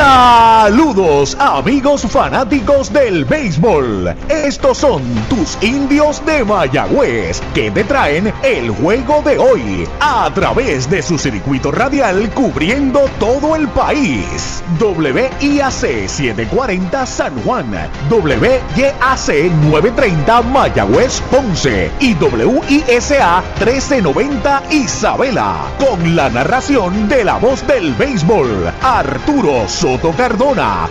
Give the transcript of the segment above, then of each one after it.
Yeah! Saludos amigos fanáticos del béisbol. Estos son tus indios de Mayagüez que te traen el juego de hoy a través de su circuito radial cubriendo todo el país. WIAC 740 San Juan, WYAC 930 Mayagüez Ponce y WISA 1390 Isabela con la narración de la voz del béisbol Arturo Soto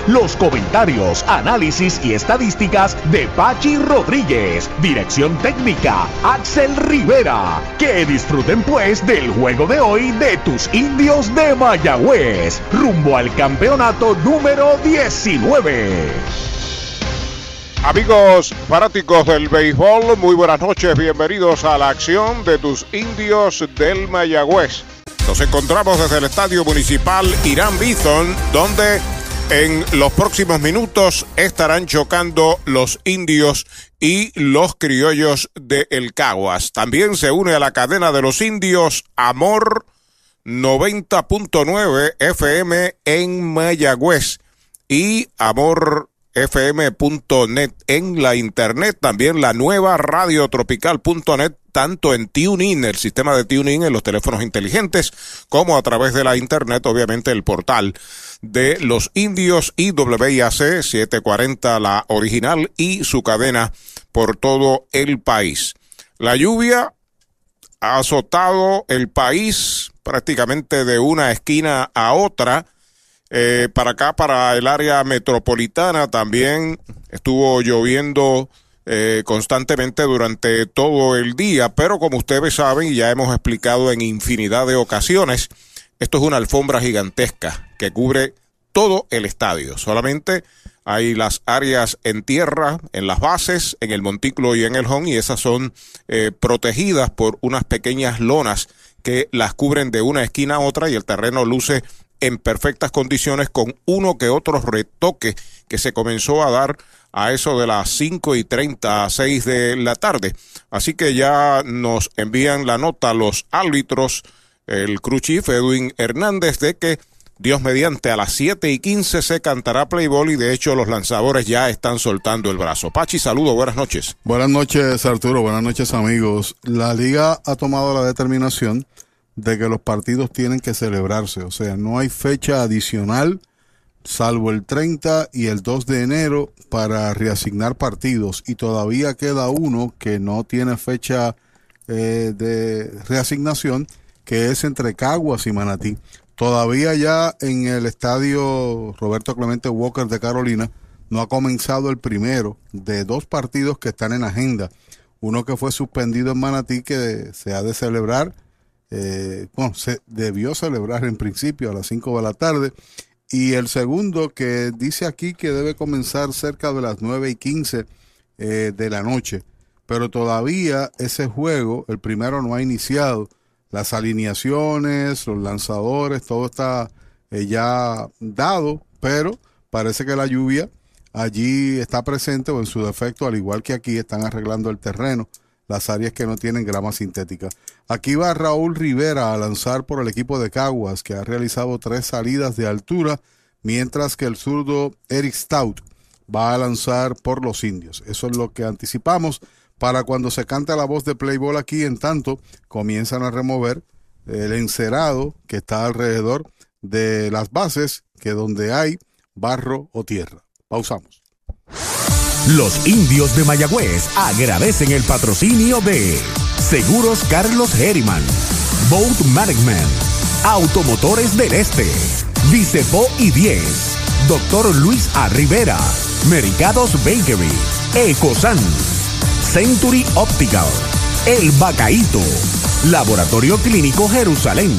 Los comentarios, análisis y estadísticas de Pachi Rodríguez. Dirección técnica, Axel Rivera. Que disfruten pues del juego de hoy de tus indios de Mayagüez. Rumbo al campeonato número 19. Amigos fanáticos del béisbol, muy buenas noches, bienvenidos a la acción de tus indios del Mayagüez. Nos encontramos desde el Estadio Municipal Irán Bithon, donde en los próximos minutos estarán chocando los indios y los criollos de El Caguas. También se une a la cadena de los indios Amor 90.9 FM en Mayagüez y Amor fm.net en la internet, también la nueva radiotropical.net, tanto en TuneIn, el sistema de TuneIn en los teléfonos inteligentes, como a través de la internet, obviamente el portal de los indios y WIAC 740, la original, y su cadena por todo el país. La lluvia ha azotado el país prácticamente de una esquina a otra eh, para acá, para el área metropolitana, también estuvo lloviendo eh, constantemente durante todo el día, pero como ustedes saben y ya hemos explicado en infinidad de ocasiones, esto es una alfombra gigantesca que cubre todo el estadio. Solamente hay las áreas en tierra, en las bases, en el montículo y en el home, y esas son eh, protegidas por unas pequeñas lonas que las cubren de una esquina a otra y el terreno luce en perfectas condiciones con uno que otro retoque que se comenzó a dar a eso de las 5 y 30 a 6 de la tarde. Así que ya nos envían la nota los árbitros, el crew Edwin Hernández, de que Dios mediante a las 7 y 15 se cantará Playboy y de hecho los lanzadores ya están soltando el brazo. Pachi, saludo, buenas noches. Buenas noches Arturo, buenas noches amigos. La liga ha tomado la determinación de que los partidos tienen que celebrarse. O sea, no hay fecha adicional, salvo el 30 y el 2 de enero, para reasignar partidos. Y todavía queda uno que no tiene fecha eh, de reasignación, que es entre Caguas y Manatí. Todavía ya en el estadio Roberto Clemente Walker de Carolina no ha comenzado el primero de dos partidos que están en agenda. Uno que fue suspendido en Manatí que se ha de celebrar eh, bueno, se debió celebrar en principio a las 5 de la tarde. Y el segundo que dice aquí que debe comenzar cerca de las 9 y 15 eh, de la noche. Pero todavía ese juego, el primero no ha iniciado. Las alineaciones, los lanzadores, todo está eh, ya dado, pero parece que la lluvia allí está presente o en su defecto, al igual que aquí, están arreglando el terreno las áreas que no tienen grama sintética. Aquí va Raúl Rivera a lanzar por el equipo de Caguas, que ha realizado tres salidas de altura, mientras que el zurdo Eric Stout va a lanzar por los indios. Eso es lo que anticipamos para cuando se canta la voz de Playboy aquí, en tanto comienzan a remover el encerado que está alrededor de las bases, que donde hay barro o tierra. Pausamos. Los indios de Mayagüez agradecen el patrocinio de Seguros Carlos Herriman, Boat Management, Automotores del Este, Vicepo y 10, Doctor Luis A. Rivera, Mercados Bakery, Ecosan, Century Optical, El Bacaíto, Laboratorio Clínico Jerusalén,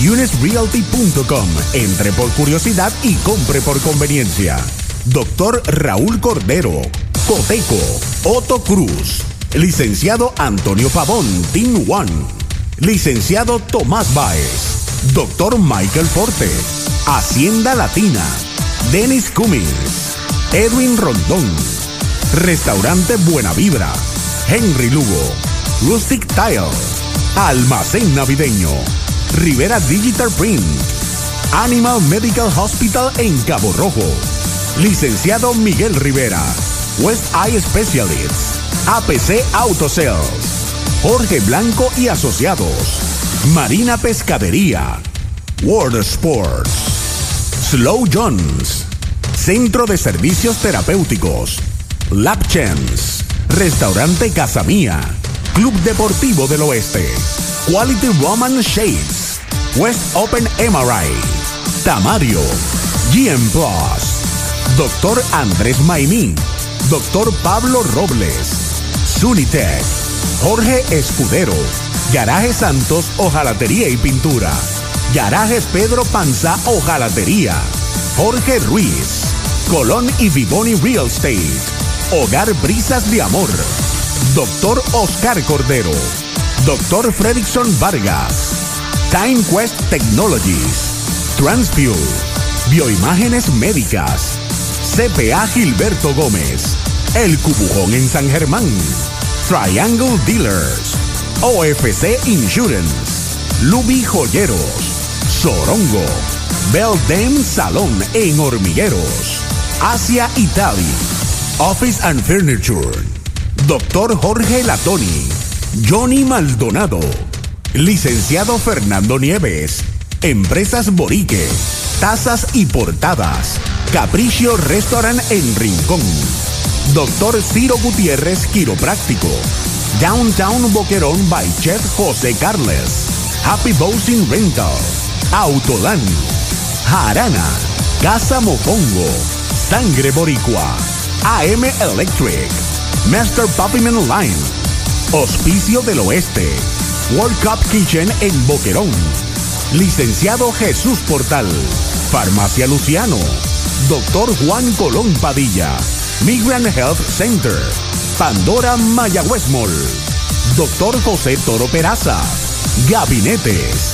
UnisRealty.com, entre por curiosidad y compre por conveniencia. Doctor Raúl Cordero, Coteco, Otto Cruz, Licenciado Antonio Pavón, Team One, Licenciado Tomás Baez, Doctor Michael Forte, Hacienda Latina, Dennis Cummings, Edwin Rondón, Restaurante Buena Vibra, Henry Lugo, Rustic Tile, Almacén Navideño, Rivera Digital Print, Animal Medical Hospital en Cabo Rojo. Licenciado Miguel Rivera, West Eye Specialists, APC Auto Sales, Jorge Blanco y Asociados, Marina Pescadería, World Sports, Slow Jones, Centro de Servicios Terapéuticos, Lab Chance, Restaurante Casa Mía, Club Deportivo del Oeste, Quality Roman Shades, West Open MRI, Tamario, GM Plus, Doctor Andrés Maimí, Doctor Pablo Robles, Sunitech, Jorge Escudero, Garaje Santos, Ojalatería y Pintura, Garajes Pedro Panza, Ojalatería, Jorge Ruiz, Colón y Vivoni Real Estate, Hogar Brisas de Amor, Doctor Oscar Cordero, Doctor Fredrickson Vargas, Time Quest Technologies, Transfuel, Bioimágenes Médicas, CPA Gilberto Gómez, El Cubujón en San Germán, Triangle Dealers, OFC Insurance, Luby Joyeros, Sorongo, Beldem Salón en Hormigueros, Asia Italy, Office and Furniture, Doctor Jorge Latoni, Johnny Maldonado, Licenciado Fernando Nieves, Empresas Borique, Tazas y Portadas, Capricio Restaurant en Rincón, Doctor Ciro Gutiérrez Quiropráctico, Downtown Boquerón by Chef José Carles, Happy Boating Rental, Autodan, Jarana, Casa Mofongo, Sangre Boricua, AM Electric, Master Puppyman Line, Hospicio del Oeste, World Cup Kitchen en Boquerón, Licenciado Jesús Portal, Farmacia Luciano, Doctor Juan Colón Padilla, Migrant Health Center, Pandora Mayagüez Mall, Doctor José Toro Peraza, Gabinetes,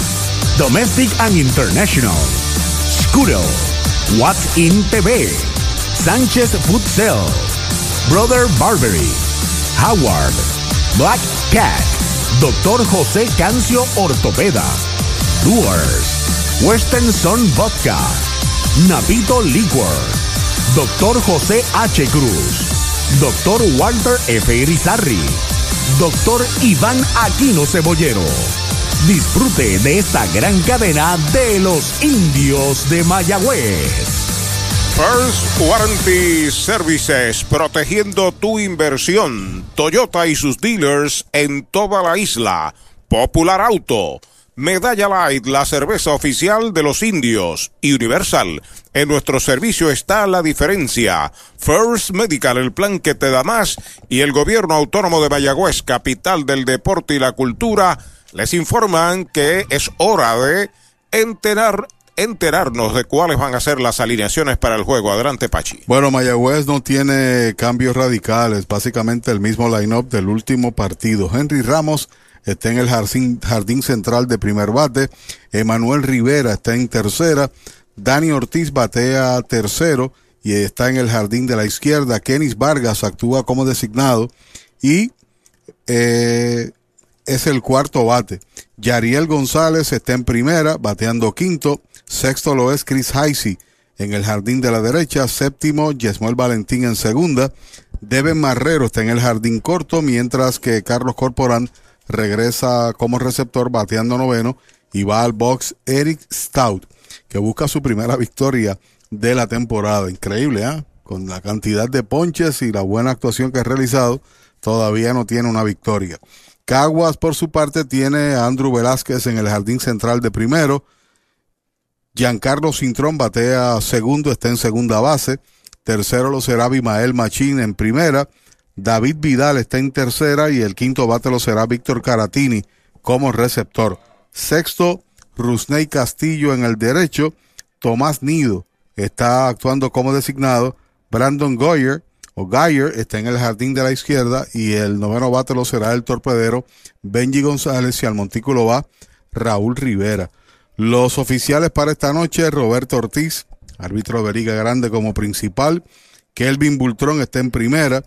Domestic and International, Scooter, What's in TV, Sánchez Food Cell, Brother Barbary, Howard, Black Cat, Doctor José Cancio Ortopeda, Doers, Western Sun Vodka, Napito Liquor, Doctor José H. Cruz, Doctor Walter F. Irizarri, Doctor Iván Aquino Cebollero. Disfrute de esta gran cadena de los indios de Mayagüez. First Warranty Services, protegiendo tu inversión. Toyota y sus dealers en toda la isla. Popular Auto. Medalla Light, la cerveza oficial de los indios. Y Universal. En nuestro servicio está la diferencia. First Medical, el plan que te da más. Y el gobierno autónomo de Mayagüez, capital del deporte y la cultura, les informan que es hora de enterar enterarnos de cuáles van a ser las alineaciones para el juego. Adelante, Pachi. Bueno, Mayagüez no tiene cambios radicales, básicamente el mismo line-up del último partido. Henry Ramos está en el jardín, jardín central de primer bate, Emanuel Rivera está en tercera, Dani Ortiz batea tercero y está en el jardín de la izquierda, Kenis Vargas actúa como designado y eh, es el cuarto bate. Yariel González está en primera, bateando quinto. Sexto lo es Chris Heisey en el jardín de la derecha. Séptimo, Yesmuel Valentín en segunda. Devin Marrero está en el jardín corto, mientras que Carlos Corporán regresa como receptor bateando noveno y va al box Eric Stout, que busca su primera victoria de la temporada. Increíble, ¿ah? Con la cantidad de ponches y la buena actuación que ha realizado, todavía no tiene una victoria. Caguas, por su parte, tiene a Andrew Velázquez en el jardín central de primero. Giancarlo Cintrón batea segundo, está en segunda base. Tercero lo será Bimael Machín en primera. David Vidal está en tercera y el quinto bate lo será Víctor Caratini como receptor. Sexto, Rusney Castillo en el derecho. Tomás Nido está actuando como designado. Brandon Goyer o Geyer está en el jardín de la izquierda y el noveno bate lo será el torpedero Benji González y al montículo va Raúl Rivera. Los oficiales para esta noche, Roberto Ortiz, árbitro Veriga Grande como principal, Kelvin Bultrón está en primera,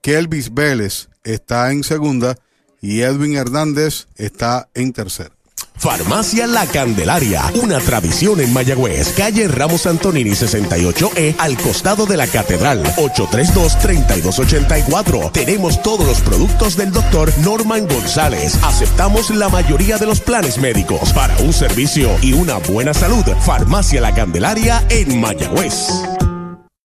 Kelvis Vélez está en segunda y Edwin Hernández está en tercera. Farmacia La Candelaria, una tradición en Mayagüez, calle Ramos Antonini 68E, al costado de la Catedral, 832-3284. Tenemos todos los productos del doctor Norman González. Aceptamos la mayoría de los planes médicos para un servicio y una buena salud. Farmacia La Candelaria en Mayagüez.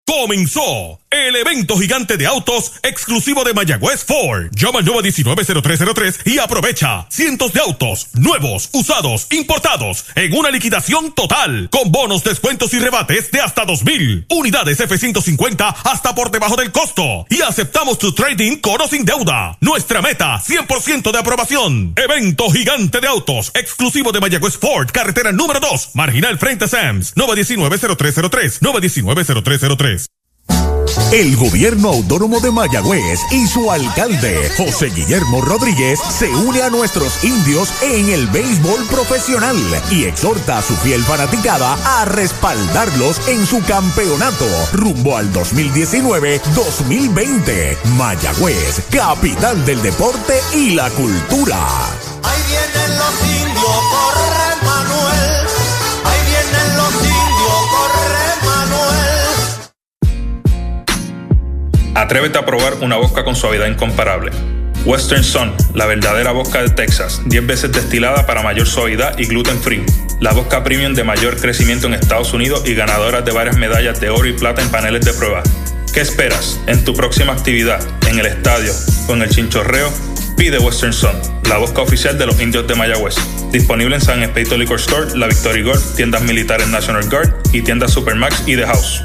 Comenzó el evento gigante de autos exclusivo de Mayagüez Ford. Llama al 190303 y aprovecha cientos de autos nuevos, usados, importados en una liquidación total con bonos, descuentos y rebates de hasta 2000 unidades F150 hasta por debajo del costo y aceptamos tu trading con o sin deuda. Nuestra meta 100% de aprobación. Evento gigante de autos exclusivo de Mayagüez Ford, carretera número 2, marginal frente a Sams, 919-0303, 919-0303. El gobierno autónomo de Mayagüez y su alcalde, José Guillermo Rodríguez, se une a nuestros indios en el béisbol profesional y exhorta a su fiel fanaticada a respaldarlos en su campeonato rumbo al 2019-2020. Mayagüez, capital del deporte y la cultura. Atrévete a probar una vodka con suavidad incomparable. Western Sun, la verdadera vodka de Texas, 10 veces destilada para mayor suavidad y gluten free. La vodka premium de mayor crecimiento en Estados Unidos y ganadora de varias medallas de oro y plata en paneles de prueba. ¿Qué esperas? En tu próxima actividad, en el estadio o en el chinchorreo, pide Western Sun, la vodka oficial de los indios de Mayagüez. Disponible en San Espeito Liquor Store, La Victory Gold, tiendas militares National Guard y tiendas Supermax y The House.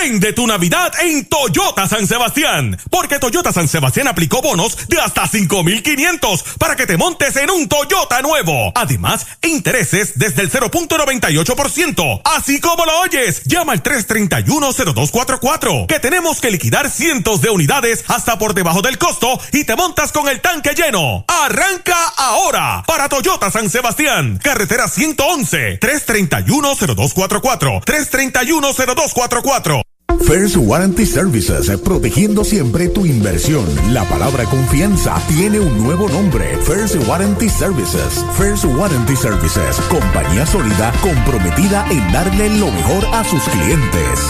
Prende tu Navidad en Toyota San Sebastián, porque Toyota San Sebastián aplicó bonos de hasta 5500 para que te montes en un Toyota nuevo. Además, intereses desde el 0.98%. Así como lo oyes, llama al 3310244, que tenemos que liquidar cientos de unidades hasta por debajo del costo y te montas con el tanque lleno. Arranca ahora para Toyota San Sebastián, carretera 111, 3310244, 3310244. First Warranty Services, protegiendo siempre tu inversión. La palabra confianza tiene un nuevo nombre. First Warranty Services. First Warranty Services, compañía sólida comprometida en darle lo mejor a sus clientes.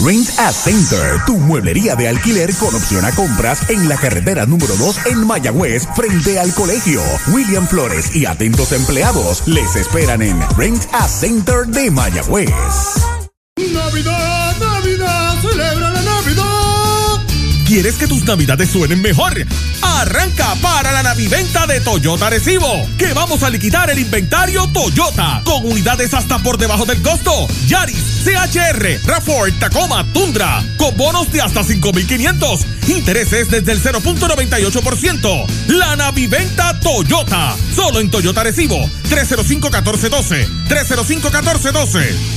Rent a Center, tu mueblería de alquiler con opción a compras en la carretera número 2 en Mayagüez, frente al colegio. William Flores y atentos empleados les esperan en Rent a Center de Mayagüez. Navidad, Navidad, celebra la Navidad. ¿Quieres que tus navidades suenen mejor? Arranca para la naviventa de Toyota Recibo, que vamos a liquidar el inventario Toyota, con unidades hasta por debajo del costo. Yaris, CHR, Rafford, Tacoma, Tundra, con bonos de hasta 5,500. Intereses desde el 0.98%. La naviventa Toyota, solo en Toyota Recibo, 305-1412, 305-1412.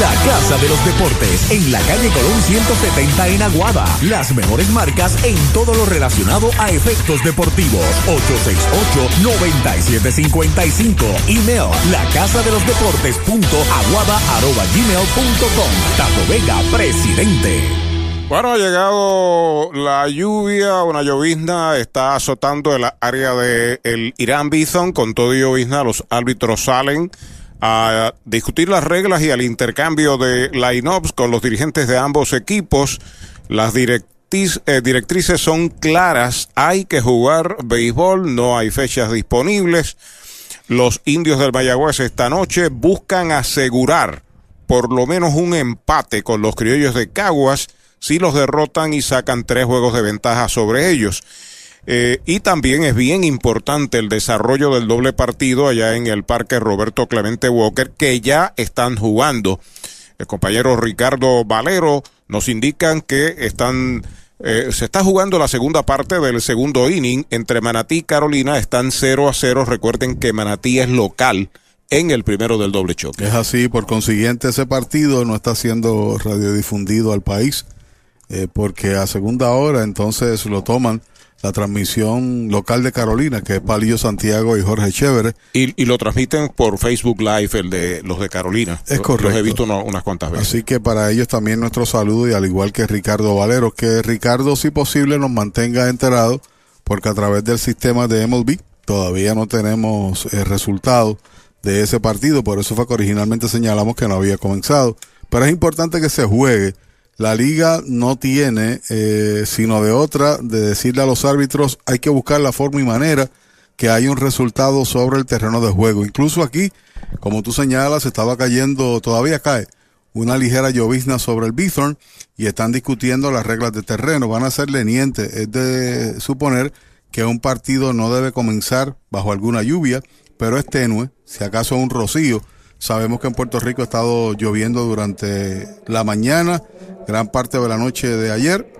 La Casa de los Deportes en la calle Colón 170 en Aguada. Las mejores marcas en todo lo relacionado a efectos deportivos. 868-9755. Email la casa de los deportes punto aguada arroba gmail punto com. Tato Vega, presidente. Bueno, ha llegado la lluvia, una llovizna está azotando el área de el Irán Bison. Con todo llovizna, los árbitros salen a discutir las reglas y al intercambio de line-ups con los dirigentes de ambos equipos. Las directrices, eh, directrices son claras, hay que jugar béisbol, no hay fechas disponibles. Los indios del Mayagüez esta noche buscan asegurar por lo menos un empate con los criollos de Caguas si los derrotan y sacan tres juegos de ventaja sobre ellos. Eh, y también es bien importante el desarrollo del doble partido allá en el Parque Roberto Clemente Walker, que ya están jugando. El compañero Ricardo Valero nos indican que están eh, se está jugando la segunda parte del segundo inning entre Manatí y Carolina. Están 0 a 0. Recuerden que Manatí es local en el primero del doble choque. Es así, por consiguiente ese partido no está siendo radiodifundido al país, eh, porque a segunda hora entonces lo toman la transmisión local de Carolina, que es Palillo Santiago y Jorge Chévere. Y, y lo transmiten por Facebook Live, el de los de Carolina. Es correcto. Los he visto uno- unas cuantas veces. Así que para ellos también nuestro saludo y al igual que Ricardo Valero, que Ricardo si posible nos mantenga enterado, porque a través del sistema de MLB todavía no tenemos el resultado de ese partido, por eso fue que originalmente señalamos que no había comenzado. Pero es importante que se juegue. La liga no tiene, eh, sino de otra, de decirle a los árbitros, hay que buscar la forma y manera que haya un resultado sobre el terreno de juego. Incluso aquí, como tú señalas, estaba cayendo, todavía cae una ligera llovizna sobre el Bithorn y están discutiendo las reglas de terreno. Van a ser lenientes. Es de suponer que un partido no debe comenzar bajo alguna lluvia, pero es tenue, si acaso un rocío. Sabemos que en Puerto Rico ha estado lloviendo durante la mañana, gran parte de la noche de ayer,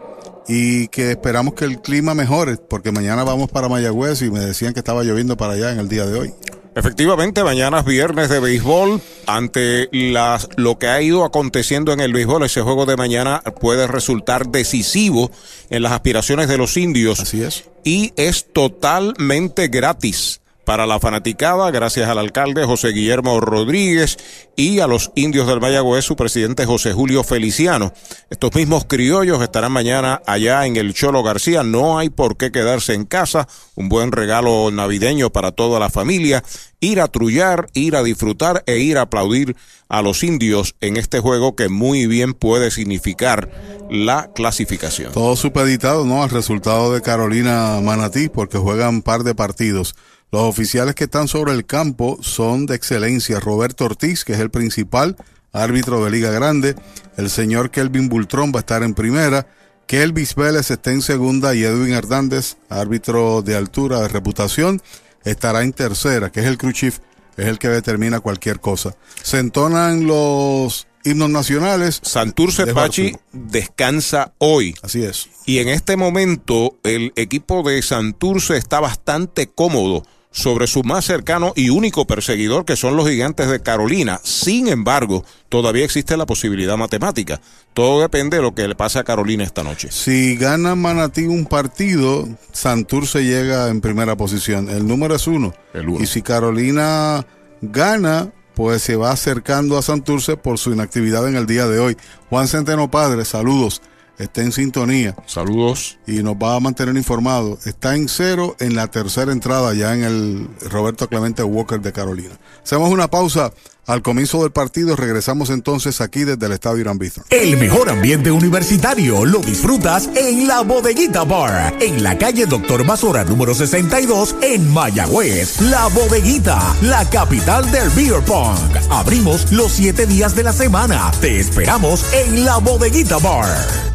y que esperamos que el clima mejore, porque mañana vamos para Mayagüez y me decían que estaba lloviendo para allá en el día de hoy. Efectivamente, mañana es viernes de béisbol. Ante las, lo que ha ido aconteciendo en el béisbol, ese juego de mañana puede resultar decisivo en las aspiraciones de los indios. Así es. Y es totalmente gratis para la fanaticada, gracias al alcalde José Guillermo Rodríguez y a los indios del Mayagüez, su presidente José Julio Feliciano. Estos mismos criollos estarán mañana allá en el Cholo García. No hay por qué quedarse en casa. Un buen regalo navideño para toda la familia. Ir a trullar, ir a disfrutar e ir a aplaudir a los indios en este juego que muy bien puede significar la clasificación. Todo supeditado ¿no? al resultado de Carolina Manatí, porque juegan un par de partidos. Los oficiales que están sobre el campo son de excelencia. Roberto Ortiz, que es el principal árbitro de Liga Grande. El señor Kelvin Bultrón va a estar en primera. Kelvis Vélez está en segunda y Edwin Hernández, árbitro de altura de reputación, estará en tercera, que es el crew chief, es el que determina cualquier cosa. Se entonan los himnos nacionales. Santurce de Pachi descansa hoy. Así es. Y en este momento el equipo de Santurce está bastante cómodo sobre su más cercano y único perseguidor que son los gigantes de Carolina. Sin embargo, todavía existe la posibilidad matemática. Todo depende de lo que le pase a Carolina esta noche. Si gana Manatí un partido, Santurce llega en primera posición. El número es uno. El uno. Y si Carolina gana, pues se va acercando a Santurce por su inactividad en el día de hoy. Juan Centeno Padre, saludos. Está en sintonía Saludos. y nos va a mantener informado. Está en cero en la tercera entrada ya en el Roberto Clemente Walker de Carolina. Hacemos una pausa al comienzo del partido. Regresamos entonces aquí desde el Estadio Irán Bithorn. El mejor ambiente universitario lo disfrutas en la Bodeguita Bar, en la calle Doctor Mazora número 62 en Mayagüez. La Bodeguita, la capital del beer pong. Abrimos los siete días de la semana. Te esperamos en la Bodeguita Bar.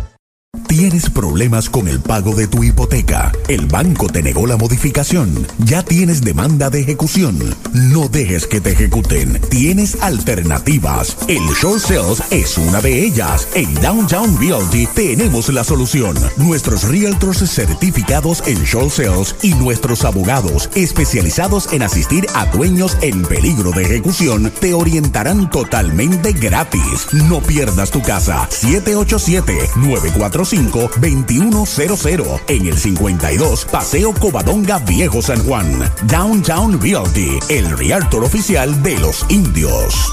¿Tienes problemas con el pago de tu hipoteca? ¿El banco te negó la modificación? ¿Ya tienes demanda de ejecución? No dejes que te ejecuten. Tienes alternativas. El short sales es una de ellas. En Downtown Realty tenemos la solución. Nuestros realtors certificados en short sales y nuestros abogados especializados en asistir a dueños en peligro de ejecución te orientarán totalmente gratis. No pierdas tu casa. 787-945-2100 en el 52 Paseo Covadonga Viejo San Juan. Downtown Realty, el realtor oficial de los indios.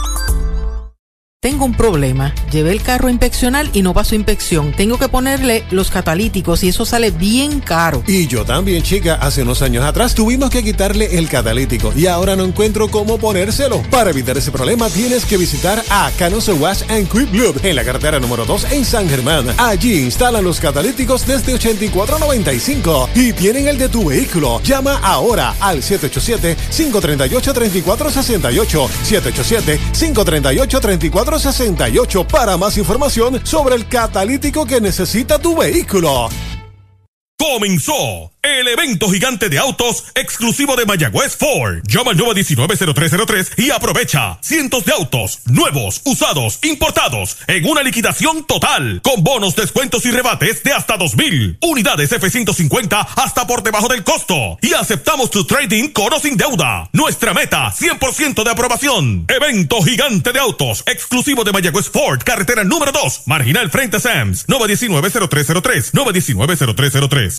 Tengo un problema. Llevé el carro a inspeccionar y no pasó inspección. Tengo que ponerle los catalíticos y eso sale bien caro. Y yo también, chica, hace unos años atrás tuvimos que quitarle el catalítico y ahora no encuentro cómo ponérselo. Para evitar ese problema tienes que visitar a Canoso Wash and Quick Lube en la carretera número 2 en San Germán. Allí instalan los catalíticos desde 84.95 y tienen el de tu vehículo. Llama ahora al 787-538-3468. 787-538-3468 468 para más información sobre el catalítico que necesita tu vehículo. Comenzó el evento gigante de autos exclusivo de Mayagüez Ford. Llama al 919-0303 y aprovecha cientos de autos nuevos, usados, importados en una liquidación total con bonos, descuentos y rebates de hasta 2000 unidades F-150 hasta por debajo del costo y aceptamos tu trading con o sin deuda. Nuestra meta 100% de aprobación. Evento gigante de autos exclusivo de Mayagüez Ford, carretera número 2, marginal frente a Sams, 919-0303, 919-0303.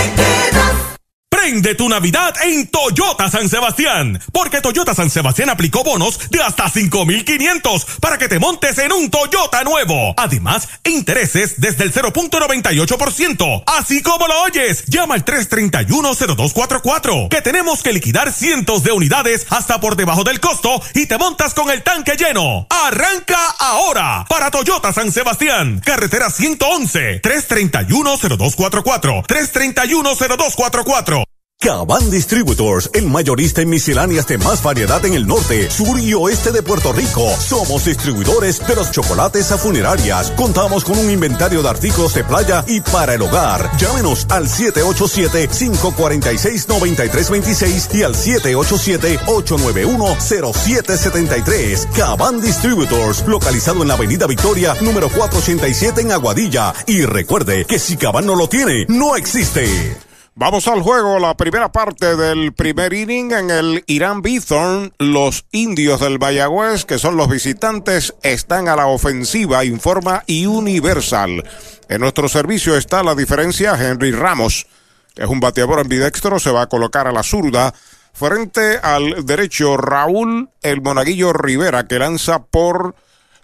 te quedas. Prende tu Navidad en Toyota San Sebastián, porque Toyota San Sebastián aplicó bonos de hasta 5,500 para que te montes en un Toyota nuevo. Además, intereses desde el 0.98%. Así como lo oyes, llama al 331-0244, que tenemos que liquidar cientos de unidades hasta por debajo del costo y te montas con el tanque lleno. Arranca ahora para Toyota San Sebastián, carretera 111, 331-0244, 331-0244. Caban Distributors, el mayorista en misceláneas de más variedad en el norte, sur y oeste de Puerto Rico. Somos distribuidores de los chocolates a funerarias. Contamos con un inventario de artículos de playa y para el hogar. Llámenos al 787-546-9326 y al 787-891-0773. Caban Distributors, localizado en la Avenida Victoria, número 487 en Aguadilla. Y recuerde que si Caban no lo tiene, no existe. Vamos al juego, la primera parte del primer inning en el Irán Bithorn. Los indios del Mayagüez, que son los visitantes, están a la ofensiva, informa y Universal. En nuestro servicio está la diferencia. Henry Ramos, es un bateador ambidextro, se va a colocar a la zurda. Frente al derecho, Raúl El Monaguillo Rivera, que lanza por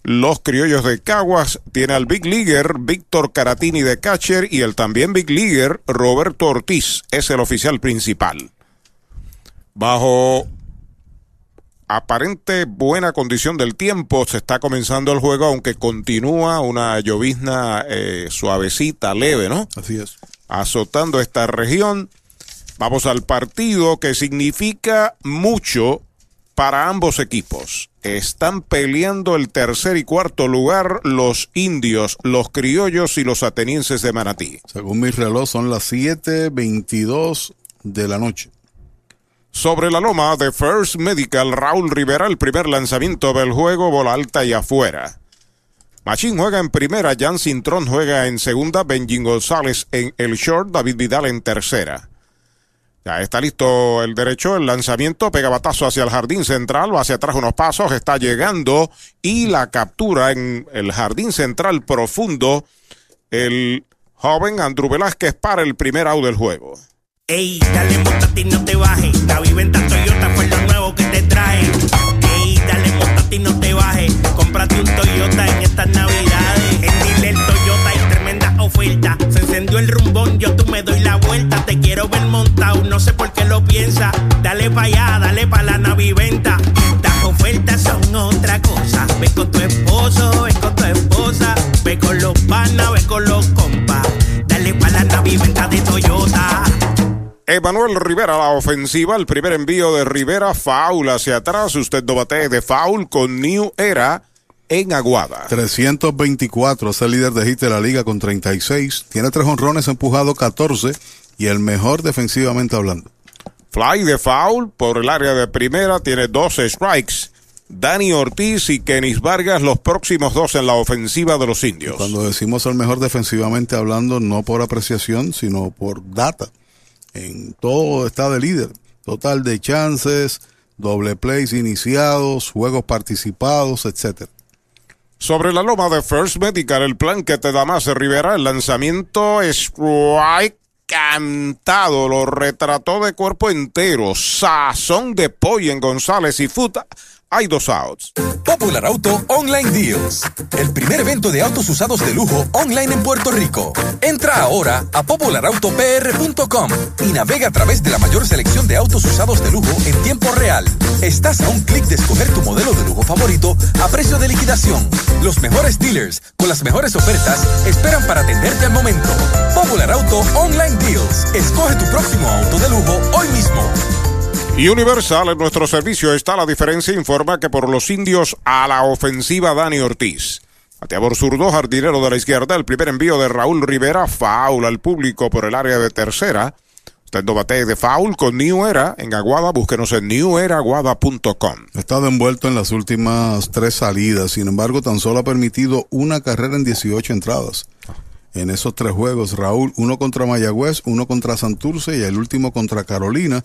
los criollos de Caguas tiene al Big Leaguer Víctor Caratini de catcher y el también Big Leaguer Roberto Ortiz es el oficial principal. Bajo aparente buena condición del tiempo se está comenzando el juego aunque continúa una llovizna eh, suavecita, leve, ¿no? Así es. Azotando esta región. Vamos al partido que significa mucho para ambos equipos. Están peleando el tercer y cuarto lugar los indios, los criollos y los atenienses de Manatí. Según mi reloj son las 7.22 de la noche. Sobre la loma de First Medical, Raúl Rivera, el primer lanzamiento del juego, bola alta y afuera. Machín juega en primera, Jan Cintrón juega en segunda, Benjin González en el short, David Vidal en tercera. Ya está listo el derecho, el lanzamiento, pega batazo hacia el jardín central, va hacia atrás unos pasos, está llegando y la captura en el jardín central profundo. El joven Andrew Velázquez para el primer out del juego. Ey, dale montate y no te bajes. La viventa Toyota fue lo nuevo que te trae. Ey, dale montate y no te bajes. Cómprate un Toyota en estas navidades. Se encendió el rumbón, yo tú me doy la vuelta. Te quiero ver montado, no sé por qué lo piensa. Dale pa' allá, dale pa' la naviventa. Las ofertas son otra cosa. Ve con tu esposo, ve con tu esposa. Ve con los panas, ve con los compas. Dale pa' la naviventa de Toyota. Emanuel Rivera, la ofensiva, el primer envío de Rivera, foul hacia atrás, usted no bate de foul con New Era en Aguada. 324 es el líder de hit de la liga con 36. Tiene tres honrones, empujado 14 y el mejor defensivamente hablando. Fly de foul por el área de primera, tiene 12 strikes. Dani Ortiz y Kenis Vargas, los próximos dos en la ofensiva de los indios. Cuando decimos el mejor defensivamente hablando, no por apreciación, sino por data. En todo está de líder. Total de chances, doble plays iniciados, juegos participados, etcétera. Sobre la loma de First Medical, el plan que te da más Rivera, el lanzamiento strike cantado, lo retrató de cuerpo entero, sazón de pollo en González y Futa. Hay dos outs. Popular Auto Online Deals. El primer evento de autos usados de lujo online en Puerto Rico. Entra ahora a popularautopr.com y navega a través de la mayor selección de autos usados de lujo en tiempo real. Estás a un clic de escoger tu modelo de lujo favorito a precio de liquidación. Los mejores dealers con las mejores ofertas esperan para atenderte al momento. Popular Auto Online Deals. Escoge tu próximo auto de lujo hoy mismo. Universal en nuestro servicio está la diferencia. Informa que por los indios a la ofensiva Dani Ortiz. Bateador zurdo, jardinero de la izquierda. El primer envío de Raúl Rivera. Foul al público por el área de tercera. Usted no bate de foul con New Era en Aguada. Búsquenos en neweraguada.com. Ha estado envuelto en las últimas tres salidas. Sin embargo, tan solo ha permitido una carrera en 18 entradas. En esos tres juegos, Raúl, uno contra Mayagüez, uno contra Santurce y el último contra Carolina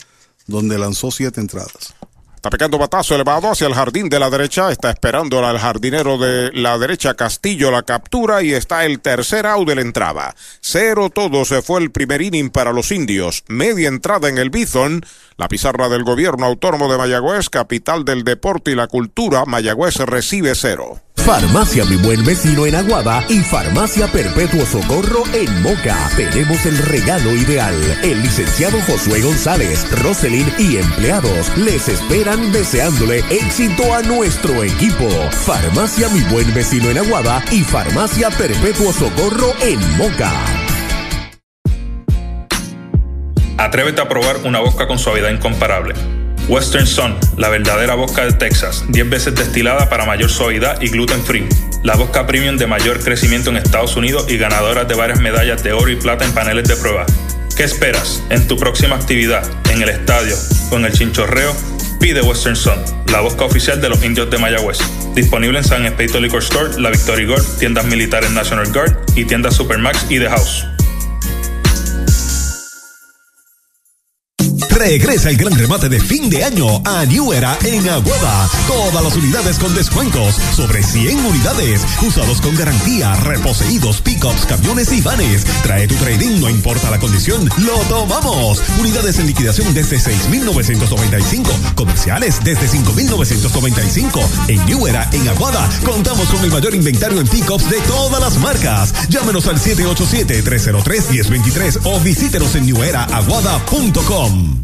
donde lanzó siete entradas. Está pegando batazo elevado hacia el jardín de la derecha. Está esperando al jardinero de la derecha Castillo la captura y está el tercer out de la entrada. Cero todo se fue el primer inning para los indios. Media entrada en el Bison. La pizarra del gobierno autónomo de Mayagüez, capital del deporte y la cultura. Mayagüez recibe cero. Farmacia Mi Buen Vecino en Aguada y Farmacia Perpetuo Socorro en Moca. Tenemos el regalo ideal. El licenciado Josué González, Roselyn y empleados les esperan deseándole éxito a nuestro equipo. Farmacia Mi Buen Vecino en Aguada y Farmacia Perpetuo Socorro en Moca. Atrévete a probar una vodka con suavidad incomparable. Western Sun, la verdadera vodka de Texas, 10 veces destilada para mayor suavidad y gluten free. La vodka premium de mayor crecimiento en Estados Unidos y ganadora de varias medallas de oro y plata en paneles de prueba. ¿Qué esperas? En tu próxima actividad, en el estadio o en el chinchorreo, pide Western Sun, la vodka oficial de los indios de Mayagüez. Disponible en San Espeito Liquor Store, La Victory Guard, tiendas militares National Guard y tiendas Supermax y The House. Regresa el gran remate de fin de año a New Era en Aguada. Todas las unidades con descuentos sobre 100 unidades. Usados con garantía, reposeídos, pickups, camiones y vanes. Trae tu trading, no importa la condición, lo tomamos. Unidades en liquidación desde 6,995. Comerciales desde 5,995. En New Era en Aguada contamos con el mayor inventario en pickups de todas las marcas. Llámenos al 787-303-1023 o visítenos en neweraaguada.com.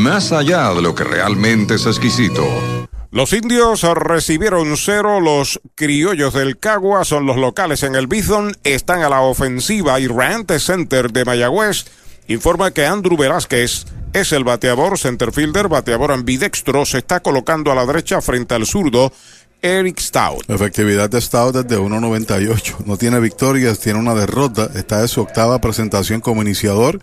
más allá de lo que realmente es exquisito. Los indios recibieron cero, los criollos del Cagua son los locales en el Bison, están a la ofensiva y Rant Center de Mayagüez informa que Andrew Velázquez es el bateador, centerfielder, bateador ambidextro, se está colocando a la derecha frente al zurdo Eric Stout. Efectividad de Stout es de 1.98. No tiene victorias, tiene una derrota. Está en su octava presentación como iniciador.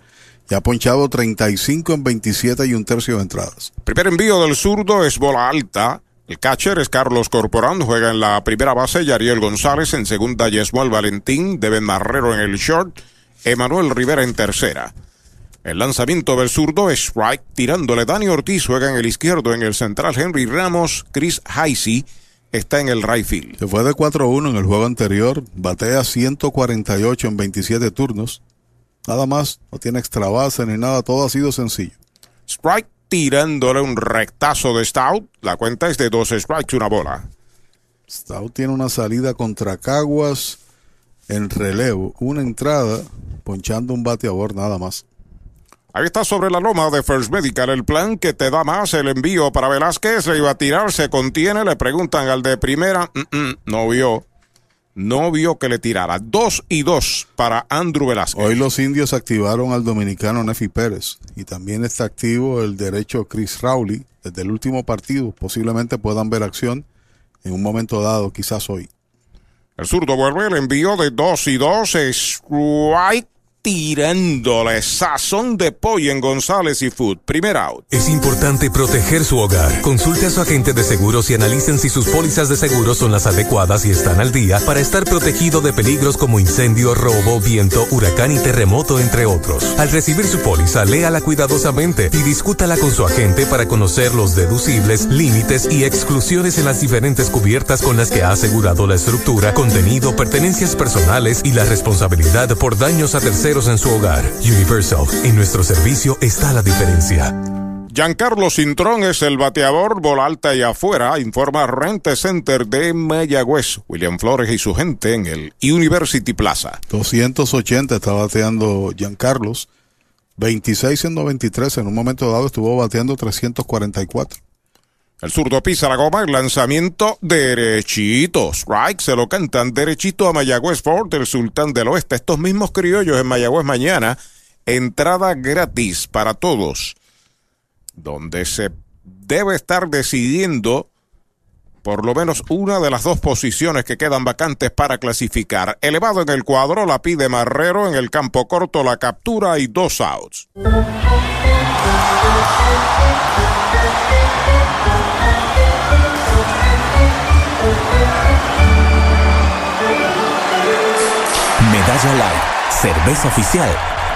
Y ha ponchado 35 en 27 y un tercio de entradas. Primer envío del zurdo es bola alta. El catcher es Carlos Corporán, juega en la primera base Yariel González, en segunda Yesmuel Valentín, Deben Marrero en el short, Emanuel Rivera en tercera. El lanzamiento del zurdo es strike, tirándole Dani Ortiz, juega en el izquierdo, en el central Henry Ramos, Chris Heisey está en el right field. Se fue de 4-1 en el juego anterior, batea 148 en 27 turnos. Nada más, no tiene extra base ni nada, todo ha sido sencillo. Strike tirándole un rectazo de Stout. La cuenta es de dos strikes, una bola. Stout tiene una salida contra Caguas en relevo, una entrada, ponchando un bateador nada más. Ahí está sobre la loma de First Medical el plan que te da más el envío para Velázquez. Le iba a tirar, se contiene. Le preguntan al de primera. Mm, mm, no vio. No vio que le tirara. Dos y dos para Andrew Velázquez. Hoy los indios activaron al dominicano Nefi Pérez y también está activo el derecho Chris Rowley. Desde el último partido posiblemente puedan ver acción en un momento dado, quizás hoy. El zurdo vuelve el envío de dos y dos. Strike tirándole sazón de pollo en González y Food. Primer out. Es importante proteger su hogar. Consulte a su agente de seguros y analicen si sus pólizas de seguro son las adecuadas y están al día para estar protegido de peligros como incendio, robo, viento, huracán y terremoto, entre otros. Al recibir su póliza, léala cuidadosamente y discútala con su agente para conocer los deducibles, límites y exclusiones en las diferentes cubiertas con las que ha asegurado la estructura, contenido, pertenencias personales y la responsabilidad por daños a terceros en su hogar. Universal, en nuestro servicio está la diferencia. Giancarlo Cintrón es el bateador, bola alta y afuera, informa Rente Center de Mayagüez. William Flores y su gente en el University Plaza. 280 está bateando Giancarlos. 26 en 93, en un momento dado estuvo bateando 344. El zurdo pisa la goma, el lanzamiento derechito. Strike se lo cantan derechito a Mayagüez Ford, el sultán del oeste. Estos mismos criollos en Mayagüez mañana. Entrada gratis para todos. Donde se debe estar decidiendo por lo menos una de las dos posiciones que quedan vacantes para clasificar. Elevado en el cuadro, la pide Marrero en el campo corto, la captura y dos outs. Medalla Light, cerveza oficial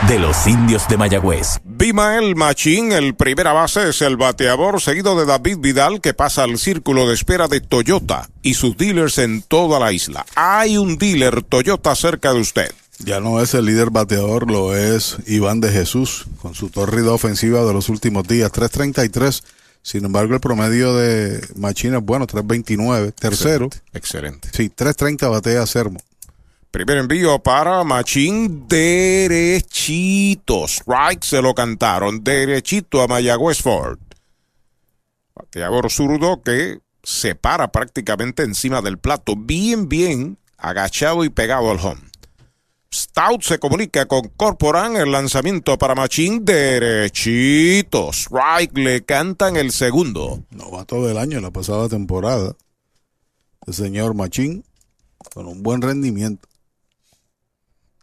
de los indios de Mayagüez. Bimael Machín, el primera base, es el bateador, seguido de David Vidal, que pasa al círculo de espera de Toyota y sus dealers en toda la isla. Hay un dealer Toyota cerca de usted. Ya no es el líder bateador, lo es Iván de Jesús, con su torrida ofensiva de los últimos días, 333. Sin embargo, el promedio de Machín es bueno, 329. Tercero. Excelente. Sí, 330 batea Sermo. Primer envío para Machín derechito. Strike se lo cantaron derechito a Mayagüez Ford. Bateador zurdo que se para prácticamente encima del plato. Bien, bien agachado y pegado al home. Stout se comunica con Corporán. El lanzamiento para Machín derechito. Strike le cantan el segundo. Novato del año la pasada temporada. El señor Machín con un buen rendimiento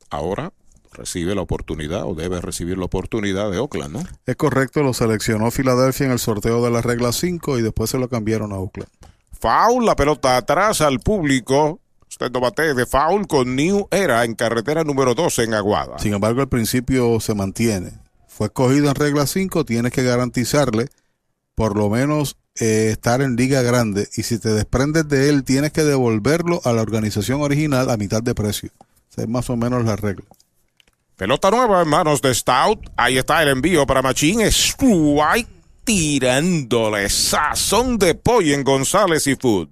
ahora recibe la oportunidad o debe recibir la oportunidad de Oakland, ¿no? Es correcto, lo seleccionó Filadelfia en el sorteo de la regla 5 y después se lo cambiaron a Oakland. Foul, la pelota atrás al público. Usted no bate de foul con New Era en carretera número 12 en Aguada. Sin embargo, el principio se mantiene. Fue escogido en regla 5, tienes que garantizarle por lo menos eh, estar en liga grande y si te desprendes de él, tienes que devolverlo a la organización original a mitad de precio. Esa es más o menos la regla. Pelota nueva en manos de Stout. Ahí está el envío para Machín. Strike tirándole sazón de pollo en González y Food.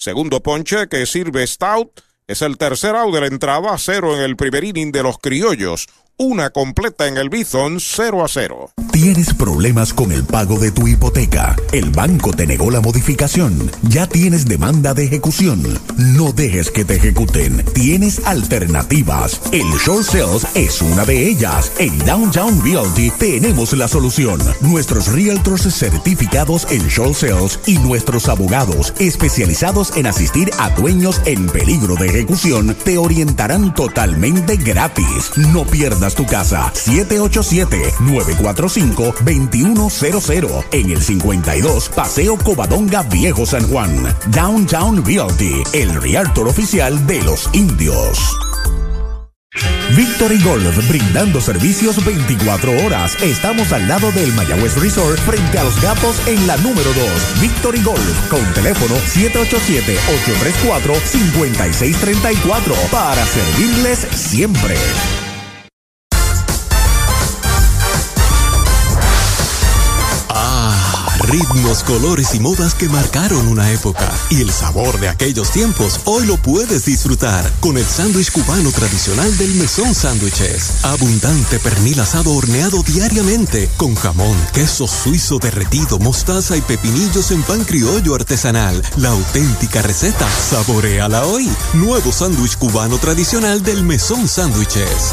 Segundo ponche que sirve Stout. Es el tercer out de la entrada, cero en el primer inning de los criollos una completa en el Bison 0 a 0. ¿Tienes problemas con el pago de tu hipoteca? El banco te negó la modificación. Ya tienes demanda de ejecución. No dejes que te ejecuten. Tienes alternativas. El short sales es una de ellas. En Downtown Realty tenemos la solución. Nuestros realtors certificados en short sales y nuestros abogados especializados en asistir a dueños en peligro de ejecución te orientarán totalmente gratis. No pierdas tu casa. 787-945-2100 en el 52 Paseo Covadonga Viejo San Juan. Downtown Realty, el realtor oficial de los indios. Victory Golf, brindando servicios 24 horas. Estamos al lado del Mayagüez Resort, frente a los gatos en la número 2. Victory Golf, con teléfono 787-834-5634, para servirles siempre. Ritmos, colores y modas que marcaron una época. Y el sabor de aquellos tiempos hoy lo puedes disfrutar con el sándwich cubano tradicional del Mesón Sándwiches. Abundante pernil asado horneado diariamente con jamón, queso suizo derretido, mostaza y pepinillos en pan criollo artesanal. La auténtica receta. Saboreala hoy. Nuevo sándwich cubano tradicional del Mesón Sándwiches.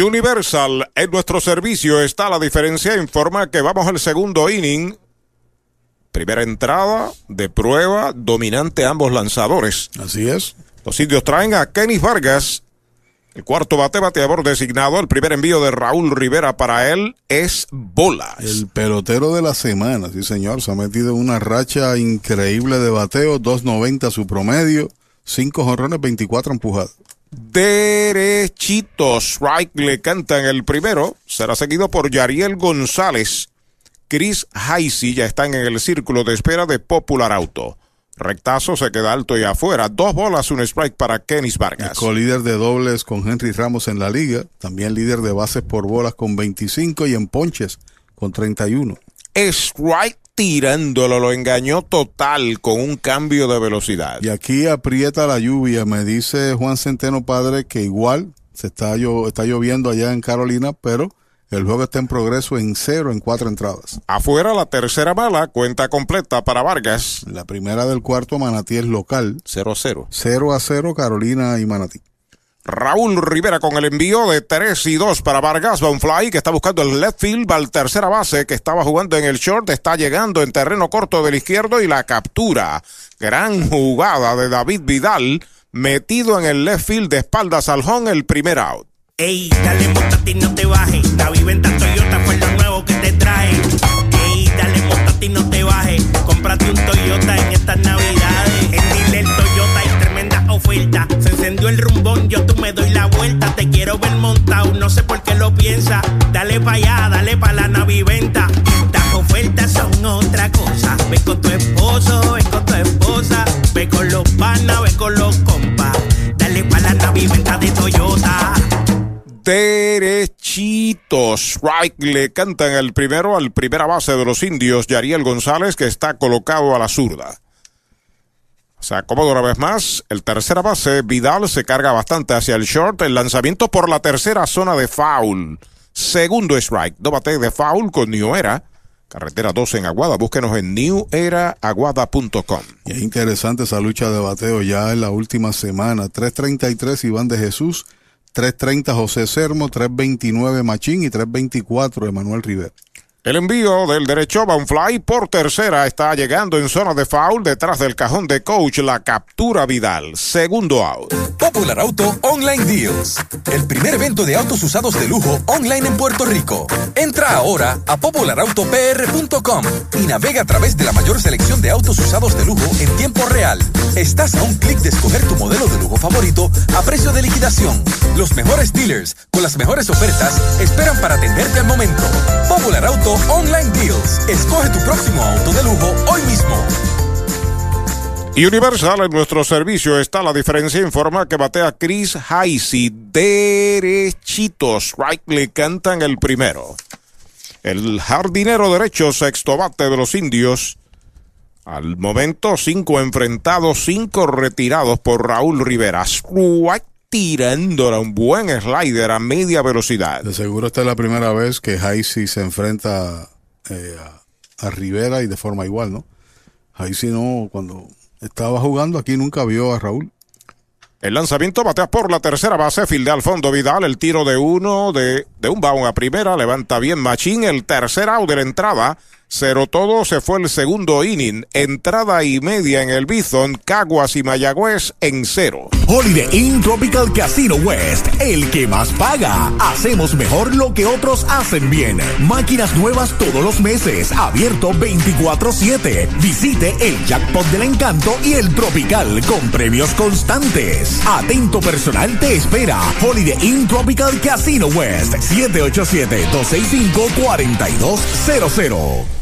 Universal, en nuestro servicio está la diferencia. Informa que vamos al segundo inning. Primera entrada de prueba, dominante ambos lanzadores. Así es. Los indios traen a Kenny Vargas. El cuarto bate, bateador designado. El primer envío de Raúl Rivera para él es bolas. El pelotero de la semana, sí señor. Se ha metido en una racha increíble de bateo. 2.90 su promedio. 5 jonrones, 24 empujados. Derechitos. Strike le cantan el primero. Será seguido por Yariel González. Chris Haisi ya están en el círculo de espera de Popular Auto. Rectazo se queda alto y afuera. Dos bolas, un strike para Kenis Vargas. Co-líder de dobles con Henry Ramos en la liga. También líder de bases por bolas con 25 y en ponches con 31. Strike tirándolo, lo engañó total con un cambio de velocidad. Y aquí aprieta la lluvia. Me dice Juan Centeno Padre que igual se está, llo está lloviendo allá en Carolina, pero el juego está en progreso en cero en cuatro entradas. Afuera la tercera bala, cuenta completa para Vargas. La primera del cuarto, Manatí es local. 0 a 0. 0 a 0, Carolina y Manatí. Raúl Rivera con el envío de 3 y 2 para Vargas. Va un fly que está buscando el left field. Va al tercera base que estaba jugando en el short. Está llegando en terreno corto del izquierdo y la captura. Gran jugada de David Vidal. Metido en el left field de espaldas al home el primer out. Ey, dale montate no te bajes. La viventa Toyota fue lo nuevo que te trae. Ey, dale montate no te bajes. Cómprate un Toyota en estas navidades. Se encendió el rumbón, yo tú me doy la vuelta. Te quiero ver montado, no sé por qué lo piensa. Dale pa' allá, dale pa' la naviventa. Estas ofertas son otra cosa. Ve con tu esposo, ve con tu esposa. Ve con los panas, ve con los compas. Dale pa' la naviventa de Toyota. Derechitos. Strike le cantan el primero al primera base de los indios, Yariel González, que está colocado a la zurda. Se acomoda una vez más. El tercera base, Vidal, se carga bastante hacia el short. El lanzamiento por la tercera zona de foul. Segundo strike. Dos bate de foul con New Era. Carretera 12 en Aguada. Búsquenos en neweraaguada.com. Y es interesante esa lucha de bateo ya en la última semana. 3.33 Iván de Jesús. 3.30 José Sermo. 3.29 Machín y 3.24 Emanuel Rivera. El envío del derecho va un fly por tercera. Está llegando en zona de foul detrás del cajón de coach. La captura Vidal. Segundo out. Popular Auto Online Deals. El primer evento de autos usados de lujo online en Puerto Rico. Entra ahora a popularautopr.com y navega a través de la mayor selección de autos usados de lujo en tiempo real. Estás a un clic de escoger tu modelo de lujo favorito a precio de liquidación. Los mejores dealers con las mejores ofertas esperan para atenderte al momento. Popular Auto Online Deals. Escoge tu próximo auto de lujo hoy mismo. Universal en nuestro servicio está la diferencia. Informa que batea Chris Haisi derechitos. Strike le cantan el primero. El jardinero derecho, sexto bate de los indios. Al momento, cinco enfrentados, cinco retirados por Raúl Rivera. Strike tirándola un buen slider a media velocidad. De seguro esta es la primera vez que Haisi se enfrenta eh, a, a, Rivera y de forma igual, ¿no? Haisi no, cuando estaba jugando aquí nunca vio a Raúl. El lanzamiento batea por la tercera base, filde al fondo Vidal, el tiro de uno de, de un baun a primera, levanta bien Machín, el tercer out de la entrada. Cero todo se fue el segundo inning. Entrada y media en el Bison, Caguas y Mayagüez en cero. Holiday Inn Tropical Casino West, el que más paga. Hacemos mejor lo que otros hacen bien. Máquinas nuevas todos los meses, abierto 24/7. Visite el Jackpot del Encanto y el Tropical con premios constantes. Atento personal te espera. Holiday Inn Tropical Casino West, 787-265-4200.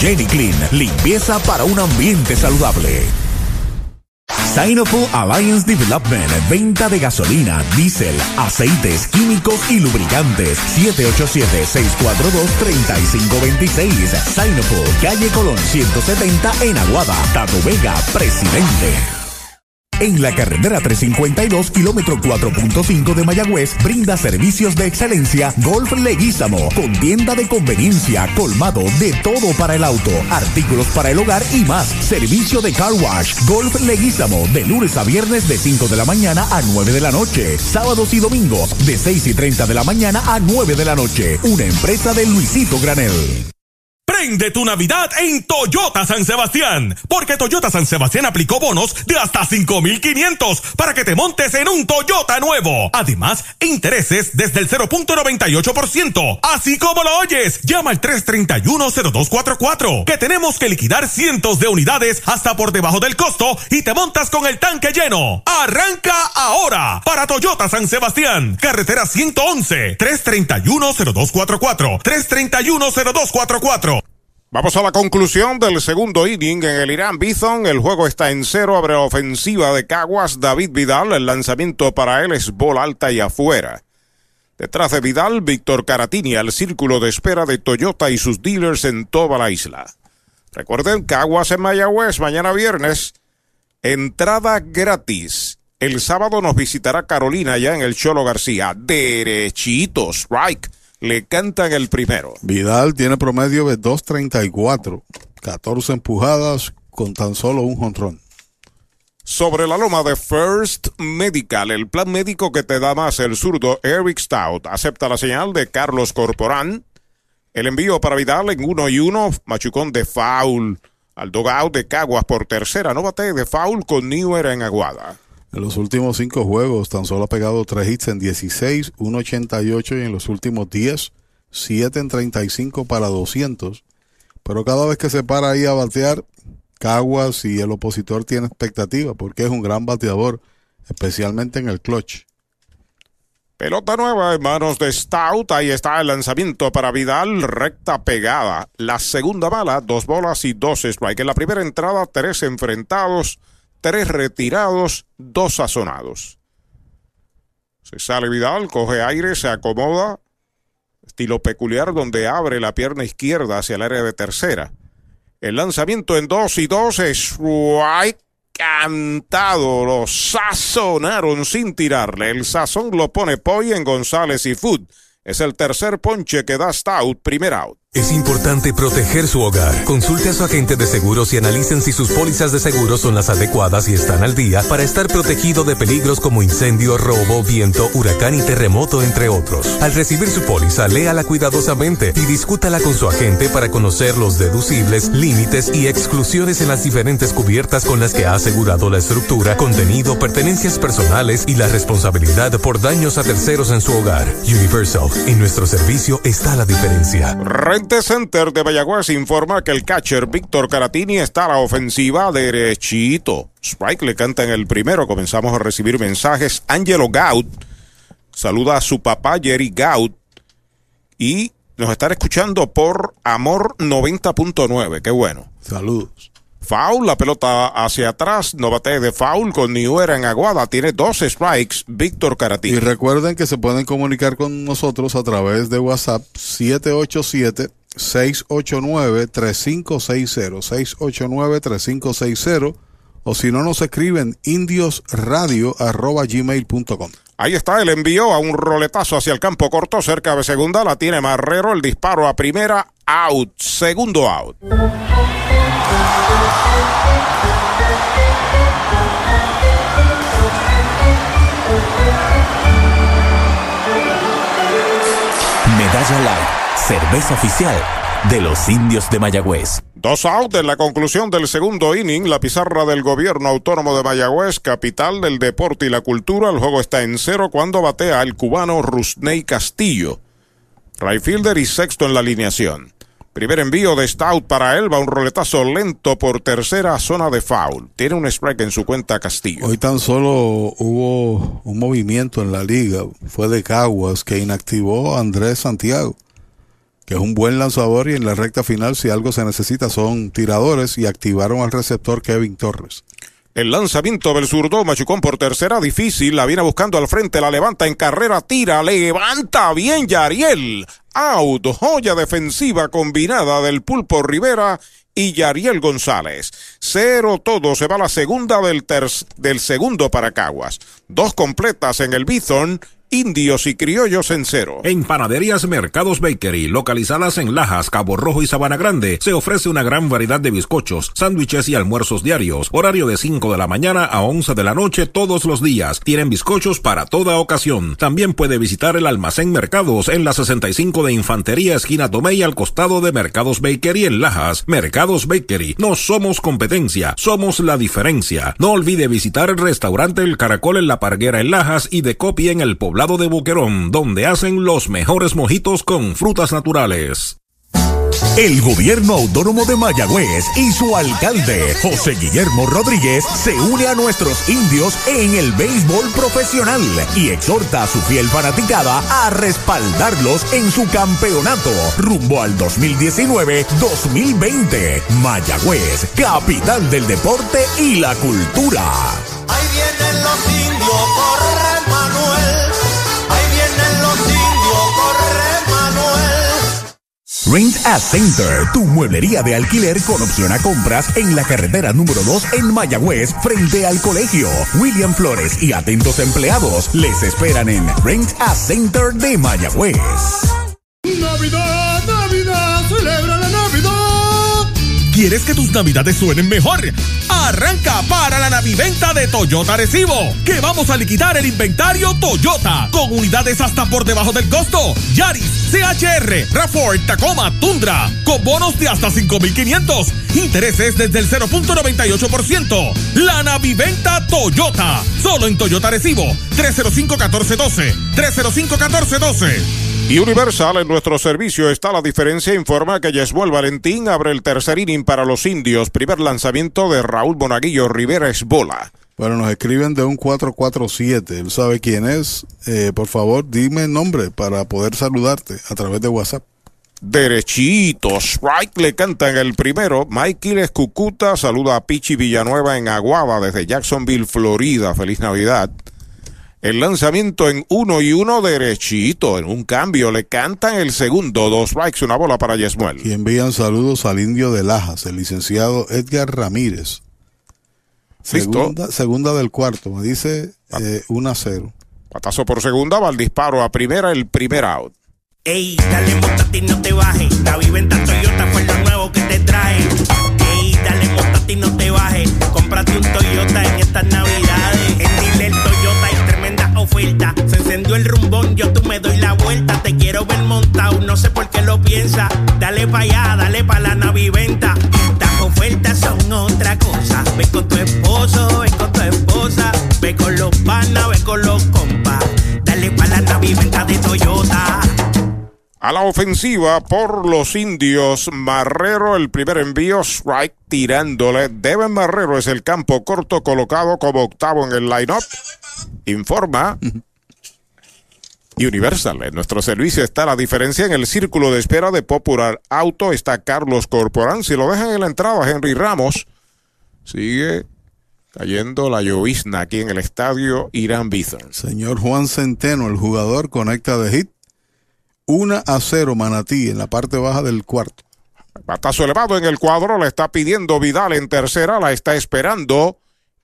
Jenny Clean, limpieza para un ambiente saludable. Sinopol Alliance Development, venta de gasolina, diésel, aceites, químicos y lubricantes. 787-642-3526. Sinopol, calle Colón 170 en Aguada. Tato Vega, presidente. En la carretera 352, kilómetro 4.5 de Mayagüez, brinda servicios de excelencia Golf Leguízamo, con tienda de conveniencia, colmado de todo para el auto, artículos para el hogar y más. Servicio de car wash, Golf Leguízamo, de lunes a viernes de 5 de la mañana a 9 de la noche, sábados y domingos de 6 y 30 de la mañana a 9 de la noche. Una empresa de Luisito Granel. Prende tu Navidad en Toyota San Sebastián, porque Toyota San Sebastián aplicó bonos de hasta 5.500 para que te montes en un Toyota nuevo. Además, intereses desde el 0.98%. Así como lo oyes, llama al 331-0244, que tenemos que liquidar cientos de unidades hasta por debajo del costo y te montas con el tanque lleno. Arranca ahora para Toyota San Sebastián, carretera 111, 331-0244, 331-0244. Vamos a la conclusión del segundo inning en el Irán Bison. El juego está en cero. Abre la ofensiva de Caguas. David Vidal. El lanzamiento para él es bola alta y afuera. Detrás de Vidal, Víctor Caratini al círculo de espera de Toyota y sus dealers en toda la isla. Recuerden, Caguas en Mayagüez, mañana viernes. Entrada gratis. El sábado nos visitará Carolina ya en el Cholo García. Derechito, strike le cantan el primero. Vidal tiene promedio de 2.34, 14 empujadas con tan solo un jonrón. Sobre la loma de First Medical, el plan médico que te da más el zurdo Eric Stout acepta la señal de Carlos Corporán. El envío para Vidal en uno y uno, machucón de foul al dogout de Caguas por tercera, no bate de foul con Newer en Aguada. En los últimos cinco juegos, tan solo ha pegado tres hits en 16, 1.88 y en los últimos 10, 7 en 35 para 200. Pero cada vez que se para ahí a batear, Caguas y el opositor tiene expectativa porque es un gran bateador, especialmente en el clutch. Pelota nueva en manos de Stout. Ahí está el lanzamiento para Vidal. Recta pegada. La segunda bala, dos bolas y dos strikes. En la primera entrada, tres enfrentados tres retirados, dos sazonados. Se sale Vidal, coge aire, se acomoda, estilo peculiar donde abre la pierna izquierda hacia el área de tercera. El lanzamiento en dos y dos es cantado, lo sazonaron sin tirarle. El sazón lo pone Poy en González y Food. Es el tercer ponche que da Stout, primer out. Es importante proteger su hogar. Consulte a su agente de seguros y analicen si sus pólizas de seguro son las adecuadas y están al día para estar protegido de peligros como incendio, robo, viento, huracán y terremoto, entre otros. Al recibir su póliza, léala cuidadosamente y discútala con su agente para conocer los deducibles, límites y exclusiones en las diferentes cubiertas con las que ha asegurado la estructura, contenido, pertenencias personales y la responsabilidad por daños a terceros en su hogar. Universal, en nuestro servicio está la diferencia. Rente Center de Mayagüez informa que el catcher Víctor Caratini está a la ofensiva derechito. Spike le canta en el primero. Comenzamos a recibir mensajes. Angelo Gaut saluda a su papá Jerry Gaut y nos están escuchando por Amor 90.9. Qué bueno. Saludos. Foul, la pelota hacia atrás, no bate de foul con Niuera en Aguada, tiene dos strikes, Víctor Caratini. Y recuerden que se pueden comunicar con nosotros a través de WhatsApp 689-3560, 689-3560, o si no nos escriben indiosradio.gmail.com. Ahí está el envío a un roletazo hacia el campo corto, cerca de segunda, la tiene Marrero, el disparo a primera, out, segundo out. Medalla Light, cerveza oficial de los indios de Mayagüez. Dos out en la conclusión del segundo inning, la pizarra del gobierno autónomo de Mayagüez, capital del deporte y la cultura. El juego está en cero cuando batea el cubano Rusney Castillo. Right y sexto en la alineación. Primer envío de Stout para él, va un roletazo lento por tercera zona de foul. Tiene un strike en su cuenta Castillo. Hoy tan solo hubo un movimiento en la liga, fue de Caguas, que inactivó a Andrés Santiago, que es un buen lanzador y en la recta final si algo se necesita son tiradores y activaron al receptor Kevin Torres. El lanzamiento del zurdo, Machucón por tercera, difícil, la viene buscando al frente, la levanta en carrera, tira, levanta bien Yariel. Out, joya defensiva combinada del Pulpo Rivera y Yariel González. Cero todo, se va la segunda del, del segundo para Caguas. Dos completas en el Bithorn indios y criollos en cero. En Panaderías Mercados Bakery, localizadas en Lajas, Cabo Rojo y Sabana Grande, se ofrece una gran variedad de bizcochos, sándwiches y almuerzos diarios. Horario de 5 de la mañana a 11 de la noche todos los días. Tienen bizcochos para toda ocasión. También puede visitar el almacén Mercados en la 65 de Infantería, esquina Tomei, al costado de Mercados Bakery en Lajas. Mercados Bakery. No somos competencia, somos la diferencia. No olvide visitar el restaurante El Caracol en La Parguera en Lajas y de Copia en el poblado de Boquerón, donde hacen los mejores mojitos con frutas naturales. El gobierno autónomo de Mayagüez y su alcalde, José Guillermo Rodríguez, se une a nuestros indios en el béisbol profesional y exhorta a su fiel fanaticada a respaldarlos en su campeonato rumbo al 2019-2020. Mayagüez, capital del deporte y la cultura. Ahí vienen los indios, corre Rent a Center, tu mueblería de alquiler con opción a compras en la carretera número 2 en Mayagüez, frente al colegio. William Flores y atentos empleados les esperan en Rent a Center de Mayagüez. Navidad, ¿Quieres que tus navidades suenen mejor? Arranca para la naviventa de Toyota Recibo, que vamos a liquidar el inventario Toyota, con unidades hasta por debajo del costo. Yaris, CHR, Rafford, Tacoma, Tundra, con bonos de hasta 5,500. Intereses desde el 0.98%. La naviventa Toyota, solo en Toyota Recibo, 305-1412, 305-1412. Y Universal en nuestro servicio está la diferencia. Informa que Yesmuel Valentín abre el tercer inning para los indios. Primer lanzamiento de Raúl Monaguillo Rivera es bola. Bueno, nos escriben de un 447. Él sabe quién es. Eh, por favor, dime el nombre para poder saludarte a través de WhatsApp. Derechitos. Strike le canta en el primero. Mikey Escucuta saluda a Pichi Villanueva en Aguada desde Jacksonville, Florida. Feliz Navidad. El lanzamiento en uno y uno derechito. En un cambio le cantan el segundo. Dos strikes, una bola para Yesmuel. Y envían saludos al indio de Lajas, el licenciado Edgar Ramírez. Segunda, segunda del cuarto, me dice 1 a 0. Patazo por segunda, va al disparo a primera, el primer out. Ey, dale montate y no te bajes. La viventa Toyota fue lo nuevo que te trae. Ey, dale montate y no te bajes. Cómprate un Toyota en estas navidades. Se encendió el rumbón, yo tú me doy la vuelta. Te quiero ver montado, no sé por qué lo piensa. Dale pa' allá, dale pa' la naviventa. Estas ofertas son otra cosa. Ve con tu esposo, ve con tu esposa. Ve con los panas, ve con los compas. Dale pa' la naviventa de Toyota. A la ofensiva por los indios, Marrero el primer envío, strike tirándole. Devin Marrero es el campo corto colocado como octavo en el lineup. Informa. Universal, en nuestro servicio está la diferencia en el círculo de espera de Popular Auto. Está Carlos Corporán. Si lo dejan en la entrada, Henry Ramos. Sigue cayendo la llovizna aquí en el estadio Irán Bithorn. Señor Juan Centeno, el jugador, conecta de hit. 1 a 0 Manatí en la parte baja del cuarto. Batazo elevado en el cuadro, la está pidiendo Vidal en tercera, la está esperando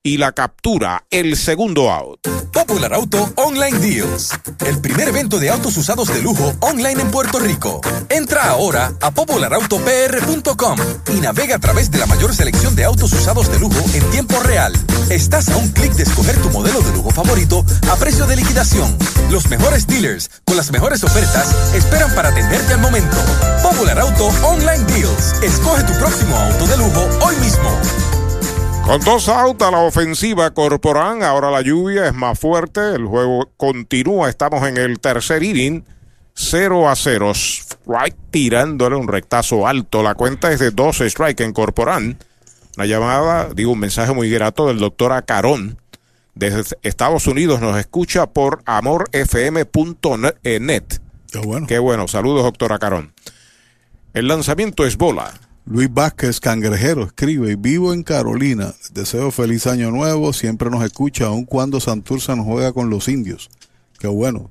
y la captura, el segundo out. Popular Auto Online Deals, el primer evento de autos usados de lujo online en Puerto Rico. Entra ahora a popularautopr.com y navega a través de la mayor selección de autos usados de lujo en tiempo real. Estás a un clic de escoger tu modelo de lujo favorito a precio de liquidación. Los mejores dealers con las mejores ofertas esperan para atenderte al momento. Popular Auto Online Deals. Escoge tu próximo auto de lujo hoy mismo. Con dos outs a la ofensiva Corporán, ahora la lluvia es más fuerte, el juego continúa, estamos en el tercer inning, 0 a 0, strike tirándole un rectazo alto, la cuenta es de 12 strike en Corporán, una llamada, digo un mensaje muy grato del doctor Acarón, desde Estados Unidos nos escucha por amorfm.net. Qué bueno. Qué bueno, saludos doctor Acarón. El lanzamiento es bola. Luis Vázquez Cangrejero escribe, vivo en Carolina, deseo feliz año nuevo, siempre nos escucha, aun cuando Santurce nos juega con los indios. Qué bueno.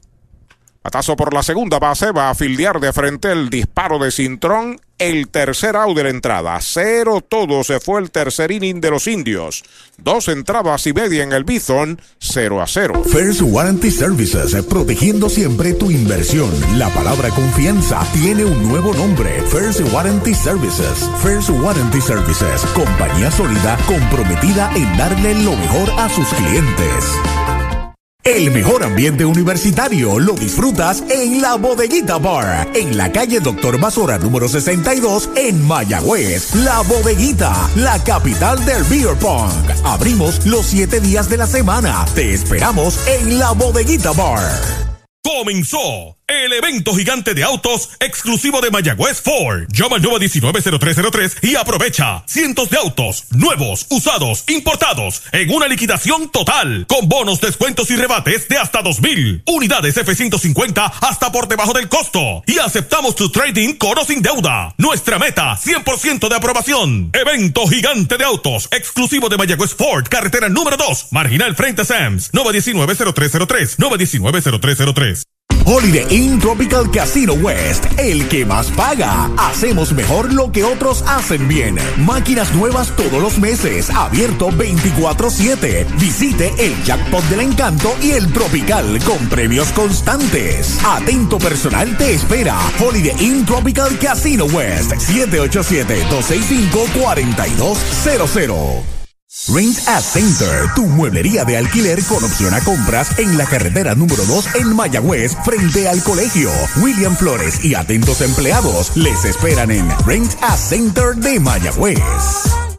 Patazo por la segunda base, va a fildear de frente el disparo de Cintrón, el tercer out de la entrada. Cero todo, se fue el tercer inning de los indios. Dos entradas y media en el Bison, 0 a 0. First Warranty Services, protegiendo siempre tu inversión. La palabra confianza tiene un nuevo nombre. First Warranty Services. First Warranty Services, compañía sólida comprometida en darle lo mejor a sus clientes. El mejor ambiente universitario lo disfrutas en la Bodeguita Bar, en la calle Doctor Mazora número 62 en Mayagüez. La Bodeguita, la capital del beer pong. Abrimos los siete días de la semana. Te esperamos en la Bodeguita Bar. Comenzó el evento gigante de autos exclusivo de Mayagüez Ford. Llama al 919-0303 y aprovecha cientos de autos nuevos, usados, importados en una liquidación total con bonos, descuentos y rebates de hasta 2000 unidades F-150 hasta por debajo del costo y aceptamos tu trading con o sin deuda. Nuestra meta 100% de aprobación. Evento gigante de autos exclusivo de Mayagüez Ford, carretera número 2, marginal frente a Sams, 919-0303, 919-0303. Holiday Inn Tropical Casino West, el que más paga. Hacemos mejor lo que otros hacen bien. Máquinas nuevas todos los meses, abierto 24/7. Visite el Jackpot del Encanto y el Tropical con premios constantes. Atento personal te espera. Holiday Inn Tropical Casino West, 787-265-4200. Rent a Center, tu mueblería de alquiler con opción a compras en la carretera número 2 en Mayagüez, frente al colegio. William Flores y atentos empleados les esperan en Rent a Center de Mayagüez.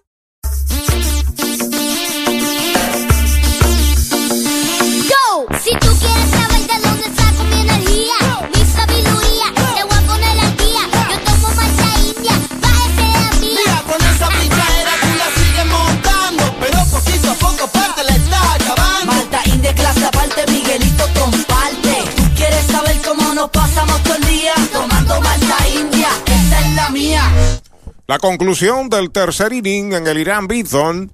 La conclusión del tercer inning en el Irán Bithon.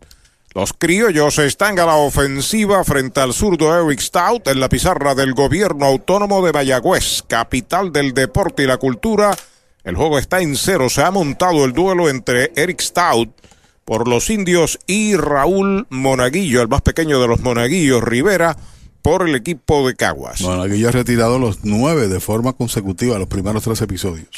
Los criollos están a la ofensiva frente al zurdo Eric Stout en la pizarra del gobierno autónomo de Mayagüez, capital del deporte y la cultura. El juego está en cero. Se ha montado el duelo entre Eric Stout por los indios y Raúl Monaguillo, el más pequeño de los Monaguillos, Rivera, por el equipo de Caguas. Bueno, aquí ya ha retirado los nueve de forma consecutiva, los primeros tres episodios.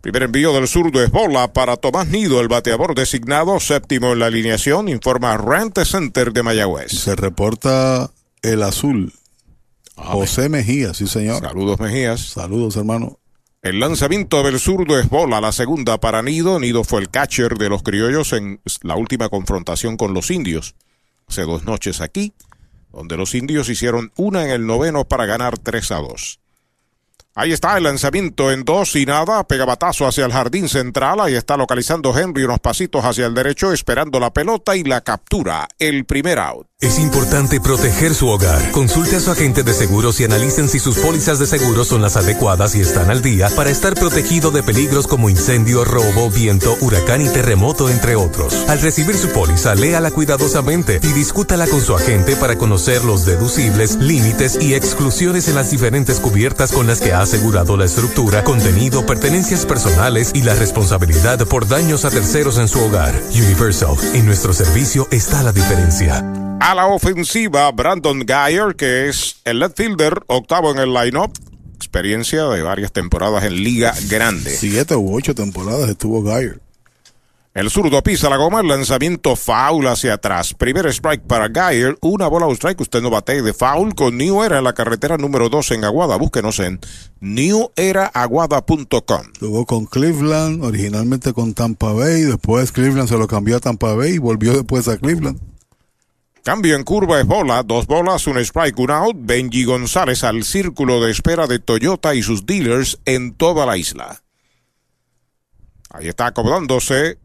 Primer envío del zurdo es bola para Tomás Nido, el bateador designado séptimo en la alineación, informa Rent Center de Mayagüez. Se reporta el azul. José Mejía, sí señor. Saludos Mejías. Saludos hermano. El lanzamiento del zurdo es bola, la segunda para Nido. Nido fue el catcher de los criollos en la última confrontación con los indios. Hace dos noches aquí, donde los indios hicieron una en el noveno para ganar 3 a 2. Ahí está el lanzamiento en dos y nada, pega batazo hacia el jardín central, ahí está localizando Henry unos pasitos hacia el derecho, esperando la pelota y la captura, el primer out. Es importante proteger su hogar. Consulte a su agente de seguros y analicen si sus pólizas de seguro son las adecuadas y están al día para estar protegido de peligros como incendio, robo, viento, huracán y terremoto, entre otros. Al recibir su póliza, léala cuidadosamente y discútala con su agente para conocer los deducibles, límites y exclusiones en las diferentes cubiertas con las que ha asegurado la estructura, contenido, pertenencias personales y la responsabilidad por daños a terceros en su hogar. Universal, en nuestro servicio está la diferencia. A la ofensiva, Brandon Geyer, que es el left fielder, octavo en el lineup. Experiencia de varias temporadas en Liga Grande. Siete u ocho temporadas estuvo Geyer. El zurdo pisa la goma, el lanzamiento foul hacia atrás. Primer strike para Geyer, una bola un strike. Usted no bate de foul con New Era en la carretera número 2 en Aguada. Búsquenos en neweraaguada.com. Jugó con Cleveland, originalmente con Tampa Bay. Después Cleveland se lo cambió a Tampa Bay y volvió después a Cleveland. Cambio en curva es bola, dos bolas, un strike, un out. Benji González al círculo de espera de Toyota y sus dealers en toda la isla. Ahí está acomodándose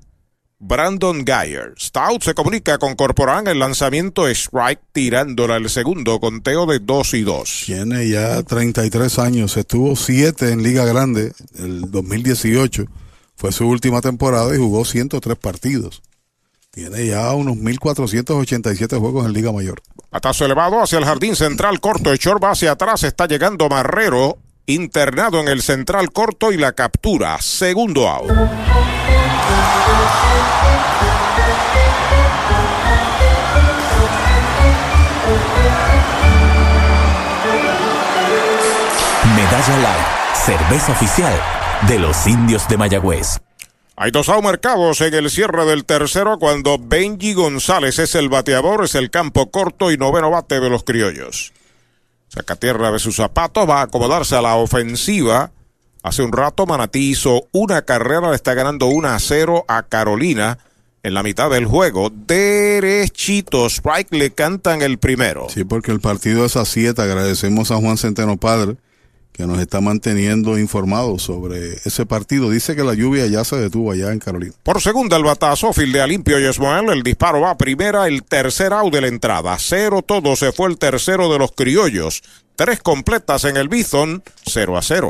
Brandon Geyer. Stout se comunica con Corporán el lanzamiento strike tirándola el segundo conteo de 2 y 2. Tiene ya 33 años, estuvo 7 en Liga Grande el 2018. Fue su última temporada y jugó 103 partidos. Tiene ya unos 1.487 juegos en Liga Mayor. Patazo elevado hacia el jardín central corto. El short va hacia atrás. Está llegando Marrero. Internado en el central corto y la captura. Segundo out. Medalla Light, cerveza oficial de los indios de Mayagüez. Hay dos marcados en el cierre del tercero cuando Benji González es el bateador, es el campo corto y noveno bate de los criollos. Saca tierra de sus zapatos, va a acomodarse a la ofensiva. Hace un rato Manatí hizo una carrera, le está ganando 1 a 0 a Carolina en la mitad del juego. Derechito, Strike le cantan el primero. Sí, porque el partido es a 7. Agradecemos a Juan Centeno Padre que nos está manteniendo informados sobre ese partido. Dice que la lluvia ya se detuvo allá en Carolina. Por segunda el batazo, fildea limpio Yesmoel, el disparo va a primera, el tercer out de la entrada. Cero todo, se fue el tercero de los criollos. Tres completas en el Bison, 0 a 0.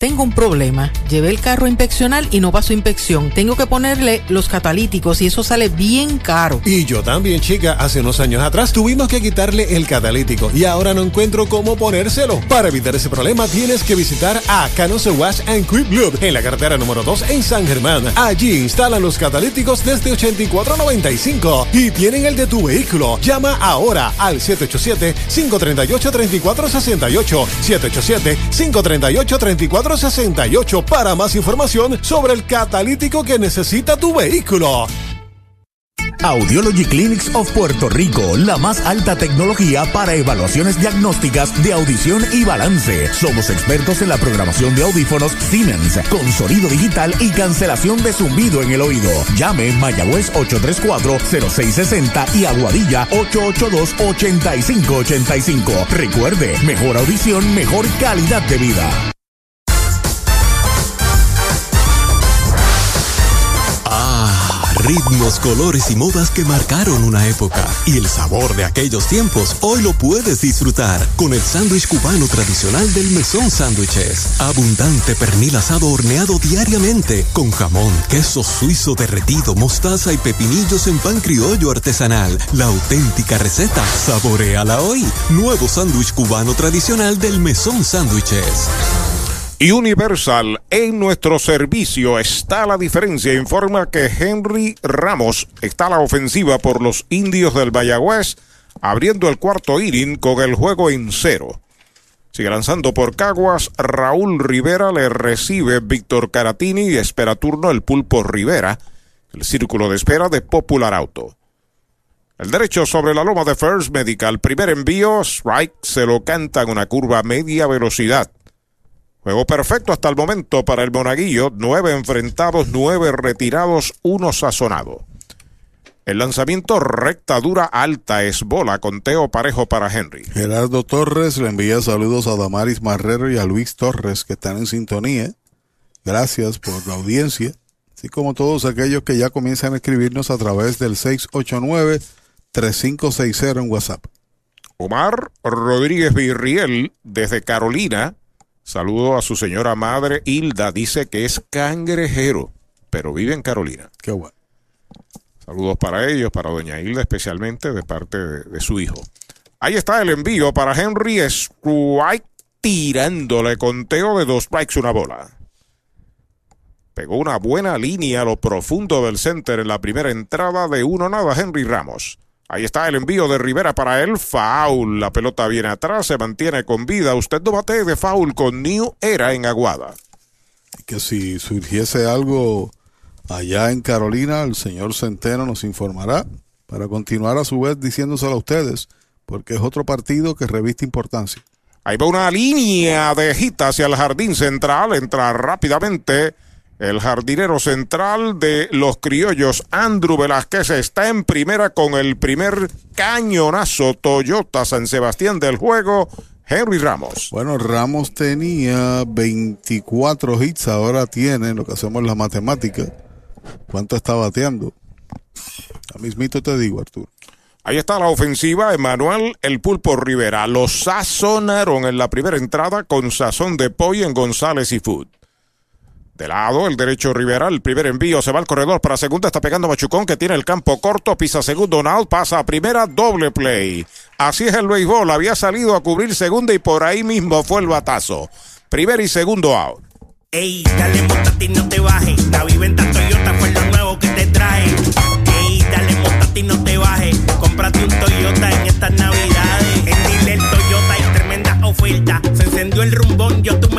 Tengo un problema. Llevé el carro a inspeccionar y no pasó inspección. Tengo que ponerle los catalíticos y eso sale bien caro. Y yo también, chica. Hace unos años atrás tuvimos que quitarle el catalítico y ahora no encuentro cómo ponérselo. Para evitar ese problema tienes que visitar a Canose Wash and Quick Lube en la carretera número 2 en San Germán. Allí instalan los catalíticos desde 84.95 y tienen el de tu vehículo. Llama ahora al 787-538-3468. 787-538-3468. 68 para más información sobre el catalítico que necesita tu vehículo. Audiology Clinics of Puerto Rico, la más alta tecnología para evaluaciones diagnósticas de audición y balance. Somos expertos en la programación de audífonos Siemens, con sonido digital y cancelación de zumbido en el oído. Llame Mayagüez 834-0660 y Aguadilla 882-8585. Recuerde, mejor audición, mejor calidad de vida. Ritmos, colores y modas que marcaron una época. Y el sabor de aquellos tiempos hoy lo puedes disfrutar con el sándwich cubano tradicional del Mesón Sándwiches. Abundante pernil asado horneado diariamente con jamón, queso suizo derretido, mostaza y pepinillos en pan criollo artesanal. La auténtica receta. Saboreala hoy. Nuevo sándwich cubano tradicional del Mesón Sándwiches. Universal, en nuestro servicio está la diferencia. Informa que Henry Ramos está a la ofensiva por los indios del Mayagüez, abriendo el cuarto inning con el juego en cero. Sigue lanzando por Caguas, Raúl Rivera le recibe Víctor Caratini y espera turno el Pulpo Rivera, el círculo de espera de Popular Auto. El derecho sobre la loma de First Medical, primer envío, strike, se lo canta en una curva media velocidad. Juego perfecto hasta el momento para el Monaguillo. Nueve enfrentados, nueve retirados, uno sazonado. El lanzamiento recta dura alta es bola, conteo parejo para Henry. Gerardo Torres le envía saludos a Damaris Marrero y a Luis Torres que están en sintonía. Gracias por la audiencia. Así como todos aquellos que ya comienzan a escribirnos a través del 689-3560 en WhatsApp. Omar Rodríguez Virriel, desde Carolina. Saludo a su señora madre Hilda. Dice que es cangrejero, pero vive en Carolina. Qué bueno. Saludos para ellos, para doña Hilda especialmente, de parte de, de su hijo. Ahí está el envío para Henry Strike tirándole conteo de dos strikes una bola. Pegó una buena línea a lo profundo del center en la primera entrada de uno nada Henry Ramos. Ahí está el envío de Rivera para él. Foul. La pelota viene atrás, se mantiene con vida. Usted no bate de foul con New Era en Aguada. Que si surgiese algo allá en Carolina, el señor Centeno nos informará para continuar a su vez diciéndoselo a ustedes, porque es otro partido que reviste importancia. Ahí va una línea de hit hacia el jardín central. Entra rápidamente el jardinero central de los criollos, Andrew Velázquez, está en primera con el primer cañonazo Toyota San Sebastián del juego. Henry Ramos. Bueno, Ramos tenía 24 hits, ahora tiene, lo que hacemos la matemática. ¿Cuánto está bateando? A mismito te digo, Arturo. Ahí está la ofensiva, Emanuel El Pulpo Rivera. Lo sazonaron en la primera entrada con sazón de pollo en González y Food. De lado, el derecho Rivera, el primer envío se va al corredor para segunda, está pegando Machucón que tiene el campo corto, pisa segundo, out, pasa a primera, doble play. Así es el béisbol, había salido a cubrir segunda y por ahí mismo fue el batazo. Primer y segundo out. Ey, dale montate y no te bajes. La viventa Toyota fue lo nuevo que te trae. Ey, dale montate y no te bajes. Cómprate un Toyota en estas navidades. En Dile Toyota hay tremenda oferta. Se encendió el rumbón, yo tú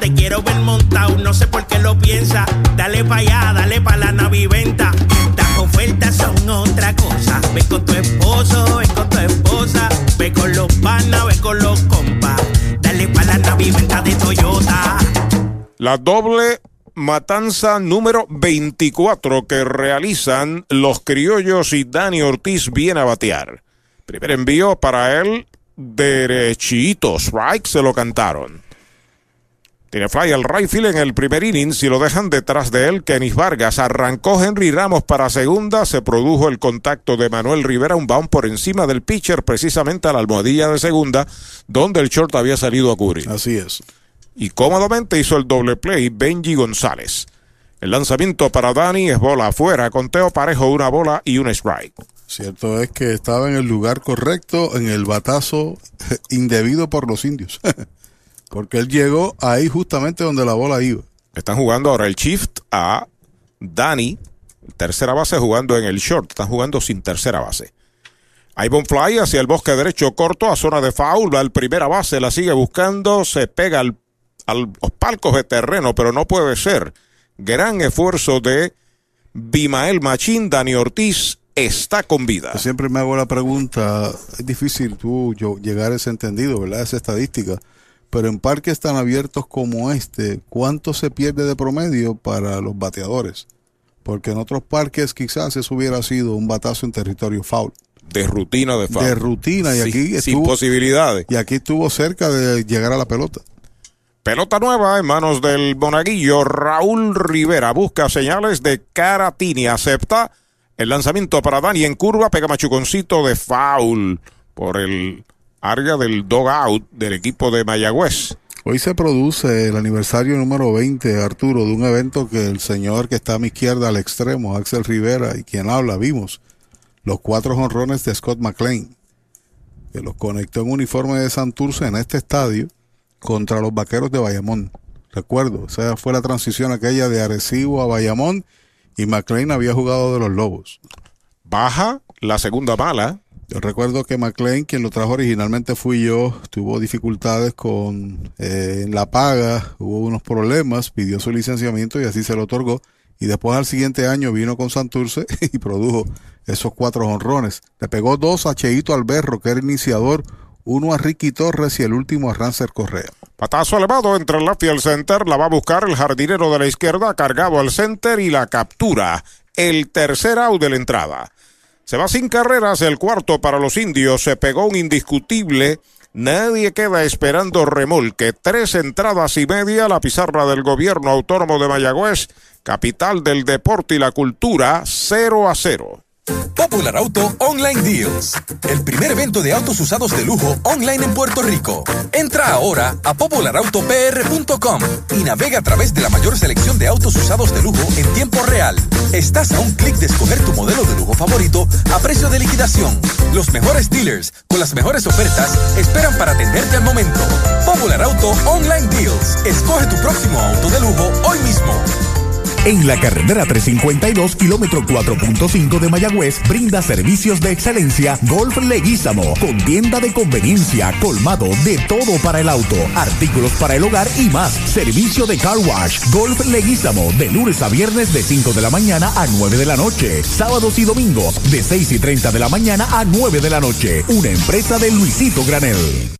Te quiero ver montado, no sé por qué lo piensa. Dale pa' allá, dale pa' la naviventa. Estas ofertas son otra cosa. Ve con tu esposo, ve con tu esposa. Ve con los panas, ve con los compas. Dale pa' la naviventa de Toyota. La doble matanza número 24 que realizan los criollos y Dani Ortiz viene a batear. Primer envío para él, derechito, strike, se lo cantaron. Tiene fly al right field en el primer inning. Si lo dejan detrás de él, Kenis Vargas. Arrancó Henry Ramos para segunda. Se produjo el contacto de Manuel Rivera. Un bound por encima del pitcher, precisamente a la almohadilla de segunda, donde el short había salido a cubrir. Así es. Y cómodamente hizo el doble play Benji González. El lanzamiento para Dani es bola afuera. Conteo parejo, una bola y un strike. Cierto es que estaba en el lugar correcto en el batazo indebido por los indios. Porque él llegó ahí justamente donde la bola iba. Están jugando ahora el shift a Dani, tercera base jugando en el short. Están jugando sin tercera base. Ivan Fly hacia el bosque derecho corto a zona de foul. Va al primera base, la sigue buscando, se pega al, a los palcos de terreno, pero no puede ser. Gran esfuerzo de Bimael Machín, Dani Ortiz está con vida. Siempre me hago la pregunta, es difícil tú yo, llegar a ese entendido, ¿verdad? Esa estadística. Pero en parques tan abiertos como este, ¿cuánto se pierde de promedio para los bateadores? Porque en otros parques quizás eso hubiera sido un batazo en territorio foul. De rutina de foul. De rutina, y Sí, aquí sin estuvo, posibilidades. Y aquí estuvo cerca de llegar a la pelota. Pelota nueva en manos del monaguillo Raúl Rivera. Busca señales de Caratini. Acepta el lanzamiento para Dani en curva. Pega machuconcito de foul por el área del dogout del equipo de Mayagüez. Hoy se produce el aniversario número 20, Arturo, de un evento que el señor que está a mi izquierda al extremo, Axel Rivera, y quien habla, vimos los cuatro jonrones de Scott McLean, que los conectó en uniforme de Santurce en este estadio contra los vaqueros de Bayamón. Recuerdo, esa fue la transición aquella de Arecibo a Bayamón y McLean había jugado de los Lobos. Baja la segunda bala. Yo recuerdo que McLean, quien lo trajo originalmente fui yo, tuvo dificultades con eh, la paga, hubo unos problemas, pidió su licenciamiento y así se lo otorgó. Y después al siguiente año vino con Santurce y produjo esos cuatro honrones. Le pegó dos a Cheito Alberro, que era iniciador, uno a Ricky Torres y el último a Rancer Correa. Patazo elevado entre el left y el center. La va a buscar el jardinero de la izquierda, cargado al center y la captura. El tercer out de la entrada. Se va sin carreras el cuarto para los indios. Se pegó un indiscutible. Nadie queda esperando remolque. Tres entradas y media. La pizarra del gobierno autónomo de Mayagüez, capital del deporte y la cultura, 0 a 0. Popular Auto Online Deals. El primer evento de autos usados de lujo online en Puerto Rico. Entra ahora a popularautopr.com y navega a través de la mayor selección de autos usados de lujo en tiempo real. Estás a un clic de escoger tu modelo de lujo favorito a precio de liquidación. Los mejores dealers con las mejores ofertas esperan para atenderte al momento. Popular Auto Online Deals. Escoge tu próximo auto de lujo hoy mismo. En la carretera 352, kilómetro 4.5 de Mayagüez, brinda servicios de excelencia Golf Leguízamo, con tienda de conveniencia, colmado de todo para el auto, artículos para el hogar y más. Servicio de car wash, Golf Leguízamo, de lunes a viernes de 5 de la mañana a 9 de la noche, sábados y domingos de 6 y 30 de la mañana a 9 de la noche. Una empresa de Luisito Granel.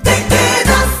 ど手出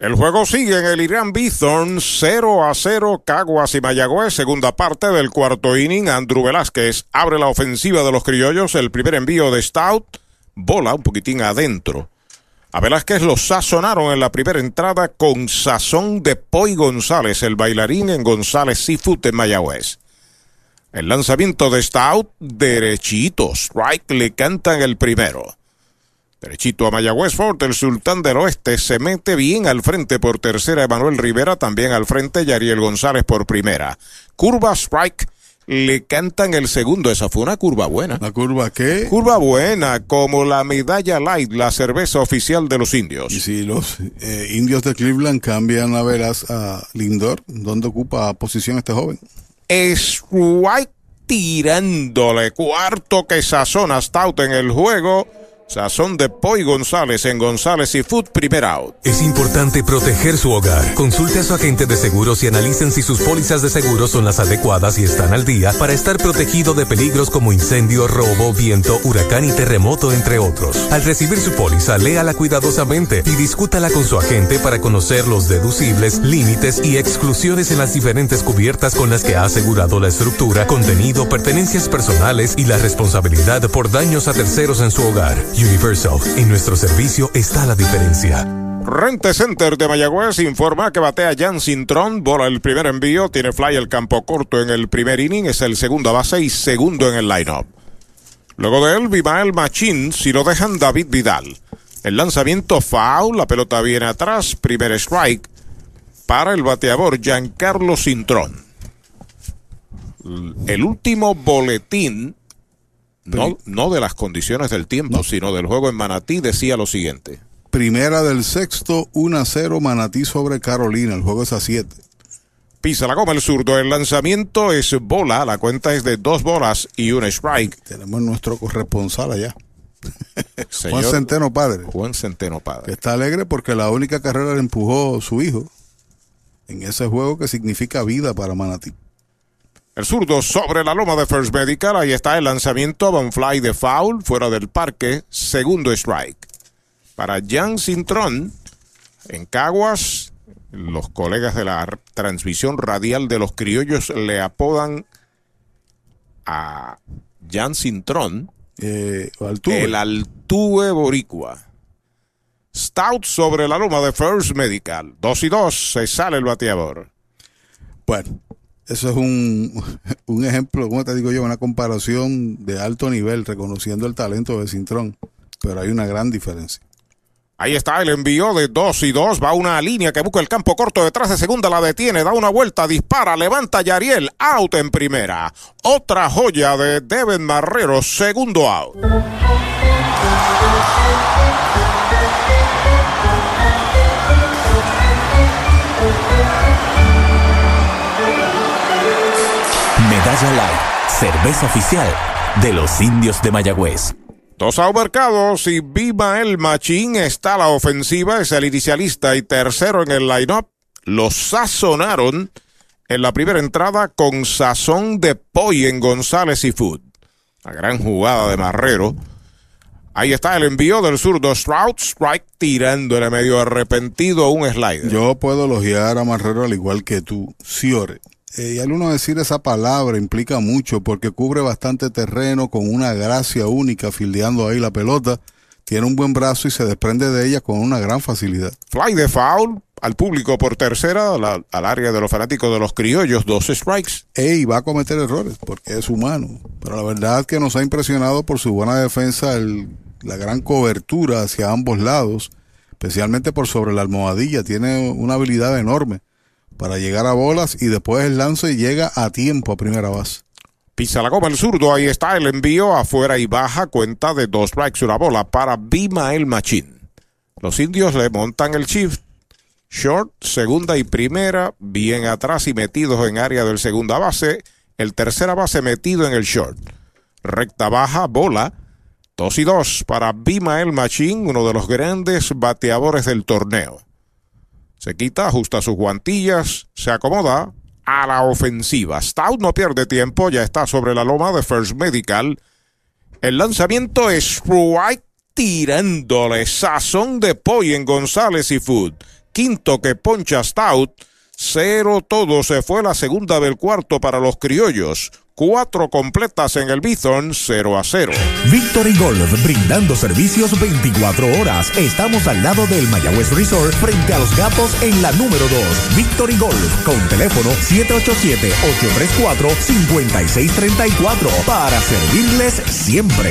El juego sigue en el Irán Bithorn 0 a 0 Caguas y Mayagüez, segunda parte del cuarto inning. Andrew Velázquez abre la ofensiva de los criollos, el primer envío de Stout, bola un poquitín adentro. A Velázquez lo sazonaron en la primera entrada con sazón de Poi González, el bailarín en González Seafood en Mayagüez. El lanzamiento de Stout, derechito, strike, le cantan el primero. Derechito a Mayagüez Fort, el sultán del oeste se mete bien al frente por tercera Emanuel Rivera, también al frente Yariel González por primera. Curva strike, le cantan el segundo, esa fue una curva buena. ¿La curva qué? Curva buena, como la medalla light, la cerveza oficial de los indios. Y si los eh, indios de Cleveland cambian a veras a Lindor, ¿dónde ocupa posición este joven? Strike tirándole cuarto que sazona Stout en el juego. Sazón de Poi González en González y Food Primer Out. Es importante proteger su hogar. Consulte a su agente de seguros y analicen si sus pólizas de seguro son las adecuadas y están al día para estar protegido de peligros como incendio, robo, viento, huracán y terremoto, entre otros. Al recibir su póliza, léala cuidadosamente y discútala con su agente para conocer los deducibles, límites y exclusiones en las diferentes cubiertas con las que ha asegurado la estructura, contenido, pertenencias personales y la responsabilidad por daños a terceros en su hogar. Universal, en nuestro servicio está la diferencia. Rente Center de Mayagüez informa que batea Jan Cintrón, bola el primer envío, tiene fly el campo corto en el primer inning, es el segundo base y segundo en el lineup. Luego de él, Vimael Machín, si lo dejan David Vidal. El lanzamiento foul, la pelota viene atrás, primer strike para el bateador Giancarlo Cintrón. El último boletín no, no de las condiciones del tiempo, sino del juego en Manatí, decía lo siguiente. Primera del sexto, 1 a 0 Manatí sobre Carolina. El juego es a 7. Pisa la goma el zurdo. El lanzamiento es bola. La cuenta es de dos bolas y un strike. Tenemos nuestro corresponsal allá. Señor Juan Centeno Padre. Juan Centeno Padre. Que está alegre porque la única carrera le empujó su hijo en ese juego que significa vida para Manatí. El zurdo sobre la loma de First Medical. Ahí está el lanzamiento. Van fly de foul. Fuera del parque. Segundo strike. Para Jan Cintrón. En Caguas. Los colegas de la transmisión radial de los criollos le apodan a Jan Cintrón. Eh, Altuve. El Altuve Boricua. Stout sobre la loma de First Medical. Dos y dos. Se sale el bateador. Bueno, eso es un, un ejemplo, como te digo yo, una comparación de alto nivel, reconociendo el talento de Cintrón. Pero hay una gran diferencia. Ahí está el envío de 2 y 2. Va una línea que busca el campo corto detrás de segunda. La detiene, da una vuelta, dispara, levanta Yariel. Out en primera. Otra joya de Devin Marrero. Segundo out. Light, cerveza oficial de los indios de Mayagüez. Dos mercados y Bimael Machín está a la ofensiva, es el inicialista y tercero en el line-up. Los sazonaron en la primera entrada con sazón de pollo en González y Food. La gran jugada de Marrero. Ahí está el envío del zurdo Stroud, strike tirando en el medio arrepentido un slider. Yo puedo elogiar a Marrero al igual que tú, Ciore. Eh, y al uno decir esa palabra implica mucho porque cubre bastante terreno con una gracia única fildeando ahí la pelota. Tiene un buen brazo y se desprende de ella con una gran facilidad. Fly de foul al público por tercera, la- al área de los fanáticos de los criollos, dos strikes. Ey, va a cometer errores porque es humano. Pero la verdad que nos ha impresionado por su buena defensa, el- la gran cobertura hacia ambos lados, especialmente por sobre la almohadilla. Tiene una habilidad enorme para llegar a bolas y después el lance llega a tiempo a primera base. Pisa la goma el zurdo, ahí está el envío afuera y baja, cuenta de dos strikes una bola para Bimael Machín. Los indios le montan el shift. Short, segunda y primera, bien atrás y metidos en área del segunda base. El tercera base metido en el short. Recta baja, bola. Dos y dos para Bimael Machín, uno de los grandes bateadores del torneo. Se quita, ajusta sus guantillas, se acomoda a la ofensiva. Stout no pierde tiempo, ya está sobre la loma de First Medical. El lanzamiento es strike tirándole sazón de pollo en González y Food. Quinto que poncha Stout. Cero todo se fue la segunda del cuarto para los criollos. Cuatro completas en el Bison, 0 a 0. Victory Golf, brindando servicios 24 horas. Estamos al lado del Mayagüez Resort, frente a los gatos en la número 2. Victory Golf, con teléfono 787-834-5634, para servirles siempre.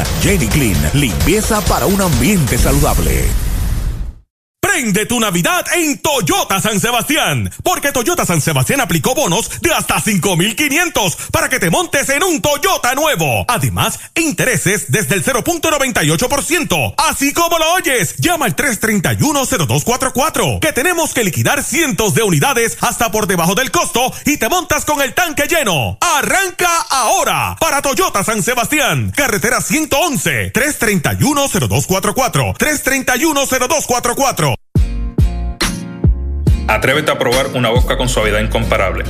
Jenny Clean, limpieza para un ambiente saludable. Prende tu Navidad en Toyota San Sebastián, porque Toyota San Sebastián aplicó bonos de hasta 5,500 para que te montes en un Toyota nuevo. Además, intereses desde el 0.98%. Así como lo oyes, llama al 331-0244, que tenemos que liquidar cientos de unidades hasta por debajo del costo y te montas con el tanque lleno. Arranca ahora para Toyota San Sebastián, carretera 111, 331-0244, 331-0244. Atrévete a probar una vodka con suavidad incomparable.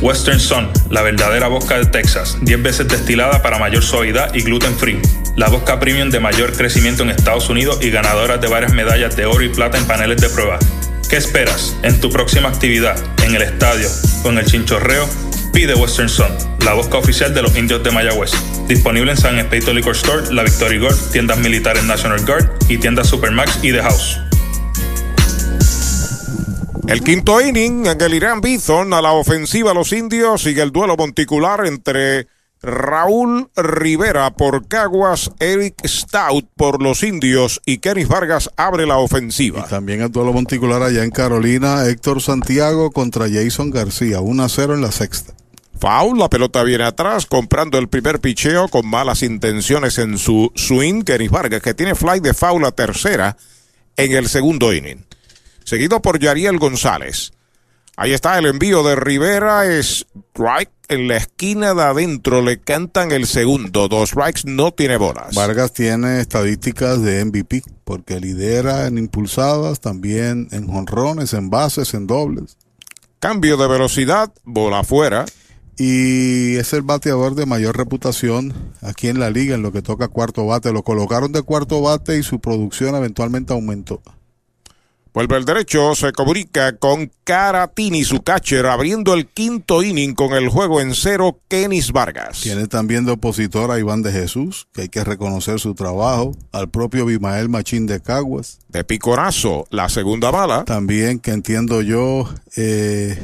Western Sun, la verdadera vodka de Texas, 10 veces destilada para mayor suavidad y gluten free. La vodka premium de mayor crecimiento en Estados Unidos y ganadora de varias medallas de oro y plata en paneles de prueba. ¿Qué esperas? En tu próxima actividad, en el estadio o en el chinchorreo, pide Western Sun, la vodka oficial de los indios de Mayagüez. Disponible en San Espeito Liquor Store, La Victory Gold, tiendas militares National Guard y tiendas Supermax y The House. El quinto inning en el Irán Bison a la ofensiva los indios sigue el duelo monticular entre Raúl Rivera por Caguas, Eric Stout por los indios y Kenny Vargas abre la ofensiva. También el duelo monticular allá en Carolina, Héctor Santiago contra Jason García, 1 a 0 en la sexta. Foul, la pelota viene atrás, comprando el primer picheo con malas intenciones en su swing. Kenny Vargas, que tiene fly de foul a tercera en el segundo inning. Seguido por Yariel González. Ahí está el envío de Rivera, es strike en la esquina de adentro, le cantan el segundo, dos strikes, no tiene bolas. Vargas tiene estadísticas de MVP porque lidera en impulsadas, también en jonrones, en bases, en dobles. Cambio de velocidad, bola afuera. y es el bateador de mayor reputación aquí en la liga en lo que toca cuarto bate. Lo colocaron de cuarto bate y su producción eventualmente aumentó. Vuelve el derecho, se comunica con Caratini, su catcher, abriendo el quinto inning con el juego en cero, Kenis Vargas. Tiene también de opositor a Iván de Jesús, que hay que reconocer su trabajo, al propio Bimael Machín de Caguas. De picorazo, la segunda bala. También que entiendo yo, eh,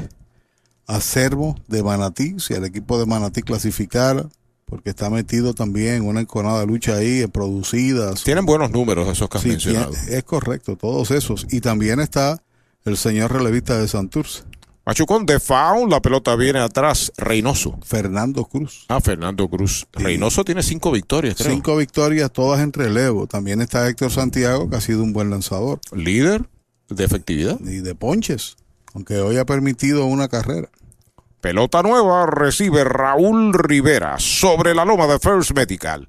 a Servo de Manatí, si el equipo de Manatí clasificara, porque está metido también en una enconada lucha ahí, producidas. Tienen buenos números esos que has Sí, mencionado. es correcto, todos esos. Y también está el señor relevista de Santurce. Machucón de foul, la pelota viene atrás, Reynoso. Fernando Cruz. Ah, Fernando Cruz. Reynoso tiene cinco victorias, creo. Cinco victorias, todas en relevo. También está Héctor Santiago, que ha sido un buen lanzador. Líder de efectividad. Y de ponches, aunque hoy ha permitido una carrera. Pelota nueva recibe Raúl Rivera sobre la loma de First Medical.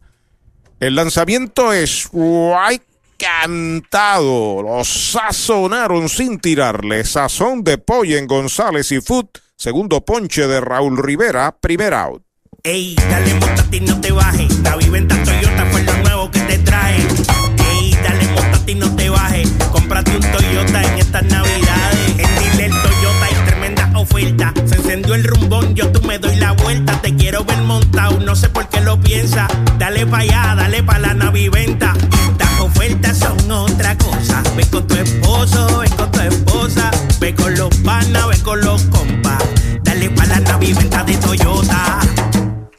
El lanzamiento es guay cantado. Lo sazonaron sin tirarle. Sazón de pollo en González y Food. Segundo ponche de Raúl Rivera. Primer out. Ey, dale montate y no te bajes. La viventa Toyota fue lo nuevo que te trae. Ey, dale montate y no te bajes. Cómprate un Toyota en estas navidades. En Dile Toyota hay tremenda oferta. El rumbón, yo tú me doy la vuelta. Te quiero ver montado, no sé por qué lo piensa. Dale pa' allá, dale pa' la naviventa. Estas ofertas son otra cosa. Ve con tu esposo, ve con tu esposa. Ve con los panas, ve con los compas. Dale pa' la naviventa de Toyota.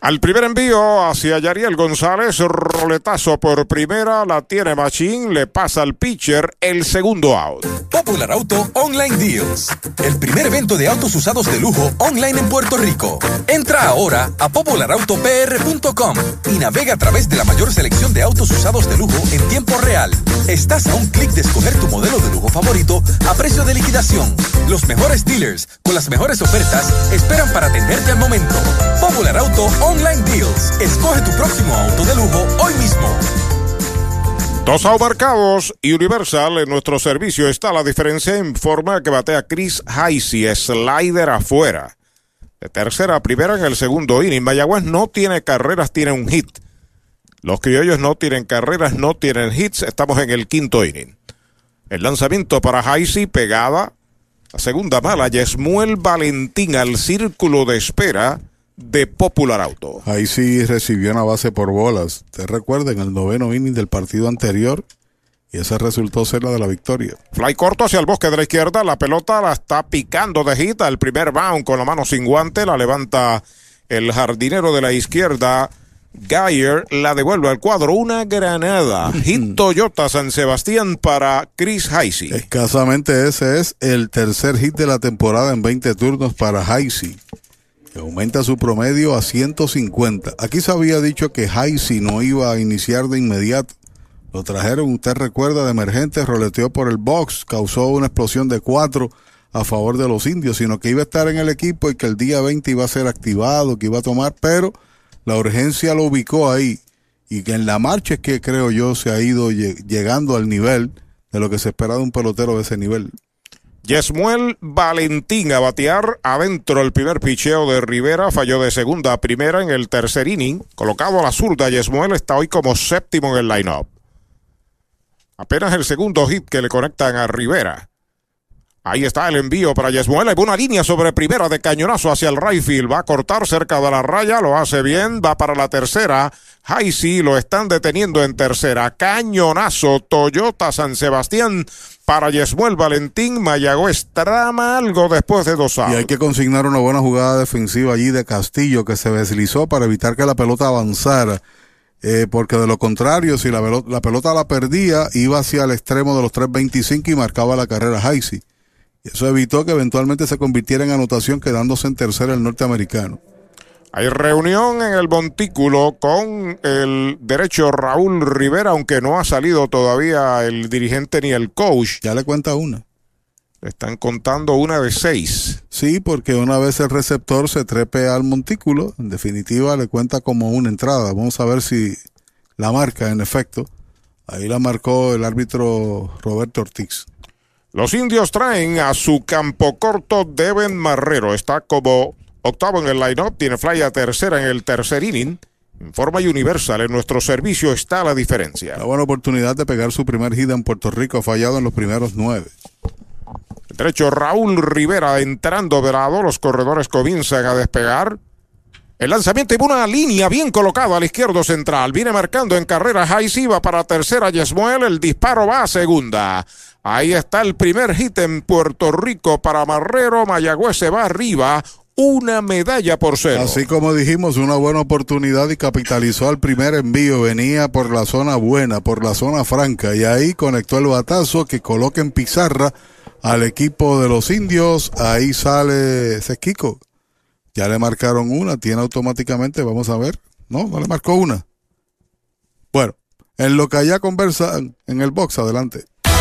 Al primer envío hacia Yariel González, roletazo por primera, la tiene Machín, le pasa al pitcher el segundo out. Popular Auto Online Deals. El primer evento de autos usados de lujo online en Puerto Rico. Entra ahora a popularautopr.com y navega a través de la mayor selección de autos usados de lujo en tiempo real. Estás a un clic de escoger tu modelo de lujo favorito a precio de liquidación. Los mejores dealers con las mejores ofertas esperan para atenderte al momento. Popular Auto Online Deals. Escoge tu próximo auto de lujo hoy mismo. Dos out marcados y Universal en nuestro servicio está la diferencia en forma que batea Chris Heisey, slider afuera. De tercera a primera en el segundo inning. Mayagüez no tiene carreras, tiene un hit. Los criollos no tienen carreras, no tienen hits. Estamos en el quinto inning. El lanzamiento para Heisey pegada. La segunda mala, Yesmuel Valentín al círculo de espera de Popular Auto. Ahí sí recibió una base por bolas. Te recuerda en el noveno inning del partido anterior y esa resultó ser la de la victoria. Fly corto hacia el bosque de la izquierda. La pelota la está picando de hit. El primer bound con la mano sin guante. La levanta el jardinero de la izquierda. Geyer la devuelve al cuadro. Una granada. Hit Toyota San Sebastián para Chris Heisey. Escasamente ese es el tercer hit de la temporada en 20 turnos para Heisey. Que aumenta su promedio a 150. Aquí se había dicho que Heisey no iba a iniciar de inmediato. Lo trajeron, usted recuerda, de emergente, roleteó por el box, causó una explosión de cuatro a favor de los indios, sino que iba a estar en el equipo y que el día 20 iba a ser activado, que iba a tomar, pero la urgencia lo ubicó ahí y que en la marcha es que creo yo se ha ido lle- llegando al nivel de lo que se espera de un pelotero de ese nivel. Yesmuel Valentín a batear adentro el primer picheo de Rivera, falló de segunda a primera en el tercer inning. Colocado a la zurda, Yesmuel está hoy como séptimo en el line-up. Apenas el segundo hit que le conectan a Rivera. Ahí está el envío para Yesmuel. Hay una línea sobre primera de cañonazo hacia el right field. Va a cortar cerca de la raya. Lo hace bien. Va para la tercera. Haisi lo están deteniendo en tercera. Cañonazo. Toyota San Sebastián para Yesmuel Valentín. Mayagüez trama algo después de dos Y hay que consignar una buena jugada defensiva allí de Castillo que se deslizó para evitar que la pelota avanzara. Eh, porque de lo contrario, si la, velo- la pelota la perdía, iba hacia el extremo de los 3.25 y marcaba la carrera Heisey. Y eso evitó que eventualmente se convirtiera en anotación quedándose en tercera el norteamericano. Hay reunión en el montículo con el derecho Raúl Rivera, aunque no ha salido todavía el dirigente ni el coach. Ya le cuenta una. Le están contando una de seis. Sí, porque una vez el receptor se trepe al montículo, en definitiva le cuenta como una entrada. Vamos a ver si la marca, en efecto. Ahí la marcó el árbitro Roberto Ortiz. Los indios traen a su campo corto Devin Marrero. Está como octavo en el line-up, tiene fly a tercera en el tercer inning. Informa Universal, en nuestro servicio está la diferencia. La buena oportunidad de pegar su primer hit en Puerto Rico, ha fallado en los primeros nueve. Derecho Raúl Rivera entrando de lado, los corredores comienzan a despegar. El lanzamiento y una línea bien colocada al izquierdo central. Viene marcando en carrera Jaisi, va para tercera Yesmuel. El disparo va a segunda. Ahí está el primer hit en Puerto Rico para Marrero. Mayagüez se va arriba. Una medalla por cero. Así como dijimos, una buena oportunidad y capitalizó al primer envío. Venía por la zona buena, por la zona franca. Y ahí conectó el batazo que coloca en pizarra al equipo de los indios. Ahí sale Sequico. Ya le marcaron una, tiene automáticamente, vamos a ver. No, no le marcó una. Bueno, en lo que allá conversan en el box, adelante.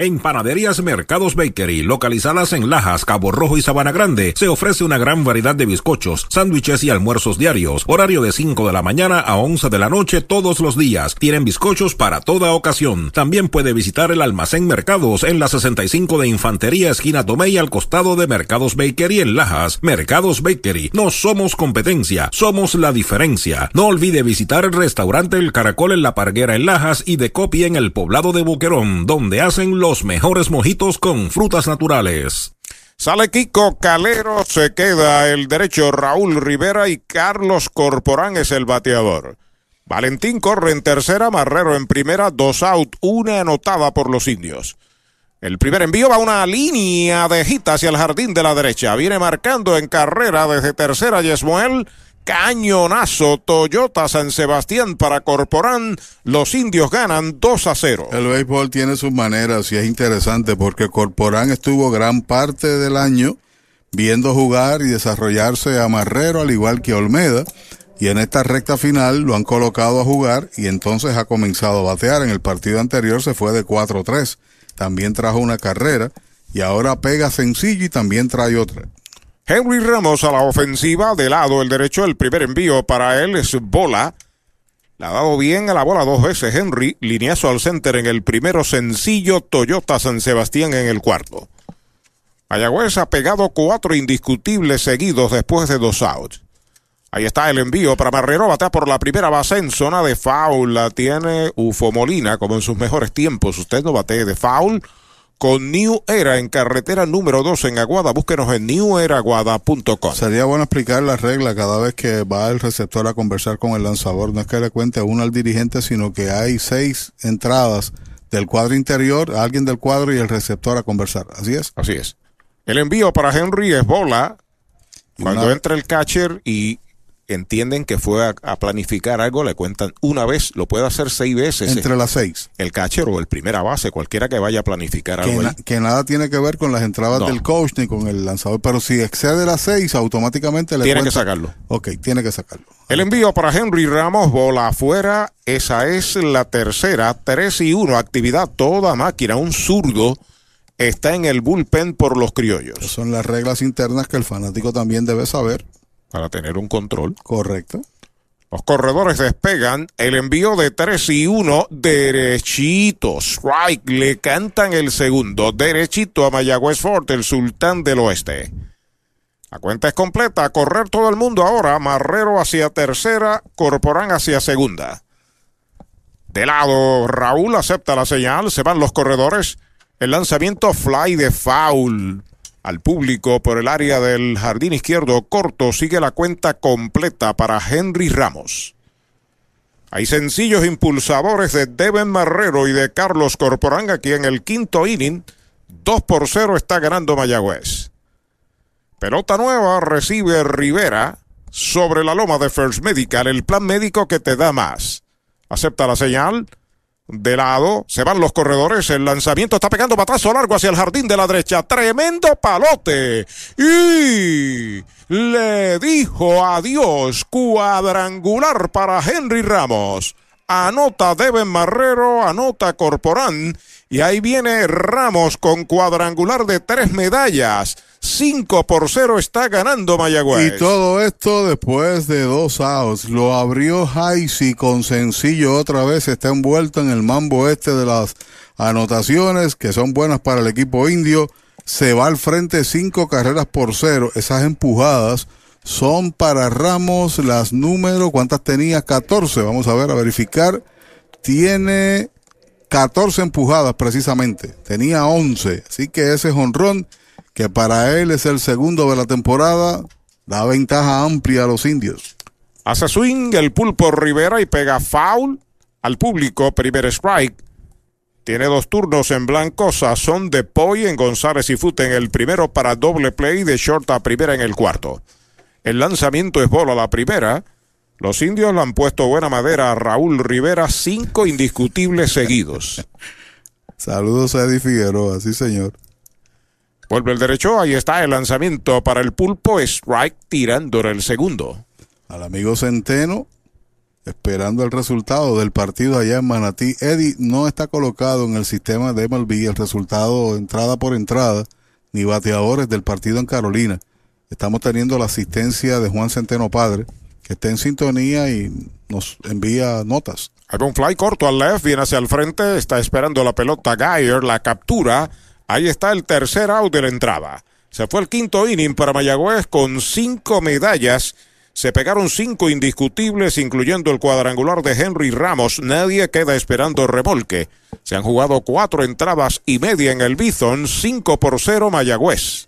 En Panaderías Mercados Bakery, localizadas en Lajas, Cabo Rojo y Sabana Grande, se ofrece una gran variedad de bizcochos, sándwiches y almuerzos diarios. Horario de 5 de la mañana a 11 de la noche todos los días. Tienen bizcochos para toda ocasión. También puede visitar el almacén Mercados en la 65 de Infantería, esquina Tomei, al costado de Mercados Bakery en Lajas. Mercados Bakery. No somos competencia, somos la diferencia. No olvide visitar el restaurante El Caracol en La Parguera en Lajas y de Copia en el poblado de Boquerón, donde hacen los los mejores mojitos con frutas naturales. Sale Kiko Calero, se queda el derecho Raúl Rivera y Carlos Corporán es el bateador. Valentín corre en tercera, Marrero en primera, dos out, una anotada por los indios. El primer envío va una línea de gita hacia el jardín de la derecha. Viene marcando en carrera desde tercera Yesmuel. Cañonazo Toyota San Sebastián para Corporán. Los indios ganan 2 a 0. El béisbol tiene sus maneras y es interesante porque Corporán estuvo gran parte del año viendo jugar y desarrollarse a Marrero al igual que Olmeda. Y en esta recta final lo han colocado a jugar y entonces ha comenzado a batear. En el partido anterior se fue de 4-3. También trajo una carrera y ahora pega sencillo y también trae otra. Henry Ramos a la ofensiva, de lado el derecho, el primer envío para él es bola. Le ha dado bien a la bola dos veces Henry, lineazo al center en el primero, sencillo Toyota San Sebastián en el cuarto. Mayagüez ha pegado cuatro indiscutibles seguidos después de dos outs. Ahí está el envío para Marrero, batea por la primera base en zona de foul. La tiene Ufo Molina, como en sus mejores tiempos. Usted no batee de foul con New Era en carretera número 2 en Aguada. Búsquenos en neweraguada.com. Sería bueno explicar la regla cada vez que va el receptor a conversar con el lanzador. No es que le cuente uno al dirigente, sino que hay seis entradas del cuadro interior, alguien del cuadro y el receptor a conversar. Así es. Así es. El envío para Henry es bola. Cuando Una- entra el catcher y entienden que fue a, a planificar algo, le cuentan una vez, lo puede hacer seis veces. Entre las seis. El catcher o el primera base, cualquiera que vaya a planificar Que, algo. na- que nada tiene que ver con las entradas No. del coach ni con el lanzador, pero si excede las seis, automáticamente le Tiene que cuenta- sacarlo. Ok, tiene que sacarlo. El envío para Henry Ramos, bola afuera. Esa es la tercera. 3 y 1. Actividad toda máquina. Un zurdo está en el bullpen por los criollos. Son las reglas internas que el fanático también debe saber. Para tener un control. Correcto. Los corredores despegan. El envío de 3 y 1. Derechito. Strike. Le cantan el segundo. Derechito a Mayagüez Fort, el sultán del oeste. La cuenta es completa. A correr todo el mundo ahora. Marrero hacia tercera. Corporán hacia segunda. De lado, Raúl acepta la señal. Se van los corredores. El lanzamiento fly de foul al público por el área del jardín izquierdo corto. Sigue la cuenta completa para Henry Ramos. Hay sencillos impulsadores de Devin Marrero y de Carlos Corporán aquí en el quinto inning. 2 por 0 está ganando Mayagüez. Pelota nueva recibe Rivera sobre la loma de First Medical, el plan médico que te da más. Acepta la señal. De lado, se van los corredores. El lanzamiento está pegando batazo largo hacia el jardín de la derecha. Tremendo palote. Y le dijo adiós. Cuadrangular para Henry Ramos. Anota Deben Marrero, anota Corporán. Y ahí viene Ramos con cuadrangular de tres medallas. 5 por 0 está ganando Mayagüez. Y todo esto después de dos outs. Lo abrió Jaisi con sencillo otra vez. Está envuelto en el mambo este de las anotaciones que son buenas para el equipo indio. Se va al frente cinco carreras por cero. Esas empujadas son para Ramos las números. ¿Cuántas tenía? 14. Vamos a ver, a verificar. Tiene 14 empujadas precisamente. Tenía 11. Así que ese jonrón, que para él es el segundo de la temporada, da ventaja amplia a los indios. Hace swing el pulpo Rivera y pega foul al público. Primer strike. Tiene dos turnos en blanco. Sazón de Poy en González y Fute en el primero para doble play de short a primera en el cuarto. El lanzamiento es bola a la primera. Los indios le han puesto buena madera a Raúl Rivera, cinco indiscutibles seguidos. Saludos a Eddie Figueroa, sí señor. Vuelve el derecho, ahí está el lanzamiento para el pulpo, strike tirándole el segundo. Al amigo Centeno, esperando el resultado del partido allá en Manatí. Eddie no está colocado en el sistema de MLB el resultado entrada por entrada, ni bateadores del partido en Carolina. Estamos teniendo la asistencia de Juan Centeno Padre, que está en sintonía y nos envía notas. Hay un fly corto al left, viene hacia el frente, está esperando la pelota Geyer, la captura. Ahí está el tercer out de la entrada. Se fue el quinto inning para Mayagüez con cinco medallas. Se pegaron cinco indiscutibles, incluyendo el cuadrangular de Henry Ramos. Nadie queda esperando remolque. Se han jugado cuatro entradas y media en el Bison, cinco por cero Mayagüez.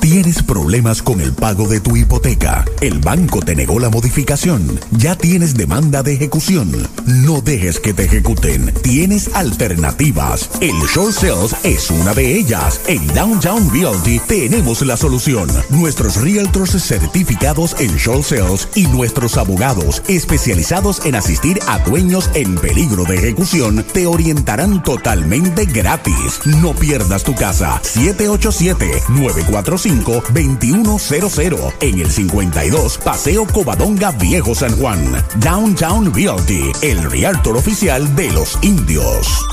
¿Tienes problemas con el pago de tu hipoteca? ¿El banco te negó la modificación? ¿Ya tienes demanda de ejecución? No dejes que te ejecuten. Tienes alternativas. El short sales es una de ellas. En Downtown Realty tenemos la solución. Nuestros realtors certificados en short sales y nuestros abogados especializados en asistir a dueños en peligro de ejecución te orientarán totalmente gratis. No pierdas tu casa. 787 945 2100 en el 52 Paseo Covadonga Viejo San Juan. Downtown Realty, el realtor oficial de los indios.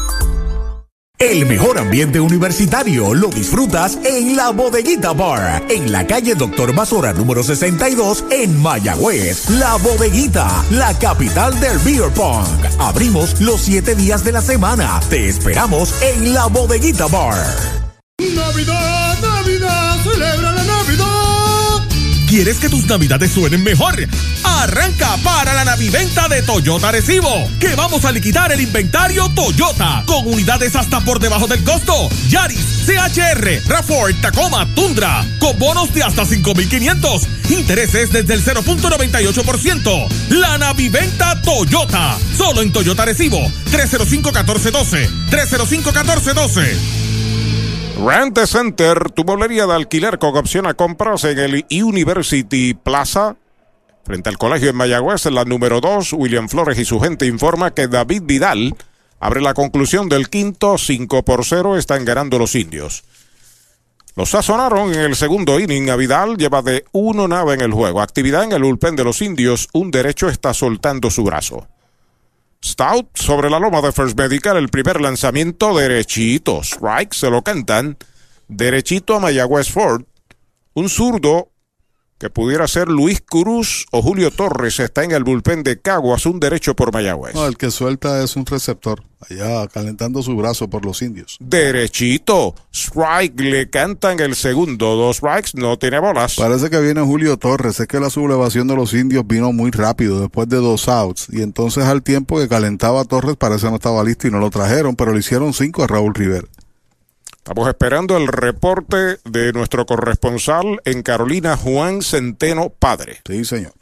El mejor ambiente universitario lo disfrutas en la Bodeguita Bar, en la calle Doctor Basora número 62 en Mayagüez. La Bodeguita, la capital del beer pong. Abrimos los siete días de la semana. Te esperamos en la Bodeguita Bar. Navidad, Navidad, celebra la Navidad. ¿Quieres que tus navidades suenen mejor? Arranca para la naviventa de Toyota Recibo, que vamos a liquidar el inventario Toyota, con unidades hasta por debajo del costo. Yaris, CHR, Rafford, Tacoma, Tundra, con bonos de hasta 5,500. Intereses desde el 0.98%. La naviventa Toyota, solo en Toyota Recibo, 305-1412, 305-1412. Rent Center, tu mueblería de alquiler con opción a compras en el University Plaza. Frente al colegio en Mayagüez, en la número 2, William Flores y su gente informa que David Vidal abre la conclusión del quinto, 5 por 0, están ganando los indios. Los sazonaron en el segundo inning. A Vidal lleva de uno nada en el juego. Actividad en el bullpen de los indios. Un derecho está soltando su brazo. Stout sobre la loma de First Medical, el primer lanzamiento derechito. Strike, se lo cantan. Derechito a Mayagüez Ford. Un zurdo que pudiera ser Luis Cruz o Julio Torres está en el bullpen de Caguas, un derecho por Mayagüez. No, el que suelta es un receptor, allá calentando su brazo por los indios. Derechito. Strike, le cantan el segundo. Dos strikes, no tiene bolas. Parece que viene Julio Torres, es que la sublevación de los indios vino muy rápido, después de dos outs, y entonces al tiempo que calentaba Torres parece no estaba listo y no lo trajeron, pero le hicieron cinco a Raúl Rivera. Estamos esperando el reporte de nuestro corresponsal en Carolina, Juan Centeno Padre. Sí, señor.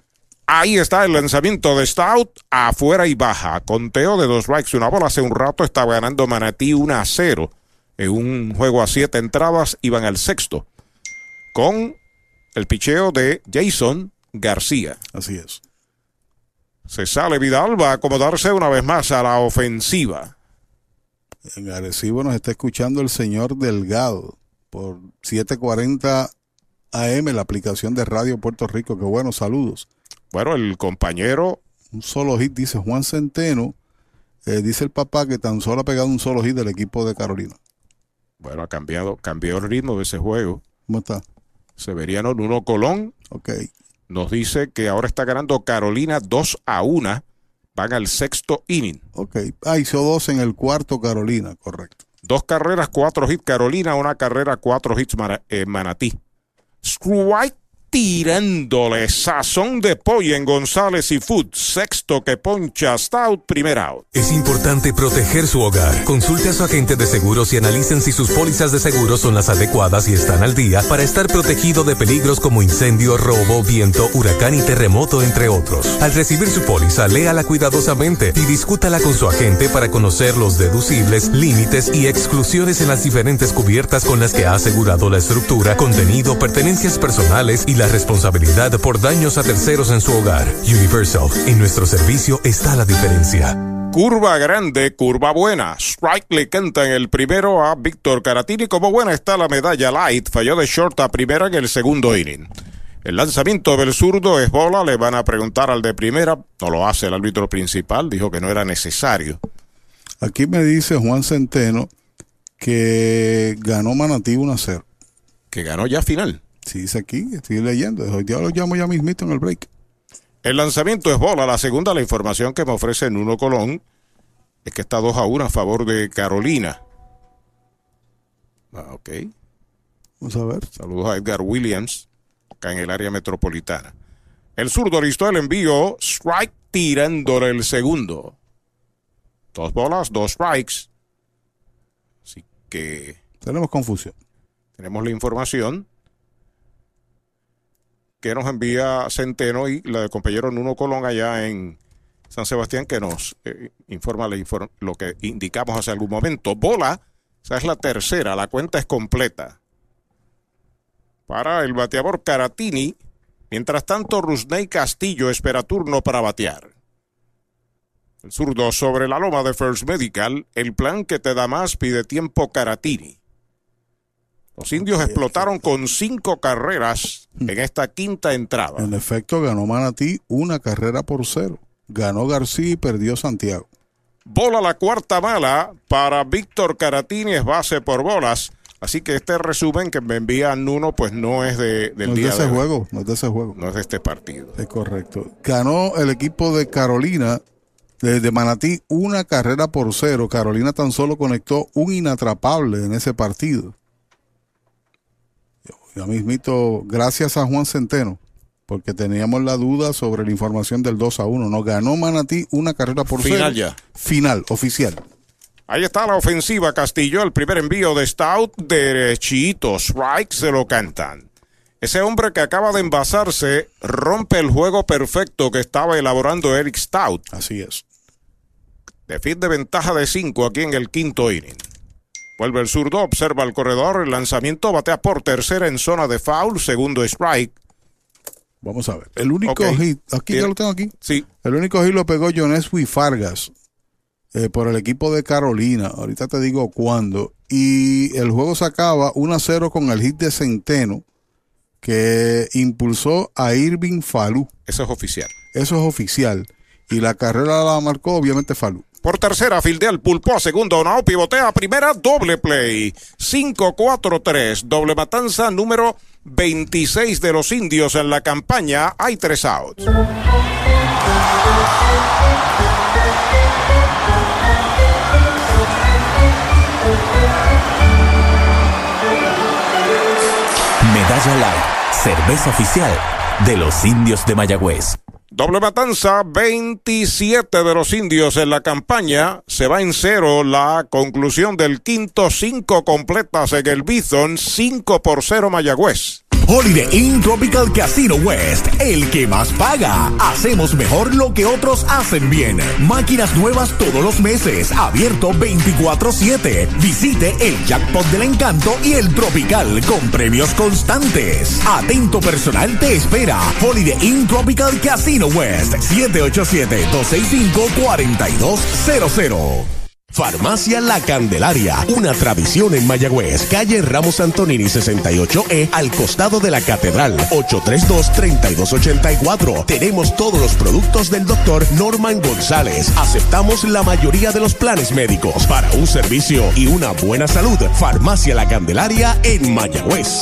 Ahí está el lanzamiento de Stout, afuera y baja. Conteo de dos strikes y una bola. Hace un rato estaba ganando Manatí 1 a 0. En un juego a siete entradas, iban al sexto. Con el picheo de Jason García. Así es. Se sale Vidal, va a acomodarse una vez más a la ofensiva. En Arecibo nos está escuchando el señor Delgado por 740 AM, la aplicación de Radio Puerto Rico. Qué bueno, saludos. Bueno, el compañero. Un solo hit, dice Juan Centeno. Eh, dice el papá que tan solo ha pegado un solo hit del equipo de Carolina. Bueno, ha cambiado, cambió el ritmo de ese juego. ¿Cómo está? Severiano Nuno Colón. Ok. Nos dice que ahora está ganando Carolina 2 a 1. Van al sexto inning. Ok. Ah, hizo dos en el cuarto Carolina, correcto. Dos carreras, cuatro hits Carolina, una carrera, cuatro hits eh, Manatí. Strike tirándole sazón de pollo en González y Food. Sexto que poncha Stout, primer out. Es importante proteger su hogar. Consulte a su agente de seguros y analicen si sus pólizas de seguros son las adecuadas y están al día para estar protegido de peligros como incendio, robo, viento, huracán y terremoto, entre otros. Al recibir su póliza, léala cuidadosamente y discútala con su agente para conocer los deducibles, límites y exclusiones en las diferentes cubiertas con las que ha asegurado la estructura, contenido, pertenencias personales y la responsabilidad por daños a terceros en su hogar. Universal, en nuestro servicio está la diferencia. Curva grande, curva buena. Strike le canta en el primero a Víctor Caratini. Como buena está la medalla light. Falló de short a primera en el segundo inning. El lanzamiento del zurdo es bola. Le van a preguntar al de primera. No lo hace el árbitro principal. Dijo que no era necesario. Aquí me dice Juan Centeno que ganó Manatí 1 a 0. Que ganó ya final. Sí, dice aquí, estoy leyendo. Hoy día lo llamo ya mismito en el break. El lanzamiento es bola. La segunda, la información que me ofrece Nuno Colón es que está 2 a 1 a favor de Carolina. Ah, ok. Vamos a ver. Saludos a Edgar Williams, acá en el área metropolitana. El zurdo listó el envío, strike tirándole el segundo. Dos bolas, dos strikes. Así que Tenemos confusión. tenemos la información que nos envía Centeno y la del compañero Nuno Colón allá en San Sebastián que nos eh, informa lo que indicamos hace algún momento. Bola, esa es la tercera, la cuenta es completa. Para el bateador Caratini, mientras tanto Rusney Castillo espera turno para batear. El zurdo sobre la loma de First Medical, el plan que te da más pide tiempo Caratini. Los indios explotaron con cinco carreras en esta quinta entrada. En efecto, ganó Manatí una carrera por cero. Ganó García y perdió Santiago. Bola la cuarta mala para Víctor Caratini, es base por bolas. Así que este resumen que me envía Nuno, pues no es de, del no es de ese de juego, no es de ese juego. No es de este partido. Es correcto. Ganó el equipo de Carolina, de, de Manatí, una carrera por cero. Carolina tan solo conectó un inatrapable en ese partido. Ya mismito, gracias a Juan Centeno, porque teníamos la duda sobre la información del 2 a 1. No ganó Manatí una carrera por cero. Final ya. Final, oficial. Ahí está la ofensiva Castillo, el primer envío de Stout, derechito, strike, se lo cantan. Ese hombre que acaba de envasarse rompe el juego perfecto que estaba elaborando Eric Stout. Así es. De fin de ventaja de 5 aquí en el quinto inning. Vuelve el zurdo, observa el corredor, el lanzamiento, batea por tercera en zona de foul, segundo strike. Vamos a ver. El único hit, aquí ya lo tengo aquí. Sí. El único hit lo pegó Joneswi Fargas eh, por el equipo de Carolina. Ahorita te digo cuándo. Y el juego se acaba 1 a 0 con el hit de Centeno que impulsó a Irving Falú. Eso es oficial. Eso es oficial. Y la carrera la marcó obviamente Falú. Por tercera, fildea el pulpo a segundo, no, pivotea a primera, doble play. 5-4-3, doble matanza número 26 de los indios en la campaña. Hay tres outs. Medalla Light, cerveza oficial de los indios de Mayagüez. Doble matanza, 27 de los indios en la campaña. Se va en cero la conclusión del quinto, cinco completas en el Bison, 5 por 0 Mayagüez. Holiday Inn Tropical Casino West, el que más paga. Hacemos mejor lo que otros hacen bien. Máquinas nuevas todos los meses, abierto 24/7. Visite el Jackpot del Encanto y el Tropical con premios constantes. Atento personal te espera. Holiday Inn Tropical Casino West, 787-265-4200. Farmacia La Candelaria, una tradición en Mayagüez, calle Ramos Antonini 68E, al costado de la Catedral, 832-3284. Tenemos todos los productos del doctor Norman González. Aceptamos la mayoría de los planes médicos para un servicio y una buena salud. Farmacia La Candelaria en Mayagüez.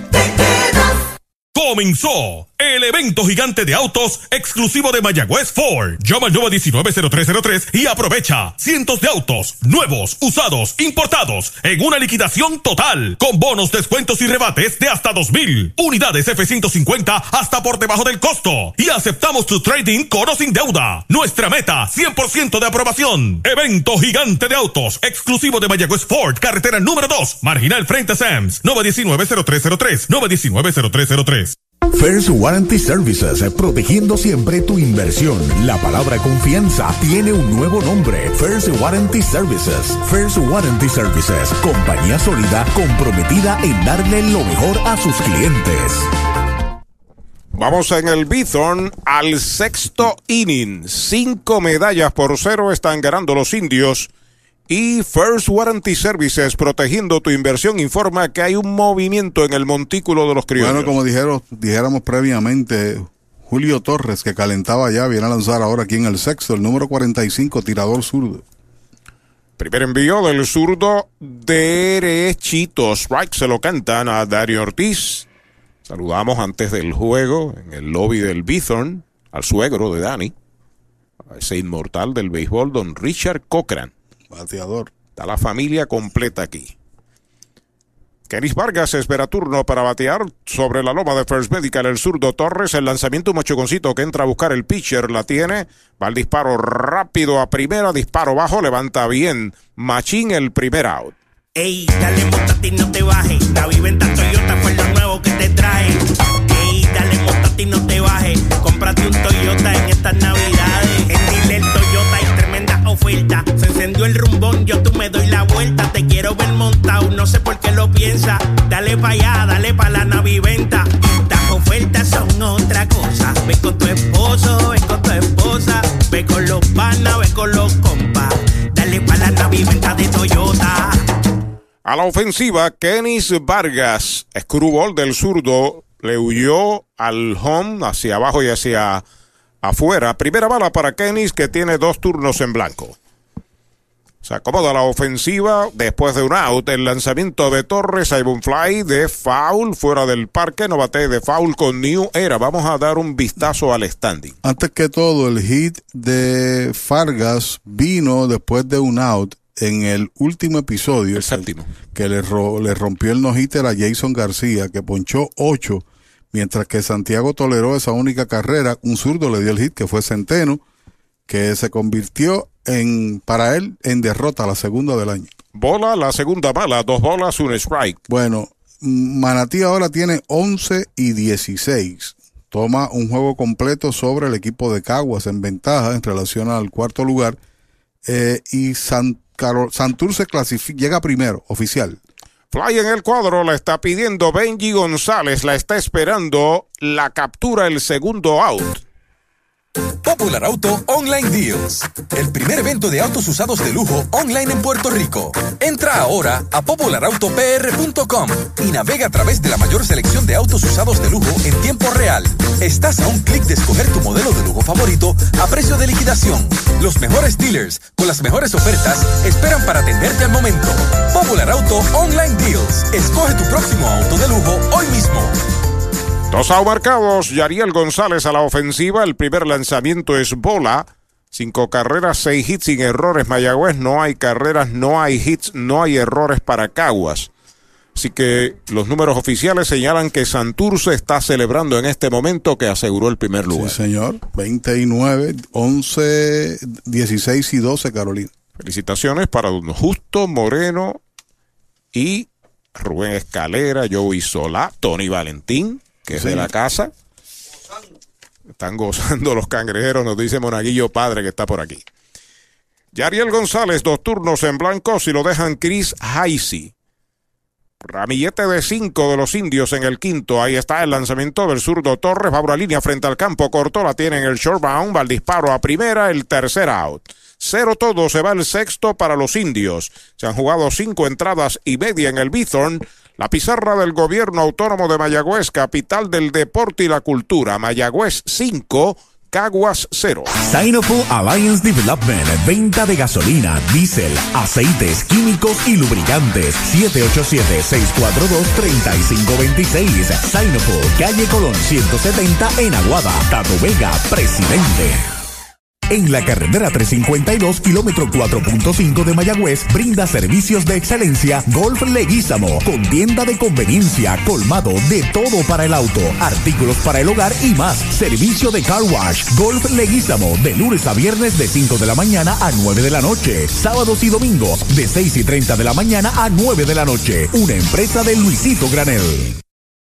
Comenzó el evento gigante de autos exclusivo de Mayagüez Ford. Llama al 919-0303 y aprovecha cientos de autos nuevos, usados, importados en una liquidación total con bonos, descuentos y rebates de hasta 2000 unidades F-150 hasta por debajo del costo y aceptamos tu trading con o sin deuda. Nuestra meta 100% de aprobación. Evento gigante de autos exclusivo de Mayagüez Ford, carretera número 2, marginal frente a Sams, 919-0303, 919-0303. First Warranty Services, protegiendo siempre tu inversión. La palabra confianza tiene un nuevo nombre. First Warranty Services. First Warranty Services, compañía sólida comprometida en darle lo mejor a sus clientes. Vamos en el Bithorn al sexto inning. Cinco medallas por cero están ganando los indios. Y First Warranty Services, protegiendo tu inversión, informa que hay un movimiento en el montículo de los criollos. Bueno, como dijeron, dijéramos previamente, Julio Torres, que calentaba ya, viene a lanzar ahora aquí en el sexto, el número 45, tirador zurdo. Primer envío del zurdo derechito. Strike se lo cantan a Dario Ortiz. Saludamos antes del juego en el lobby del Bithorn al suegro de Dani, a ese inmortal del béisbol, don Richard Cochran. Bateador. Está la familia completa aquí. Kenis Vargas espera turno para batear sobre la loma de First Medical. El zurdo Torres, el lanzamiento un mochoconcito que entra a buscar el pitcher, la tiene. Va el disparo rápido a primera, disparo bajo, levanta bien. Machín el primer out. Ey, dale montate y no te bajes. La viventa Toyota fue lo nuevo que te trae. Ey, dale montate y no te bajes. Cómprate un Toyota en estas navidades. Oferta. Se encendió el rumbón, yo tú me doy la vuelta. Te quiero ver montado, no sé por qué lo piensa. Dale pa' allá, dale pa' la naviventa. Estas ofertas son otra cosa. Ve con tu esposo, ve con tu esposa. Ve con los panas, ve con los compas. Dale pa' la naviventa de Toyota. A la ofensiva, Kenis Vargas, screwball del zurdo, le huyó al home hacia abajo y hacia afuera. Primera bala para Kenis que tiene dos turnos en blanco. Se acomoda la ofensiva después de un out. El lanzamiento de Torres, hay un fly de foul fuera del parque. No bate de foul con New Era. Vamos a dar un vistazo al standing. Antes que todo, el hit de Fargas vino después de un out en el último episodio. El séptimo. Que le, le rompió el no-hitter a Jason García, que ponchó ocho, mientras que Santiago toleró esa única carrera. Un zurdo le dio el hit, que fue Centeno, que se convirtió en, para él, en derrota, la segunda del año. Bola, la segunda bala, dos bolas, un strike. Bueno, Manatí ahora tiene 11 y 16. Toma un juego completo sobre el equipo de Caguas en ventaja en relación al cuarto lugar. Eh, y San Santurce clasifica, llega primero, oficial. Fly en el cuadro, la está pidiendo Benji González, la está esperando la captura, el segundo out. Popular Auto Online Deals. El primer evento de autos usados de lujo online en Puerto Rico. Entra ahora a popularautopr.com y navega a través de la mayor selección de autos usados de lujo en tiempo real. Estás a un clic de escoger tu modelo de lujo favorito a precio de liquidación. Los mejores dealers con las mejores ofertas esperan para atenderte al momento. Popular Auto Online Deals. Escoge tu próximo auto de lujo hoy mismo. Dos out marcados, Yariel González a la ofensiva, el primer lanzamiento es bola. Cinco carreras, seis hits sin errores. Mayagüez no hay carreras, no hay hits, no hay errores para Caguas. Así que los números oficiales señalan que Santurce está celebrando en este momento que aseguró el primer lugar. Sí, señor. 29, 11, 16 y 12, Carolina. Felicitaciones para Don Justo Moreno y Rubén Escalera, Joey Solá, Tony Valentín, que es de la casa. Están gozando los cangrejeros, nos dice Monaguillo Padre que está por aquí. Yariel González, dos turnos en blanco, si lo dejan Chris Haisi. Ramillete de cinco de los indios en el quinto. Ahí está el lanzamiento del zurdo Torres. Va a una línea frente al campo. Cortó, la tiene en el short bound. Va al disparo a primera, el tercer out. Cero todo, se va el sexto para los indios. Se han jugado cinco entradas y media en el Bithorn. La pizarra del gobierno autónomo de Mayagüez, capital del deporte y la cultura. Mayagüez 5, Caguas 0. Sinopool Alliance Development, venta de gasolina, diésel, aceites, químicos y lubricantes. 787-642-3526. Sinopool, calle Colón 170 en Aguada. Tato Vega, presidente. En la carretera 352, kilómetro 4.5 de Mayagüez, brinda servicios de excelencia Golf Leguízamo, con tienda de conveniencia, colmado de todo para el auto, artículos para el hogar y más. Servicio de car wash, Golf Leguízamo, de lunes a viernes de 5 de la mañana a 9 de la noche, sábados y domingos de 6 y 30 de la mañana a 9 de la noche. Una empresa de Luisito Granel.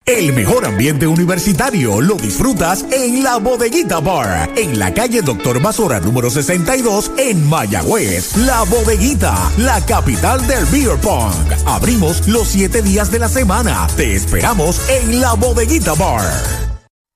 El mejor ambiente universitario lo disfrutas en la Bodeguita Bar, en la calle Doctor Mazora número 62 en Mayagüez. La Bodeguita, la capital del beer pong. Abrimos los siete días de la semana. Te esperamos en la Bodeguita Bar.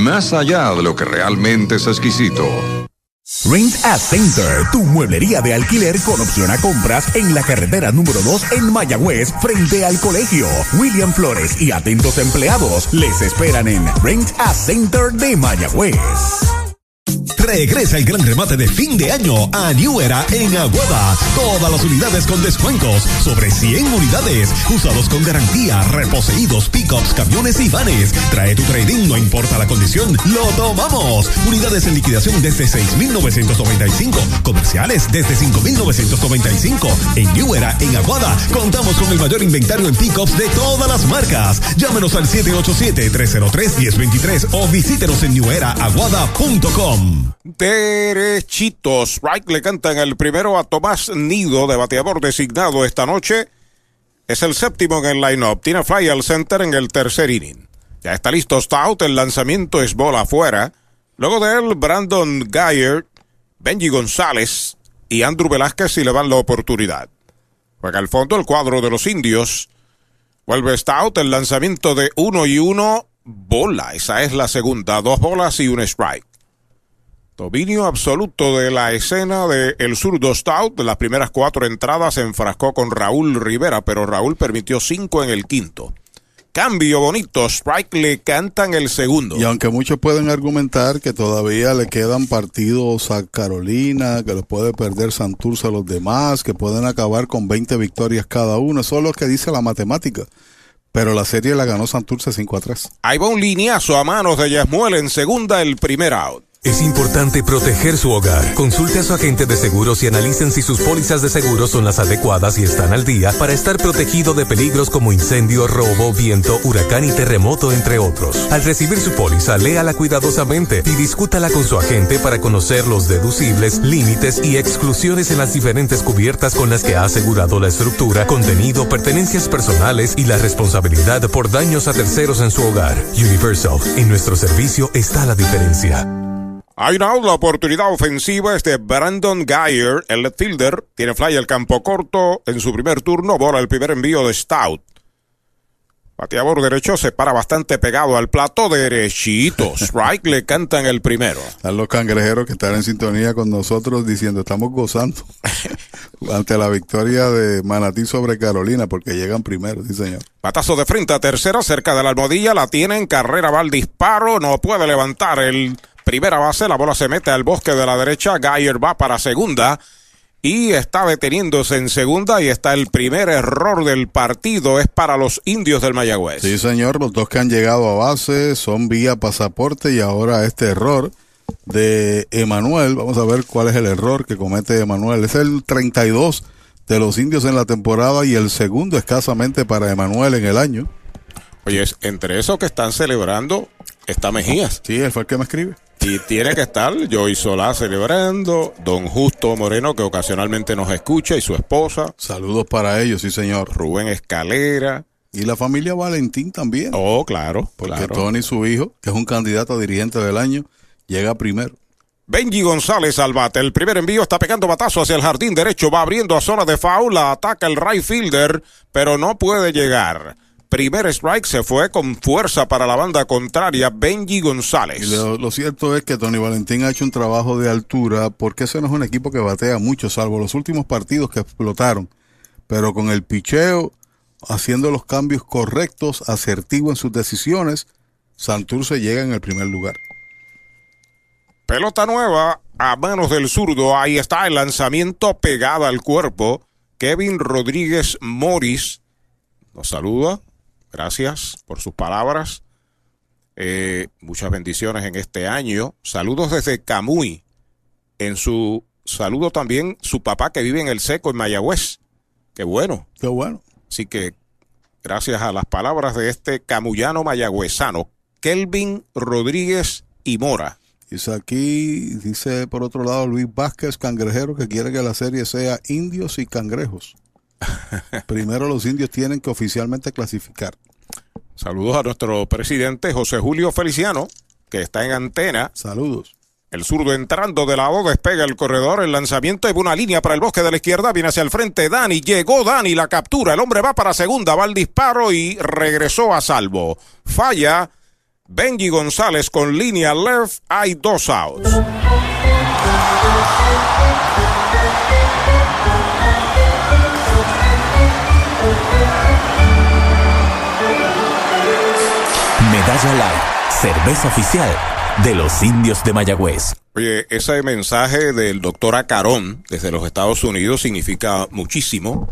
más allá de lo que realmente es exquisito. Rent a Center, tu mueblería de alquiler con opción a compras en la carretera número 2 en Mayagüez, frente al colegio. William Flores y atentos empleados les esperan en Rent a Center de Mayagüez. Regresa el gran remate de fin de año a New Era en Aguada. Todas las unidades con descuentos sobre 100 unidades. Usados con garantía, reposeídos, pickups, camiones y vanes. Trae tu trading, no importa la condición, lo tomamos. Unidades en liquidación desde 6,995. Comerciales desde 5,995. En New Era en Aguada contamos con el mayor inventario en pickups de todas las marcas. Llámenos al 787-303-1023 o visítenos en neweraaguada.com. Derechitos. Right le cantan el primero a Tomás Nido, de bateador designado esta noche. Es el séptimo en el line-up. Tiene fly al center en el tercer inning. Ya está listo Stout. El lanzamiento es bola afuera. Luego de él, Brandon Geyer, Benji González y Andrew Velázquez si le dan la oportunidad. Juega al fondo el cuadro de los indios. Vuelve Stout. El lanzamiento de uno y uno. Bola. Esa es la segunda. Dos bolas y un strike. Dominio absoluto de la escena de el zurdo Stout. Las primeras cuatro entradas se enfrascó con Raúl Rivera, pero Raúl permitió cinco en el quinto. Cambio bonito, Strike le cantan el segundo. Y aunque muchos pueden argumentar que todavía le quedan partidos a Carolina, que los puede perder Santurce a los demás, que pueden acabar con 20 victorias cada uno, eso es lo que dice la matemática. Pero la serie la ganó Santurce 5 a 3. Ahí va un lineazo a manos de Yasmuel en segunda, el primer out. Es importante proteger su hogar. Consulte a su agente de seguros y analicen si sus pólizas de seguro son las adecuadas y están al día para estar protegido de peligros como incendio, robo, viento, huracán y terremoto, entre otros. Al recibir su póliza, léala cuidadosamente y discútala con su agente para conocer los deducibles, límites y exclusiones en las diferentes cubiertas con las que ha asegurado la estructura, contenido, pertenencias personales y la responsabilidad por daños a terceros en su hogar. Universal, en nuestro servicio está la diferencia. Hay una la oportunidad ofensiva es de Brandon Geyer, el left fielder. Tiene fly al campo corto en su primer turno, bola el primer envío de Stout. Bateador derecho se para bastante pegado al plato derechito. Strike le cantan el primero. Están los cangrejeros que están en sintonía con nosotros diciendo estamos gozando ante la victoria de Manatí sobre Carolina porque llegan primero, sí señor. Batazo de frente a tercera, cerca de la almohadilla, la tienen, carrera va al disparo, no puede levantar el primera base, la bola se mete al bosque de la derecha, Geyer va para segunda y está deteniéndose en segunda y está el primer error del partido, es para los indios del Mayagüez. Sí señor, los dos que han llegado a base son vía pasaporte y ahora este error de Emanuel, vamos a ver cuál es el error que comete Emanuel, es el 32 de los indios en la temporada y el segundo escasamente para Emanuel en el año. Oye, es- entre esos que están celebrando está Mejías. Sí, él fue el que me escribe. Y tiene que estar Joey Solá celebrando, don Justo Moreno que ocasionalmente nos escucha y su esposa. Saludos para ellos, sí señor. Rubén Escalera. Y la familia Valentín también. Oh, claro. Porque claro. Tony, su hijo, que es un candidato a dirigente del año, llega primero. Benji González al bate. El primer envío está pegando batazo hacia el jardín derecho. Va abriendo a zona de foul. La ataca el right fielder, pero no puede llegar. Primer strike se fue con fuerza para la banda contraria. Benji González. lo, lo cierto es que Tony Valentín ha hecho un trabajo de altura porque ese no es un equipo que batea mucho, salvo los últimos partidos que explotaron. Pero con el picheo, haciendo los cambios correctos, asertivo en sus decisiones, Santurce llega en el primer lugar. Pelota nueva a manos del zurdo. Ahí está el lanzamiento pegada al cuerpo. Kevin Rodríguez Morris nos saluda. Gracias por sus palabras. Eh, muchas bendiciones en este año. Saludos desde Camuy. En su saludo también su papá que vive en el seco en Mayagüez. Qué bueno. Qué bueno. Así que gracias a las palabras de este camuyano mayagüezano, Kelvin Rodríguez y Mora. Dice aquí, dice por otro lado Luis Vázquez, cangrejero, que quiere que la serie sea indios y cangrejos. Primero los indios tienen que oficialmente clasificar. Saludos a nuestro presidente José Julio Feliciano, que está en antena. Saludos. El zurdo entrando de lado, despega el corredor, el lanzamiento es una línea para el bosque de la izquierda, viene hacia el frente Dani, llegó Dani, la captura, el hombre va para segunda, va al disparo y regresó a salvo. Falla Benji González con línea left, hay dos outs. Light, cerveza oficial de los indios de Mayagüez. Oye, ese mensaje del doctor Acarón desde los Estados Unidos significa muchísimo.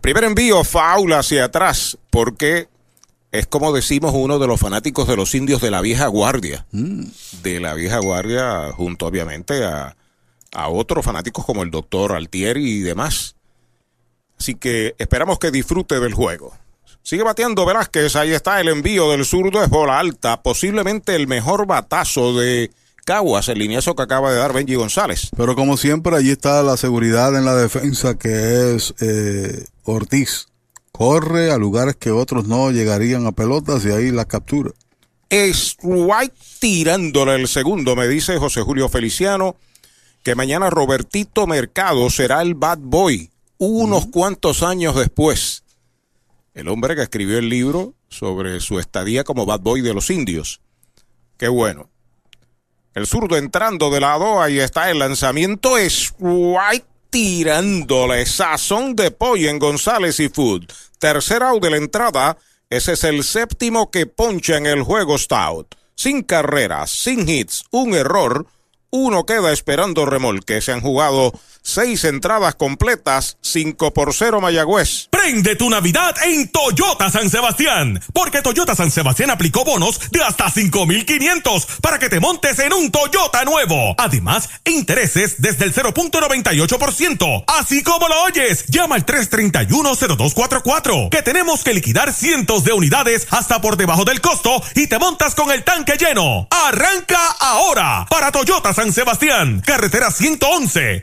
Primer envío, faula hacia atrás, porque es como decimos uno de los fanáticos de los indios de la vieja guardia. De la vieja guardia, junto obviamente a, a otros fanáticos como el doctor Altieri y demás. Así que esperamos que disfrute del juego. Sigue bateando Velázquez, ahí está el envío del zurdo, es bola alta, posiblemente el mejor batazo de Caguas, el lineazo que acaba de dar Benji González. Pero como siempre, allí está la seguridad en la defensa que es eh, Ortiz. Corre a lugares que otros no llegarían a pelotas y ahí la captura. Strike tirándole el segundo, me dice José Julio Feliciano, que mañana Robertito Mercado será el bad boy, unos cuantos años después. El hombre que escribió el libro sobre su estadía como bad boy de los indios. Qué bueno. El zurdo entrando de lado, ahí está el lanzamiento, Strike tirándole sazón de pollo en González y Food. Tercer out de la entrada, ese es el séptimo que poncha en el juego Stout. Sin carreras, sin hits, un error, uno queda esperando remolque. Se han jugado Seis entradas completas, 5 por 0 Mayagüez. Prende tu Navidad en Toyota San Sebastián, porque Toyota San Sebastián aplicó bonos de hasta 5,500 para que te montes en un Toyota nuevo. Además, intereses desde el 0.98%. Así como lo oyes, llama al 331-0244, que tenemos que liquidar cientos de unidades hasta por debajo del costo y te montas con el tanque lleno. Arranca ahora para Toyota San Sebastián, carretera 111,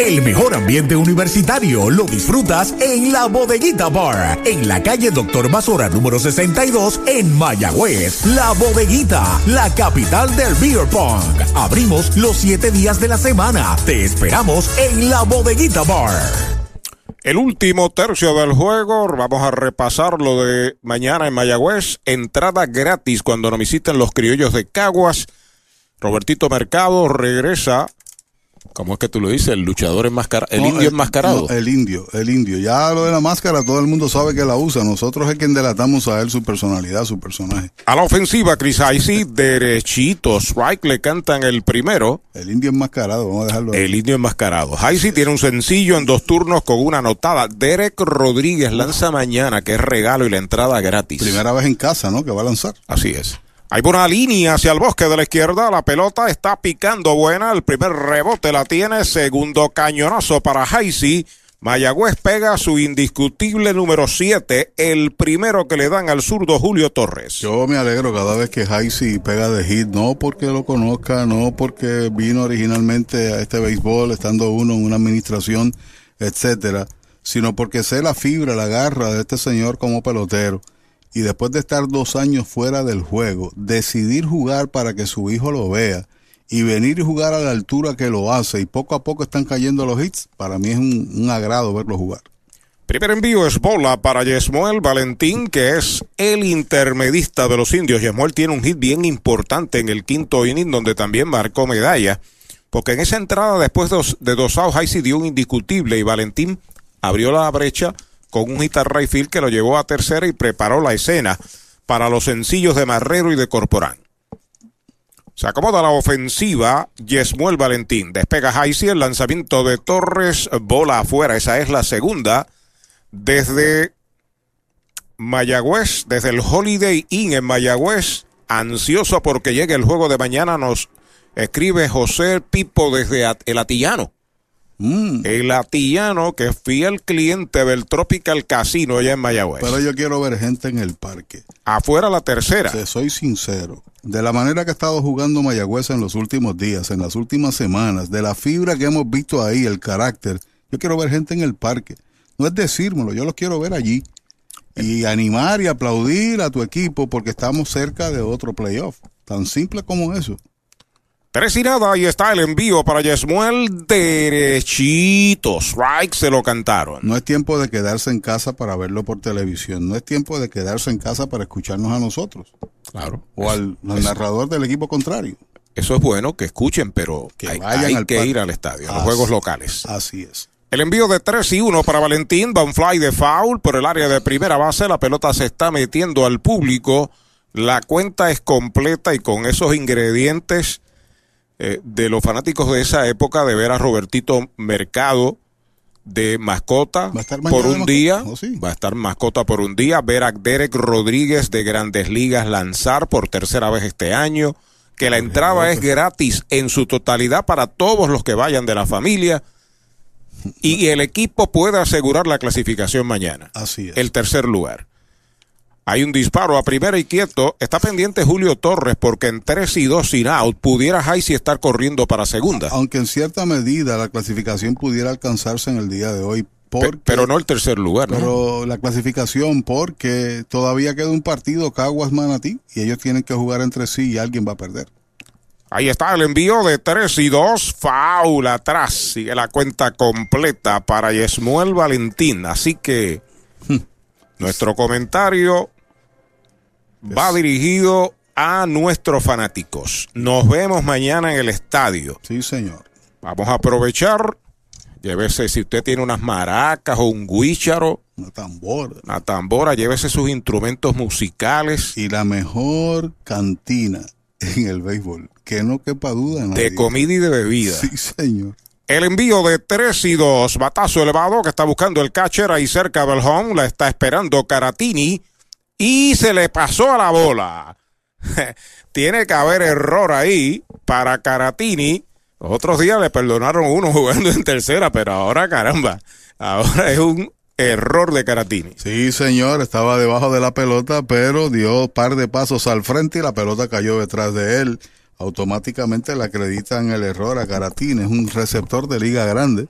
El mejor ambiente universitario lo disfrutas en la Bodeguita Bar, en la calle Doctor Basora número 62 en Mayagüez. La Bodeguita, la capital del beer pong. Abrimos los siete días de la semana. Te esperamos en la Bodeguita Bar. El último tercio del juego, vamos a repasar lo de mañana en Mayagüez. Entrada gratis cuando nos visiten los criollos de Caguas. Robertito Mercado regresa ¿Cómo es que tú lo dices? El luchador enmascarado. El No, indio enmascarado. no, el indio, el indio. Ya lo de la máscara, todo el mundo sabe que la usa. Nosotros es quien delatamos a él su personalidad, su personaje. A la ofensiva, Chris Icy, derechito. Strike le cantan el primero. El indio enmascarado, vamos a dejarlo. ahí. El indio enmascarado. Icy tiene un sencillo en dos turnos con una anotada. Derek Rodríguez lanza mañana, que es regalo y la entrada gratis. Primera vez en casa, ¿no? Que va a lanzar. Así es. Hay una línea hacia el bosque de la izquierda. La pelota está picando buena. El primer rebote la tiene. Segundo cañonazo para Haisi. Mayagüez pega su indiscutible número 7. El primero que le dan al zurdo Julio Torres. Yo me alegro cada vez que Haisi pega de hit, no porque lo conozca, no porque vino originalmente a este béisbol estando uno en una administración, etcétera, sino porque sé la fibra, la garra de este señor como pelotero. Y después de estar dos años fuera del juego, decidir jugar para que su hijo lo vea y venir y jugar a la altura que lo hace y poco a poco están cayendo los hits, para mí es un, agrado verlo jugar. Primer envío es bola para Yesmuel Valentín, que es el intermedista de los indios. Yesmuel tiene un hit bien importante en el quinto inning, donde también marcó medalla. Porque en esa entrada, después de dos, outs, Haisi dio un indiscutible y Valentín abrió la brecha con un hit a right field que lo llevó a tercera y preparó la escena para los sencillos de Marrero y de Corporán. Se acomoda la ofensiva, Yesmuel Valentín. Despega Haisi, el lanzamiento de Torres, bola afuera. Esa es la segunda desde Mayagüez, desde el Holiday Inn en Mayagüez. Ansioso porque llegue el juego de mañana, nos escribe José Pipo desde el Atillano. El Atillano, que es fiel cliente del Tropical Casino allá en Mayagüez. Pero yo quiero ver gente en el parque. Afuera la tercera. Te soy sincero. De la manera que ha estado jugando Mayagüez en los últimos días, en las últimas semanas, de la fibra que hemos visto ahí, el carácter, yo quiero ver gente en el parque. No es decírmelo, yo los quiero ver allí. Y animar y aplaudir a tu equipo porque estamos cerca de otro playoff. Tan simple como eso. Tres y nada, ahí está el envío para Yesmuel derechito. Strike se lo cantaron. No es tiempo de quedarse en casa para verlo por televisión. No es tiempo de quedarse en casa para escucharnos a nosotros. Claro. O al, al narrador del equipo contrario. Eso es bueno que escuchen, pero hay, vayan hay que parque. ir al estadio, a los Así- juegos locales. Así es. El envío de 3 y 1 para Valentín, va un fly de foul por el área de primera base, la pelota se está metiendo al público, la cuenta es completa y con esos ingredientes eh, de los fanáticos de esa época de ver a Robertito Mercado de mascota por un día, ¿Oh, sí? va a estar mascota por un día, ver a Derek Rodríguez de Grandes Ligas lanzar por tercera vez este año, que la entrada es gratis en su totalidad para todos los que vayan de la familia y el equipo puede asegurar la clasificación mañana. Así es. El tercer lugar. Hay un disparo a primera y quieto. Está pendiente Julio Torres porque en 3 y 2 sin out pudiera Jaisi estar corriendo para segunda. Aunque en cierta medida la clasificación pudiera alcanzarse en el día de hoy. Porque, pero no el tercer lugar, ¿no? Pero la clasificación porque todavía queda un partido Caguas Manatí y ellos tienen que jugar entre sí y alguien va a perder. Ahí está el envío de 3 y 2. Foul atrás. Sigue la cuenta completa para Yesmuel Valentín. Así que nuestro comentario va dirigido a nuestros fanáticos. Nos vemos mañana en el estadio. Sí, señor. Vamos a aprovechar. Llévese, si usted tiene unas maracas o un guícharo. Una tambora. Una tambora, llévese sus instrumentos musicales. Y la mejor cantina en el béisbol. Que no quepa duda. De comida y de bebida. Sí, señor. El envío de 3 y 2, batazo elevado que está buscando el catcher ahí cerca del home, la está esperando Caratini y se le pasó a la bola. Tiene que haber error ahí para Caratini. Otros días le perdonaron uno jugando en tercera, pero ahora caramba, ahora es un error de Caratini. Sí, señor, estaba debajo de la pelota, pero dio par de pasos al frente y la pelota cayó detrás de él automáticamente le acreditan el error a Caratini. Es un receptor de liga grande.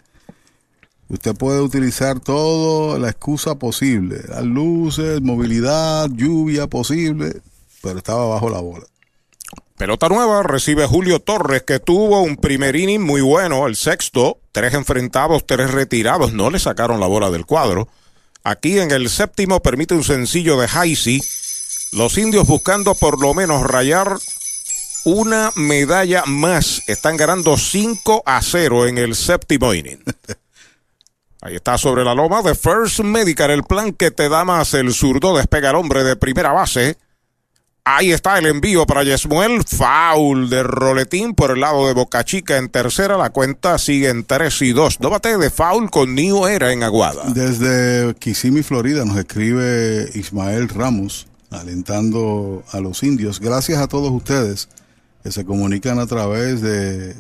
Usted puede utilizar toda la excusa posible, las luces, movilidad, lluvia posible, pero estaba bajo la bola. Pelota nueva recibe Julio Torres, que tuvo un primer inning muy bueno, el sexto, tres enfrentados, tres retirados, no le sacaron la bola del cuadro. Aquí en el séptimo permite un sencillo de Haisi. Los indios buscando por lo menos rayar una medalla más. Están ganando 5 a 0 en el séptimo inning. Ahí está sobre la loma de First Medical, el plan que te da más el zurdo, despega el hombre de primera base. Ahí está el envío para Yesmuel, foul de Roletín por el lado de Boca Chica en tercera, la cuenta sigue en 3 y 2. No bate de foul con New Era en Aguada. Desde Kissimmee, Florida, nos escribe Ismael Ramos, alentando a los indios. Gracias a todos ustedes que se comunican a través de,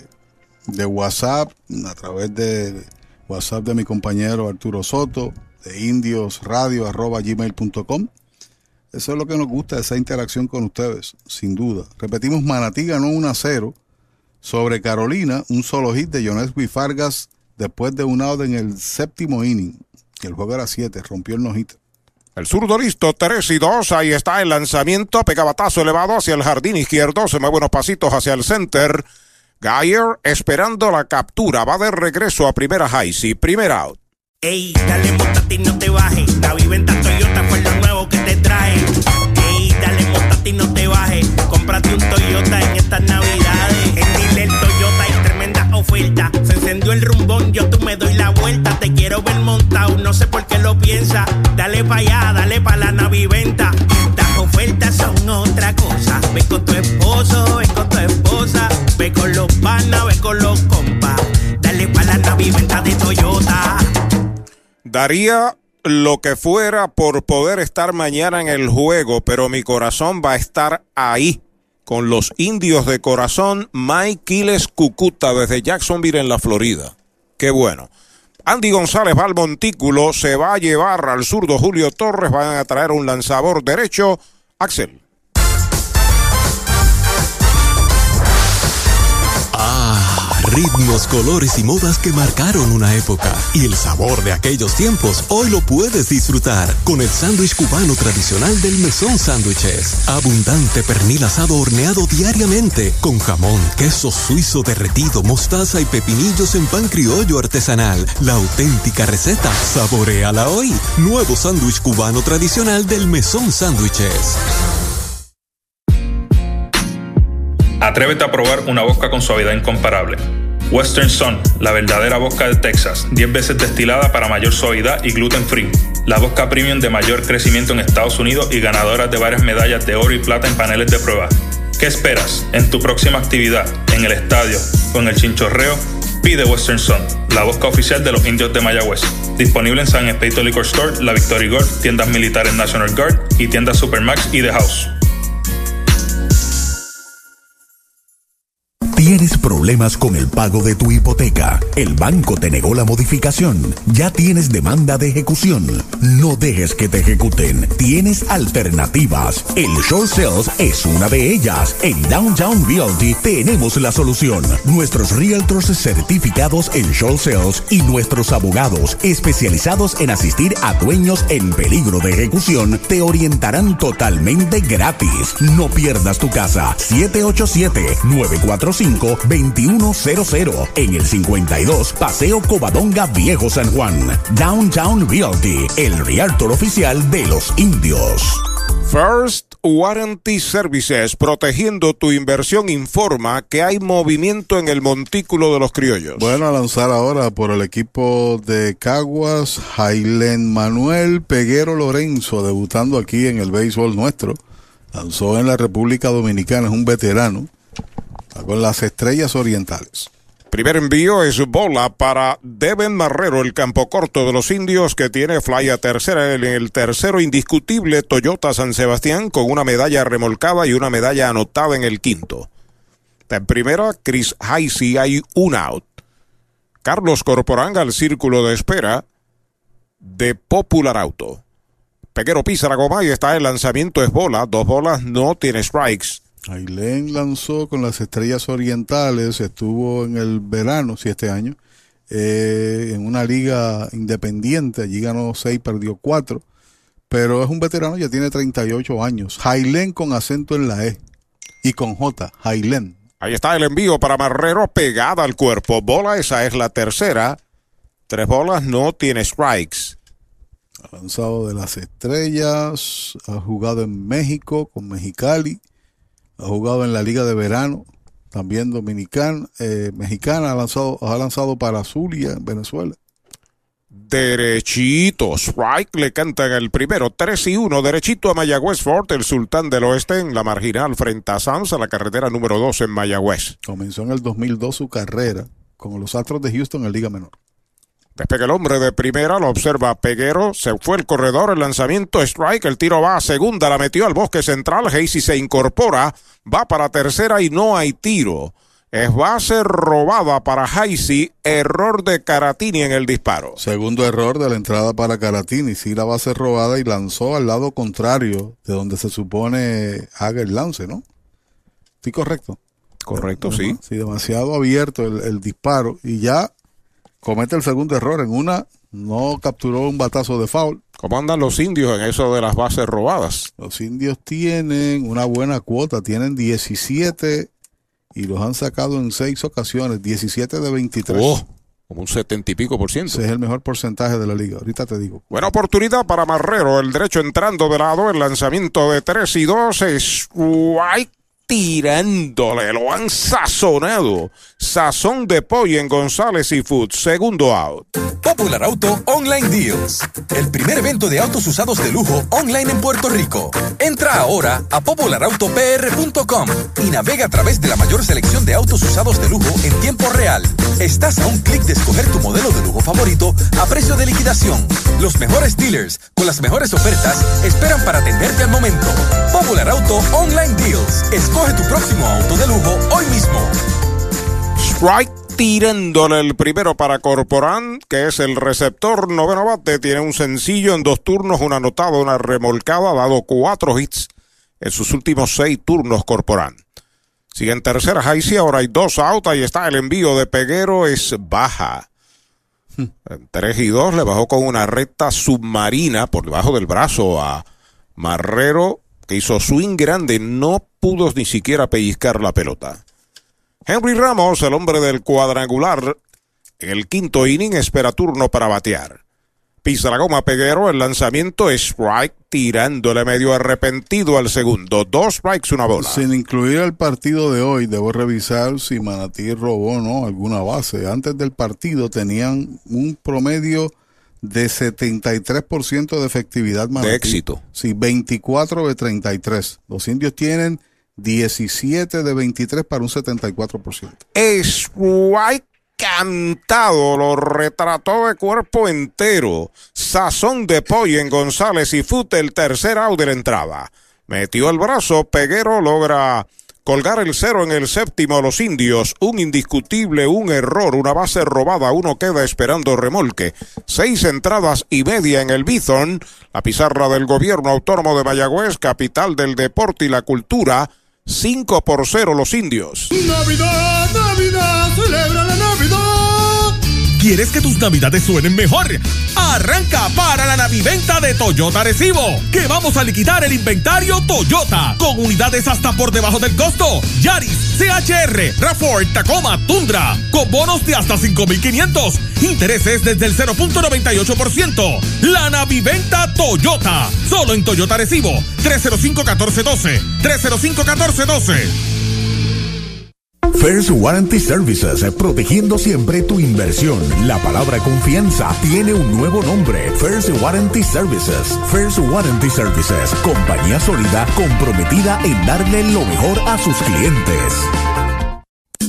de WhatsApp, a través de WhatsApp de mi compañero Arturo Soto, de indiosradio.gmail.com. Eso es lo que nos gusta, esa interacción con ustedes, sin duda. Repetimos, Manatí ganó 1 a 0 sobre Carolina, un solo hit de Jones Fargas después de un out en el séptimo inning. El juego era 7, rompió el nojito. El zurdo listo, 3 y 2. Ahí está el lanzamiento. Pegabatazo elevado hacia el jardín izquierdo. Se mueve unos pasitos hacia el center. Geyer esperando la captura. Va de regreso a primera high. Sí, primer out. Ey, dale montate y no te bajes. La viventa Toyota fue lo nuevo que te trae. Ey, dale montate y no te bajes. Cómprate un Toyota en estas navidades. En Dile Toyota hay tremenda oferta. Se encendió el rumbón, yo tú me doy la vuelta. Te quiero ver montado, no sé por qué lo piensa. Dale pa' allá, dale pa' la naviventa. Las ofertas son otra cosa. Ve con tu esposo, ve con tu esposa. Los con los. Dale la de Toyota. Daría lo que fuera por poder estar mañana en el juego, pero mi corazón va a estar ahí con los indios de corazón Mike Quiles Cucuta desde Jacksonville en la Florida. Qué bueno. Andy González va al montículo, se va a llevar al zurdo Julio Torres, van a traer un lanzador derecho, Axel. Ritmos, colores y modas que marcaron una época. Y el sabor de aquellos tiempos hoy lo puedes disfrutar con el sándwich cubano tradicional del Mesón Sándwiches. Abundante pernil asado horneado diariamente con jamón, queso suizo derretido, mostaza y pepinillos en pan criollo artesanal. La auténtica receta. Saboreala hoy. Nuevo sándwich cubano tradicional del Mesón Sándwiches. Atrévete a probar una vodka con suavidad incomparable. Western Sun, la verdadera vodka de Texas, 10 veces destilada para mayor suavidad y gluten free. La vodka premium de mayor crecimiento en Estados Unidos y ganadora de varias medallas de oro y plata en paneles de prueba. ¿Qué esperas? En tu próxima actividad, en el estadio o en el chinchorreo, pide Western Sun, la vodka oficial de los indios de Mayagüez. Disponible en San Espíritu Liquor Store, La Victory Gold, tiendas militares National Guard y tiendas Supermax y The House. ¿Tienes problemas con el pago de tu hipoteca? ¿El banco te negó la modificación? ¿Ya tienes demanda de ejecución? No dejes que te ejecuten. Tienes alternativas. El short sales es una de ellas. En Downtown Realty tenemos la solución. Nuestros realtors certificados en short sales y nuestros abogados especializados en asistir a dueños en peligro de ejecución te orientarán totalmente gratis. No pierdas tu casa. 787-945-2100 en el 52 Paseo Covadonga Viejo San Juan. Downtown Realty, el realtor oficial de los indios. First Warranty Services, protegiendo tu inversión, informa que hay movimiento en el montículo de los criollos. Bueno, a lanzar ahora por el equipo de Caguas, Jailen Manuel Peguero Lorenzo, debutando aquí en el béisbol nuestro. Lanzó en la República Dominicana, es un veterano, con las estrellas orientales. Primer envío es bola para Devin Marrero, el campo corto de los indios que tiene fly a tercera en el tercero indiscutible Toyota San Sebastián con una medalla remolcada y una medalla anotada en el quinto. En primera, Chris Heisey hay un out. Carlos Corporán al círculo de espera de Popular Auto. Peguero pisa la goma y está el lanzamiento es bola, dos bolas, no tiene strikes. Ailén lanzó con las estrellas orientales, estuvo en el verano, sí, este año, eh, en una liga independiente, allí ganó 6, perdió 4, pero es un veterano, ya tiene 38 años. Jailén con acento en la E y con J, Jailén. Ahí está el envío para Marrero pegada al cuerpo. Bola, esa es la tercera. Tres bolas, no tiene strikes. Ha lanzado de las estrellas, ha jugado en México con Mexicali, ha jugado en la Liga de Verano, también dominicana, eh, mexicana, ha lanzado, ha lanzado para Zulia en Venezuela. Derechito, strike le cantan el primero, 3 y 1, derechito a Mayagüez Fort, el sultán del oeste en la marginal frente a Sams, a la carretera número 2 en Mayagüez. Comenzó en el 2002 su carrera con los Astros de Houston en Liga Menor. Despega el hombre de primera, lo observa Peguero, se fue el corredor, el lanzamiento, strike, el tiro va a segunda, la metió al bosque central, Hasey se incorpora, va para tercera y no hay tiro. Es base robada para Hasey, error de Caratini en el disparo. Segundo error de la entrada para Caratini, sí la base robada y lanzó al lado contrario de donde se supone haga el lance, ¿no? Sí, correcto. Correcto, sí. Sí, demasiado abierto el, el disparo y ya comete el segundo error. En una no capturó un batazo de foul. ¿Cómo andan los indios en eso de las bases robadas? Los indios tienen una buena cuota, tienen 17 y los han sacado en seis ocasiones, 17 de 23. Oh, como un setenta y pico por ciento. Ese es el mejor porcentaje de la liga, ahorita te digo. Buena oportunidad para Marrero, el derecho entrando de lado, el lanzamiento de 3 y 2, strike tirándole, lo han sazonado. Sazón de pollo en González y Food, segundo out. Popular Auto Online Deals. El primer evento de autos usados de lujo online en Puerto Rico. Entra ahora a popularautopr.com y navega a través de la mayor selección de autos usados de lujo en tiempo real. Estás a un clic de escoger tu modelo de lujo favorito a precio de liquidación. Los mejores dealers con las mejores ofertas esperan para atenderte al momento. Popular Auto Online Deals. Escoge tu próximo auto de lujo hoy mismo. Strike tirándole el primero para Corporán, que es el receptor noveno bate. Tiene un sencillo en dos turnos, una anotada, una remolcada, ha dado cuatro hits en sus últimos seis turnos Corporán. Sigue en tercera ahora hay dos out, ahí está el envío de Peguero, es baja. En 3 y 2 le bajó con una recta submarina por debajo del brazo a Marrero, hizo swing grande, no pudo ni siquiera pellizcar la pelota. Henry Ramos, el hombre del cuadrangular, en el quinto inning espera turno para batear. Pisa la goma Peguero, el lanzamiento strike, tirándole medio arrepentido al segundo. Dos strikes, una bola. Sin incluir el partido de hoy, debo revisar si Manatí robó o no alguna base. Antes del partido tenían un promedio de 73% de efectividad Manatí. De éxito. Sí, 24 de 33. Los indios tienen 17 de 23 para un 74%. Strike cantado, lo retrató de cuerpo entero. Sazón de pollo en González y Fute, el tercer out de la entrada. Metió el brazo, Peguero logra Colgar el cero en el séptimo los indios, un indiscutible, un error, una base robada, uno queda esperando remolque. Seis entradas y media en el Bithorn, la pizarra del gobierno autónomo de Mayagüez, capital del deporte y la cultura, 5 por 0 los indios. Navidad, Navidad, celebra. ¿Quieres que tus navidades suenen mejor? Arranca para la naviventa de Toyota Recibo, que vamos a liquidar el inventario Toyota, con unidades hasta por debajo del costo. Yaris, CHR, RAV4, Tacoma, Tundra, con bonos de hasta 5,500. Intereses desde el 0.98%. La naviventa Toyota, solo en Toyota Recibo, 305-1412, 305-1412. First Warranty Services, protegiendo siempre tu inversión. La palabra confianza tiene un nuevo nombre. First Warranty Services. First Warranty Services, compañía sólida comprometida en darle lo mejor a sus clientes.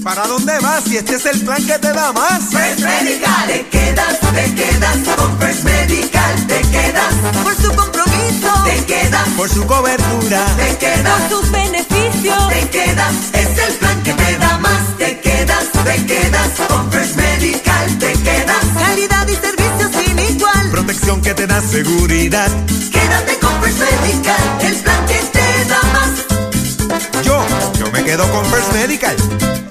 ¿Para dónde vas si este es el plan que te da más? First Medical, te quedas, te quedas con First Medical, te quedas por su compromiso, te quedas Por su cobertura. te quedas por sus beneficios, te quedas, es el plan que te da te quedas con First Medical, te quedas, calidad y servicio sin igual, Protección que te da seguridad. quédate con First Medical, el plan que te da más, Yo, yo me quedo con First Medical.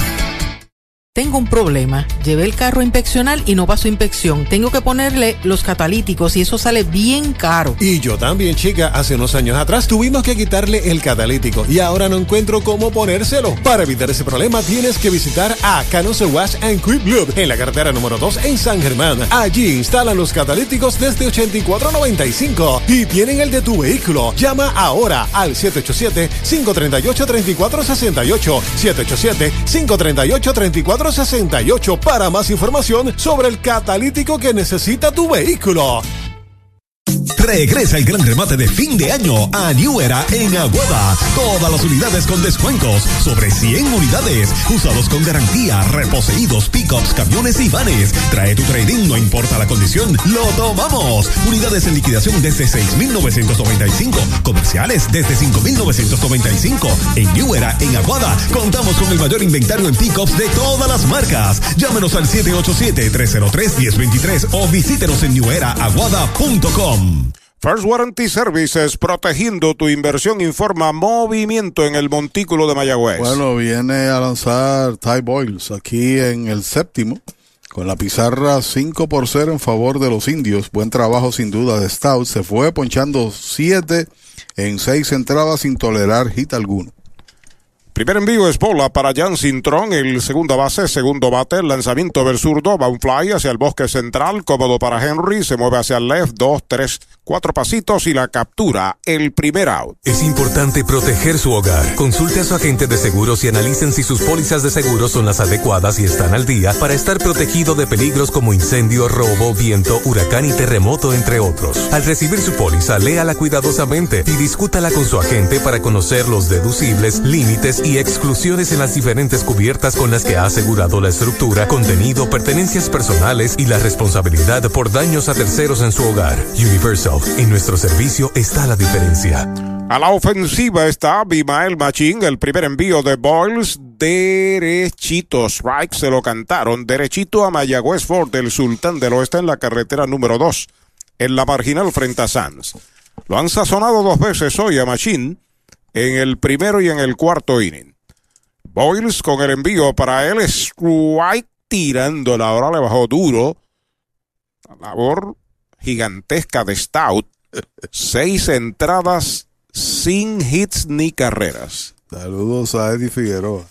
Tengo un problema. Llevé el carro a inspeccionar y no pasó inspección. Tengo que ponerle los catalíticos y eso sale bien caro. Y yo también, chica, hace unos años atrás tuvimos que quitarle el catalítico y ahora no encuentro cómo ponérselo. Para evitar ese problema tienes que visitar a Canose Wash and Quick Lube en la carretera número 2 en San Germán. Allí instalan los catalíticos desde 84.95 y tienen el de tu vehículo. Llama ahora al 787-538-3468. 787-538-3468 para más información sobre el catalítico que necesita tu vehículo. Regresa el gran remate de fin de año a New Era en Aguada. Todas las unidades con descuentos sobre 100 unidades. Usados con garantía, reposeídos, pickups, camiones y vanes. Trae tu trading, no importa la condición, lo tomamos. Unidades en liquidación desde 6,995. Comerciales desde 5,995. En New Era en Aguada contamos con el mayor inventario en pickups de todas las marcas. Llámenos al 787-303-1023 o visítenos en neweraaguada.com. First Warranty Services, protegiendo tu inversión, informa movimiento en el montículo de Mayagüez. Bueno, viene a lanzar Ty Boyles aquí en el séptimo, con la pizarra 5 por 0 en favor de los indios. Buen trabajo sin duda de Stout. Se fue ponchando 7 en 6 entradas sin tolerar hit alguno. Primer envío es bola para Jan Cintrón, el segunda base, segundo bate, lanzamiento del zurdo, va un fly hacia el bosque central, cómodo para Henry, se mueve hacia el left, dos, tres, cuatro pasitos y la captura, el primer out. Es importante proteger su hogar. Consulte a su agente de seguros y analicen si sus pólizas de seguros son las adecuadas y están al día para estar protegido de peligros como incendio, robo, viento, huracán y terremoto, entre otros. Al recibir su póliza, léala cuidadosamente y discútala con su agente para conocer los deducibles, límites y exclusiones en las diferentes cubiertas con las que ha asegurado la estructura, contenido, pertenencias personales y la responsabilidad por daños a terceros en su hogar. Universal, en nuestro servicio está la diferencia. A la ofensiva está Bimael Machín, el primer envío de Boyles, derechito, strike, se lo cantaron, derechito a Mayagüez Ford, del Sultán del Oeste en la carretera número 2, en la marginal frente a Sanz. Lo han sazonado dos veces hoy a Machín, en el primero y en el cuarto inning. Boyles con el envío para él, strike tirándola, ahora le bajó duro. Labor gigantesca de Stout. Seis entradas sin hits ni carreras. Saludos a Eddie Figueroa.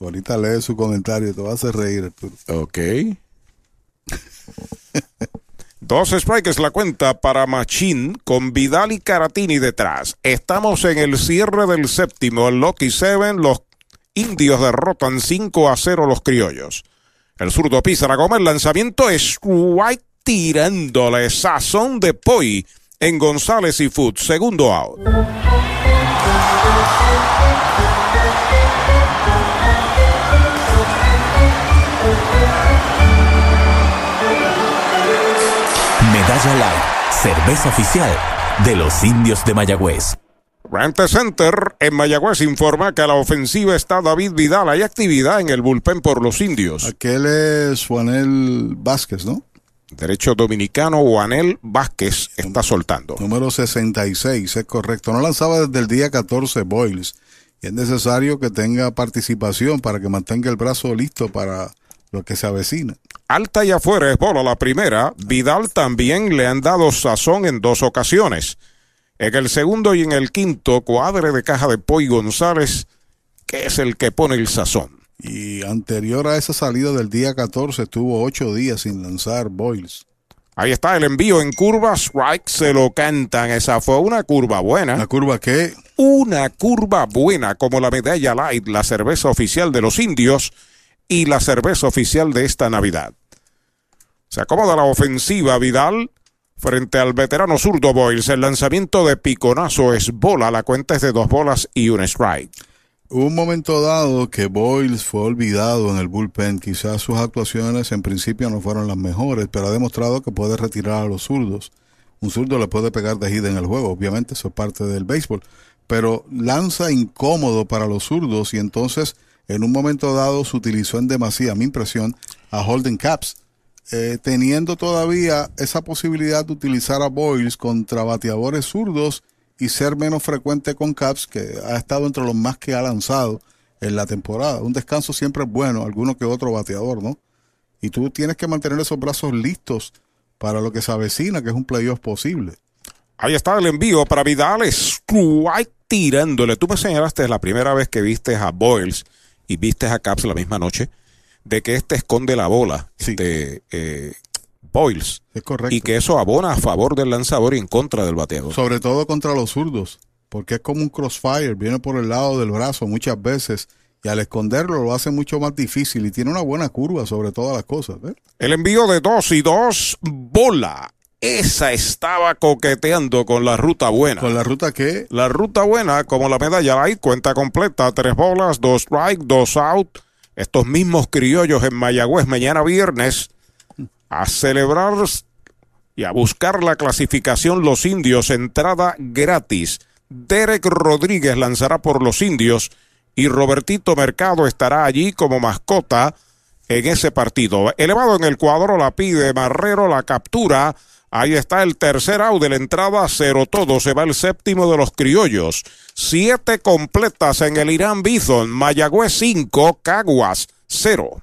Ahorita lee su comentario, te va a hacer reír, Arturo. Ok. Dos strikes la cuenta para Machín con Vidal y Caratini detrás. Estamos en el cierre del séptimo. El Lucky Seven, los indios derrotan 5 a 0 los criollos. El zurdo pisa la goma, el lanzamiento es White tirándole sazón de Poi en González y Food. Segundo out. Medalla Light, cerveza oficial de los indios de Mayagüez. Rente Center en Mayagüez informa que a la ofensiva está David Vidal. Hay actividad en el bullpen por los indios. Aquel es Juanel Vázquez, ¿no? Derecho dominicano Juanel Vázquez está soltando. Número 66, es correcto. No lanzaba desde el día 14 Boyles. Y es necesario que tenga participación para que mantenga el brazo listo para lo que se avecina. Alta y afuera es bola la primera. Vidal también le han dado sazón en dos ocasiones. En el segundo y en el quinto, cuadre de caja de Poy González, que es el que pone el sazón. Y anterior a esa salida del día 14, estuvo ocho días sin lanzar Boyles. Ahí está el envío en curva, strike, se lo cantan. Esa fue una curva buena. ¿La curva qué? Una curva buena, como la medalla light, la cerveza oficial de los indios y la cerveza oficial de esta Navidad. Se acomoda la ofensiva Vidal frente al veterano zurdo Boyles. El lanzamiento de piconazo es bola, la cuenta es de dos bolas y un strike. Un momento dado que Boyles fue olvidado en el bullpen. Quizás sus actuaciones en principio no fueron las mejores, pero ha demostrado que puede retirar a los zurdos. Un zurdo le puede pegar de gira en el juego, obviamente eso es parte del béisbol, pero lanza incómodo para los zurdos y entonces en un momento dado se utilizó en demasía, mi impresión, a Holden Caps, eh, teniendo todavía esa posibilidad de utilizar a Boyles contra bateadores zurdos y ser menos frecuente con Caps, que ha estado entre los más que ha lanzado en la temporada. Un descanso siempre es bueno, alguno que otro bateador, ¿no? Y tú tienes que mantener esos brazos listos para lo que se avecina, que es un playoff posible. Ahí está el envío para Vidal, strike tirándole. Tú me señalaste la primera vez que viste a Boyles y viste a Caps la misma noche, de que este esconde la bola, este, eh, Es correcto. Y que eso abona a favor del lanzador y en contra del bateador. Sobre todo contra los zurdos, porque es como un crossfire, viene por el lado del brazo muchas veces y al esconderlo lo hace mucho más difícil y tiene una buena curva sobre todas las cosas. ¿eh? El envío de dos y dos, bola. Esa estaba coqueteando con la ruta buena. ¿Con la ruta qué? La ruta buena, como la medalla light, cuenta completa, tres bolas, dos strike, dos out. Estos mismos criollos en Mayagüez mañana viernes a celebrar y a buscar la clasificación los indios, entrada gratis. Derek Rodríguez lanzará por los indios y Robertito Mercado estará allí como mascota en ese partido. Elevado en el cuadro la pide Marrero, la captura. Ahí está el tercer out de la entrada, cero todo. Se va el séptimo de los criollos. Siete completas en el Irán Bison. Mayagüez 5, Caguas 0.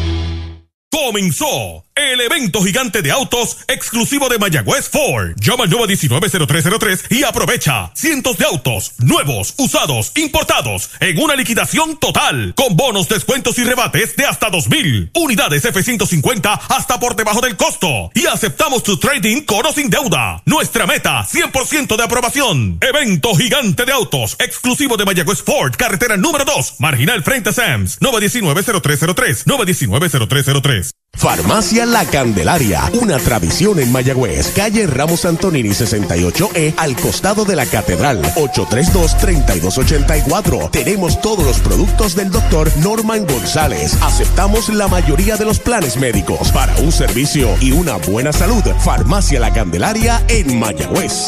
Comenzó el evento gigante de autos exclusivo de Mayagüez Ford. Llama al 919-0303 y aprovecha cientos de autos nuevos, usados, importados en una liquidación total con bonos, descuentos y rebates de hasta 2000 unidades F-150 hasta por debajo del costo y aceptamos tu trading con o sin deuda. Nuestra meta 100% de aprobación. Evento gigante de autos exclusivo de Mayagüez Ford, carretera número 2, marginal frente a Sams, 919-0303, 919-0303. Farmacia La Candelaria, una tradición en Mayagüez, calle Ramos Antonini 68E, al costado de la Catedral, 832-3284. Tenemos todos los productos del doctor Norman González. Aceptamos la mayoría de los planes médicos para un servicio y una buena salud. Farmacia La Candelaria en Mayagüez.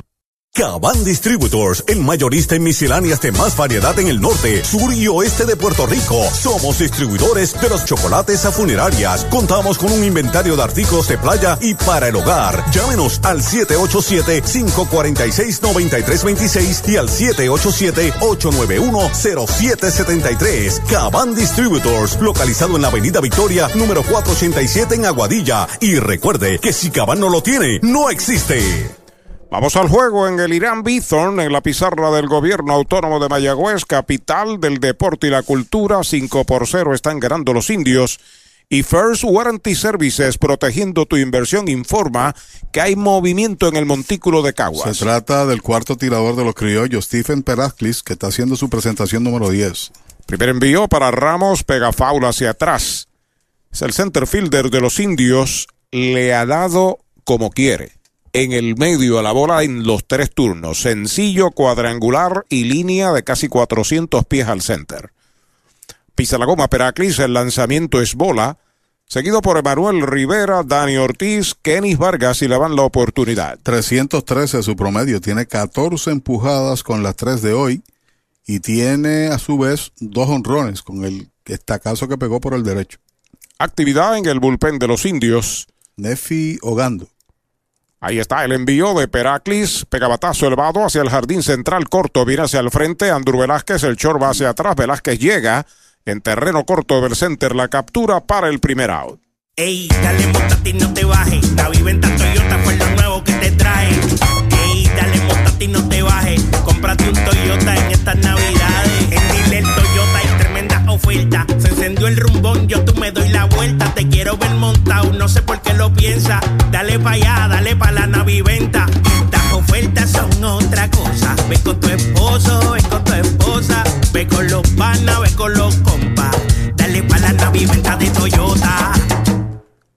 Caban Distributors, el mayorista en misceláneas de más variedad en el norte, sur y oeste de Puerto Rico. Somos distribuidores de los chocolates a funerarias. Contamos con un inventario de artículos de playa y para el hogar. Llámenos al 787-546-9326 y al 787-891-0773. Caban Distributors, localizado en la Avenida Victoria, número 487 en Aguadilla. Y recuerde que si Caban no lo tiene, no existe. Vamos al juego en el Irán Bithorn, en la pizarra del gobierno autónomo de Mayagüez, capital del deporte y la cultura. 5 por 0 están ganando los indios. Y First Warranty Services, protegiendo tu inversión, informa que hay movimiento en el montículo de Caguas. Se trata del cuarto tirador de los criollos, Stephen Perasclis, que está haciendo su presentación número 10. Primer envío para Ramos, pega faula hacia atrás. Es el center fielder de los indios, le ha dado como quiere en el medio a la bola en los tres turnos. Sencillo, cuadrangular y línea de casi 400 pies al center. Pisa la goma Peraclis, el lanzamiento es bola. Seguido por Emanuel Rivera, Dani Ortiz, Kenis Vargas y le van la oportunidad. 313 su promedio, tiene 14 empujadas con las tres de hoy y tiene a su vez dos honrones con el estacazo que pegó por el derecho. Actividad en el bullpen de los indios. Nefi Ogando. Ahí está el envío de Peraclis, pegabatazo elevado hacia el jardín central corto, viene hacia el frente, Andrew Velázquez, el short va hacia atrás, Velázquez llega en terreno corto del center, la captura para el primer out. Ey, dale montate y no te bajes. La viventa Toyota fue lo nuevo que te trae. Ey, dale montate y no te bajes. Cómprate un Toyota en estas navidades. En Dile Toyota hay tremenda oferta. Se encendió el rumbón, yo tú me doy la vuelta. Te quiero ver montado, no sé por qué piensa. Dale pa' allá, dale pa' la naviventa. Estas ofertas son otra cosa. Ve con tu esposo, ve con tu esposa. Ve con los panas, ve con los compas. Dale pa' la naviventa de Toyota.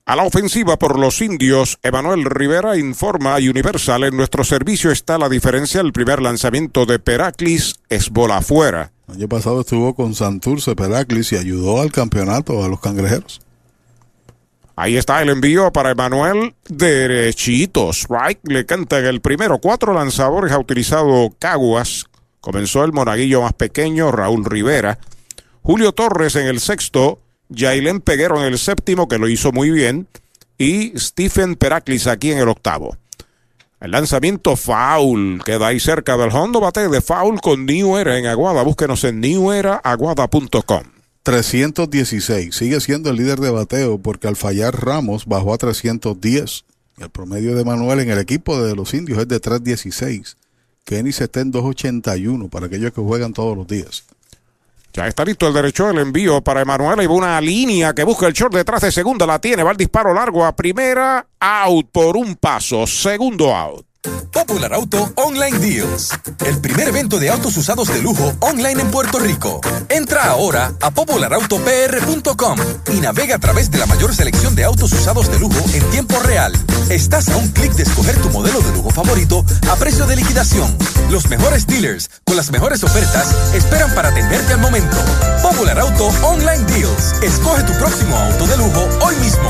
A la ofensiva por los indios, Emanuel Rivera informa a Universal en nuestro servicio está la diferencia. El primer lanzamiento de Peraclis es bola afuera. El año pasado estuvo con Santurce Peraclis y ayudó al campeonato a los cangrejeros. Ahí está el envío para Emanuel. Derechito. Strike le canta en el primero. Cuatro lanzadores ha utilizado Caguas. Comenzó el monaguillo más pequeño, Raúl Rivera. Julio Torres en el sexto. Jailen Peguero en el séptimo, que lo hizo muy bien. Y Stephen Peraclis aquí en el octavo. El lanzamiento foul queda ahí cerca del hondo bate de foul con New Era en Aguada. Búsquenos en neweraaguada.com. 316. Sigue siendo el líder de bateo porque al fallar Ramos bajó a 310. El promedio de Manuel en el equipo de los indios es de 316. Kenny se está en 281 para aquellos que juegan todos los días. Ya está listo el derecho del envío para Emanuel. Y una línea que busca el short detrás de segunda. La tiene. Va el disparo largo a primera. Out por un paso. Segundo out. Popular Auto Online Deals. El primer evento de autos usados de lujo online en Puerto Rico. Entra ahora a popularautopr.com y navega a través de la mayor selección de autos usados de lujo en tiempo real. Estás a un clic de escoger tu modelo de lujo favorito a precio de liquidación. Los mejores dealers con las mejores ofertas esperan para atenderte al momento. Popular Auto Online Deals. Escoge tu próximo auto de lujo hoy mismo.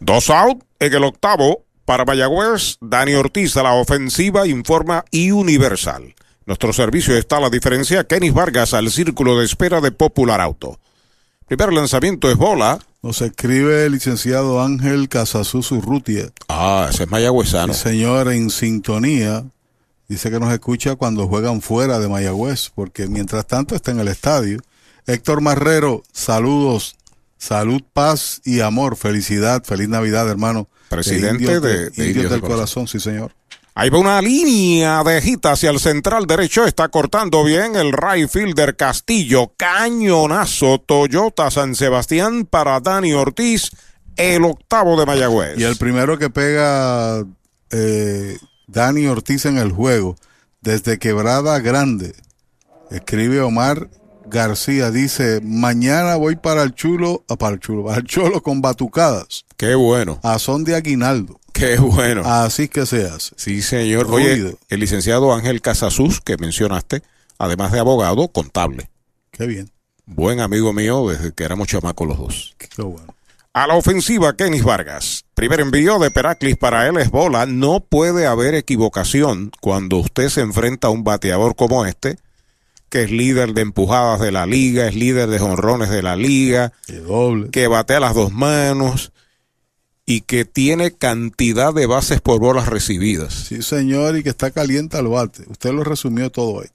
Dos out en el octavo. Para Mayagüez, Dani Ortiz a la ofensiva informa y Universal. Nuestro servicio está a la diferencia. Kenis Vargas al círculo de espera de Popular Auto. Primer lanzamiento es bola. Nos escribe el licenciado Ángel Casasus Rutia. Ah, ese es mayagüezano. El señor en sintonía. Dice que nos escucha cuando juegan fuera de Mayagüez, porque mientras tanto está en el estadio. Héctor Marrero, saludos, salud, paz y amor, felicidad, feliz Navidad, hermano. Presidente Indios de- de Indios Indios del del Corazón, sí, señor. Ahí va una línea de gita hacia el central derecho. Está cortando bien el right fielder Castillo. Cañonazo Toyota San Sebastián para Dani Ortiz. El octavo de Mayagüez. Y el primero que pega eh, Dani Ortiz en el juego, desde Quebrada Grande, escribe Omar García, dice, mañana voy para el chulo, ah, para el chulo, para el cholo con batucadas. Qué bueno. A son de Aguinaldo. Qué bueno. Así que se hace. Sí, señor. Oye, Ruido. el licenciado Ángel Casasus, que mencionaste, además de abogado, contable. Qué bien. Buen amigo mío desde que éramos chamacos los dos. Qué bueno. A la ofensiva, Kenis Vargas. Primer envío de Peraclis para él es bola. No puede haber equivocación cuando usted se enfrenta a un bateador como este, que es líder de empujadas de la liga, es líder de jonrones de la liga, que batea las dos manos y que tiene cantidad de bases por bolas recibidas. Sí, señor, y que está caliente al bate. Usted lo resumió todo ahí.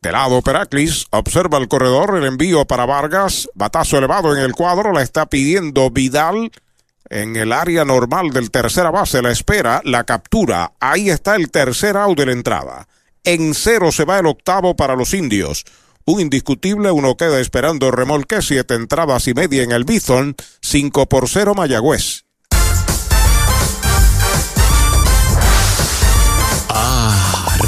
De lado, Peraclis observa el corredor, el envío para Vargas, batazo elevado en el cuadro, la está pidiendo Vidal en el área normal del tercera base, la espera, la captura, ahí está el tercer out de la entrada. En cero se va el octavo para los indios. Un indiscutible, uno queda esperando remolque, siete entradas y media en el Bison, 5 por 0 Mayagüez.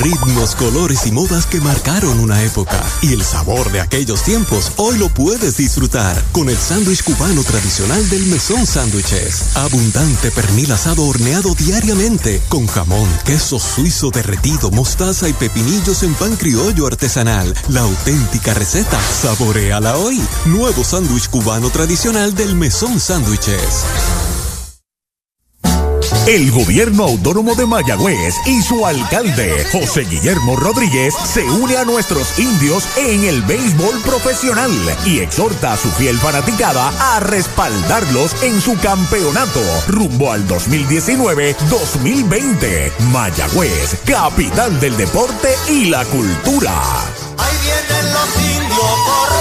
Ritmos, colores y modas que marcaron una época. Y el sabor de aquellos tiempos hoy lo puedes disfrutar con el sándwich cubano tradicional del Mesón Sándwiches. Abundante pernil asado horneado diariamente con jamón, queso suizo derretido, mostaza y pepinillos en pan criollo artesanal. La auténtica receta. Saboreala hoy. Nuevo sándwich cubano tradicional del Mesón Sándwiches. El gobierno autónomo de Mayagüez y su alcalde, José Guillermo Rodríguez, se une a nuestros indios en el béisbol profesional y exhorta a su fiel fanaticada a respaldarlos en su campeonato rumbo al 2019-2020. Mayagüez, capital del deporte y la cultura. Ahí vienen los indios, corre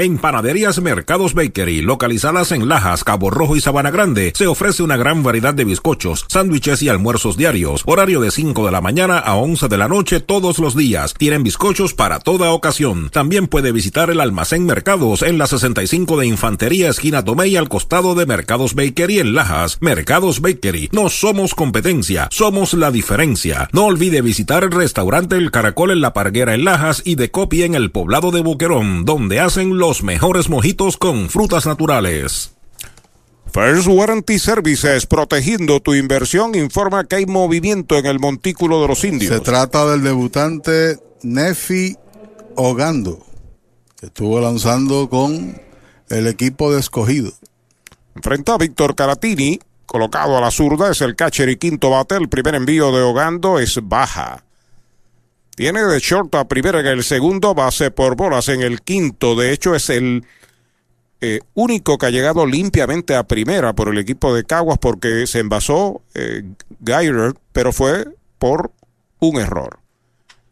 En Panaderías Mercados Bakery, localizadas en Lajas, Cabo Rojo y Sabana Grande, se ofrece una gran variedad de bizcochos, sándwiches y almuerzos diarios. Horario de 5 de la mañana a 11 de la noche todos los días. Tienen bizcochos para toda ocasión. También puede visitar el almacén Mercados en la 65 de Infantería, esquina Tomei, al costado de Mercados Bakery en Lajas. Mercados Bakery. No somos competencia, somos la diferencia. No olvide visitar el restaurante El Caracol en La Parguera en Lajas y de Copia en el poblado de Boquerón, donde hacen los mejores mojitos con frutas naturales. First Warranty Services, protegiendo tu inversión, informa que hay movimiento en el montículo de los indios. Se trata del debutante Nefi Ogando, que estuvo lanzando con el equipo de escogido. Enfrenta a Víctor Caratini, colocado a la zurda, es el catcher y quinto bate. El primer envío de Ogando es baja. Tiene de short a primera en el segundo, base por bolas en el quinto. De hecho, es el eh, único que ha llegado limpiamente a primera por el equipo de Caguas porque se envasó eh, pero fue por un error.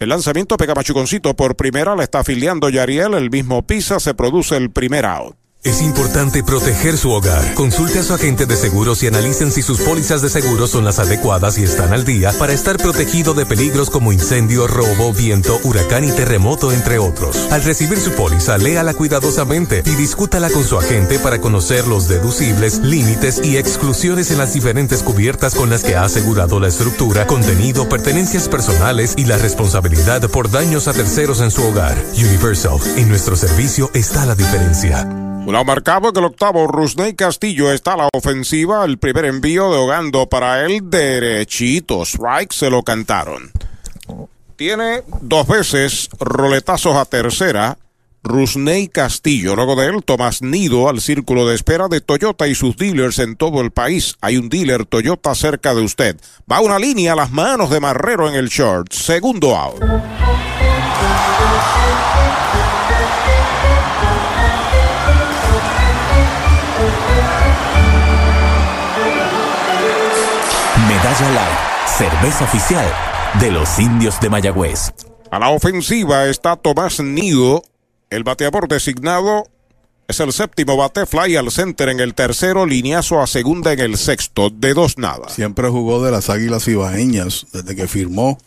El lanzamiento pega machuconcito por primera, la está afiliando Yariel, el mismo pisa, se produce el primer out. Es importante proteger su hogar. Consulte a su agente de seguros y analicen si sus pólizas de seguro son las adecuadas y están al día para estar protegido de peligros como incendio, robo, viento, huracán y terremoto, entre otros. Al recibir su póliza, léala cuidadosamente y discútala con su agente para conocer los deducibles, límites y exclusiones en las diferentes cubiertas con las que ha asegurado la estructura, contenido, pertenencias personales y la responsabilidad por daños a terceros en su hogar. Universal, en nuestro servicio está la diferencia. Un marcado que el octavo Rusney Castillo está a la ofensiva. El primer envío de Ogando para él derechito. Strike se lo cantaron. Tiene dos veces roletazos a tercera. Rusney Castillo. Luego de él, Tomás Nido al círculo de espera de Toyota y sus dealers en todo el país. Hay un dealer Toyota cerca de usted. Va una línea a las manos de Marrero en el short. Segundo out. Medalla Light, cerveza oficial de los indios de Mayagüez. A la ofensiva está Tomás Nido. El bateador designado es el séptimo bate, fly al center en el tercero, lineazo a segunda en el sexto, de dos nada. Siempre jugó de las Águilas Ibaeñas desde que firmó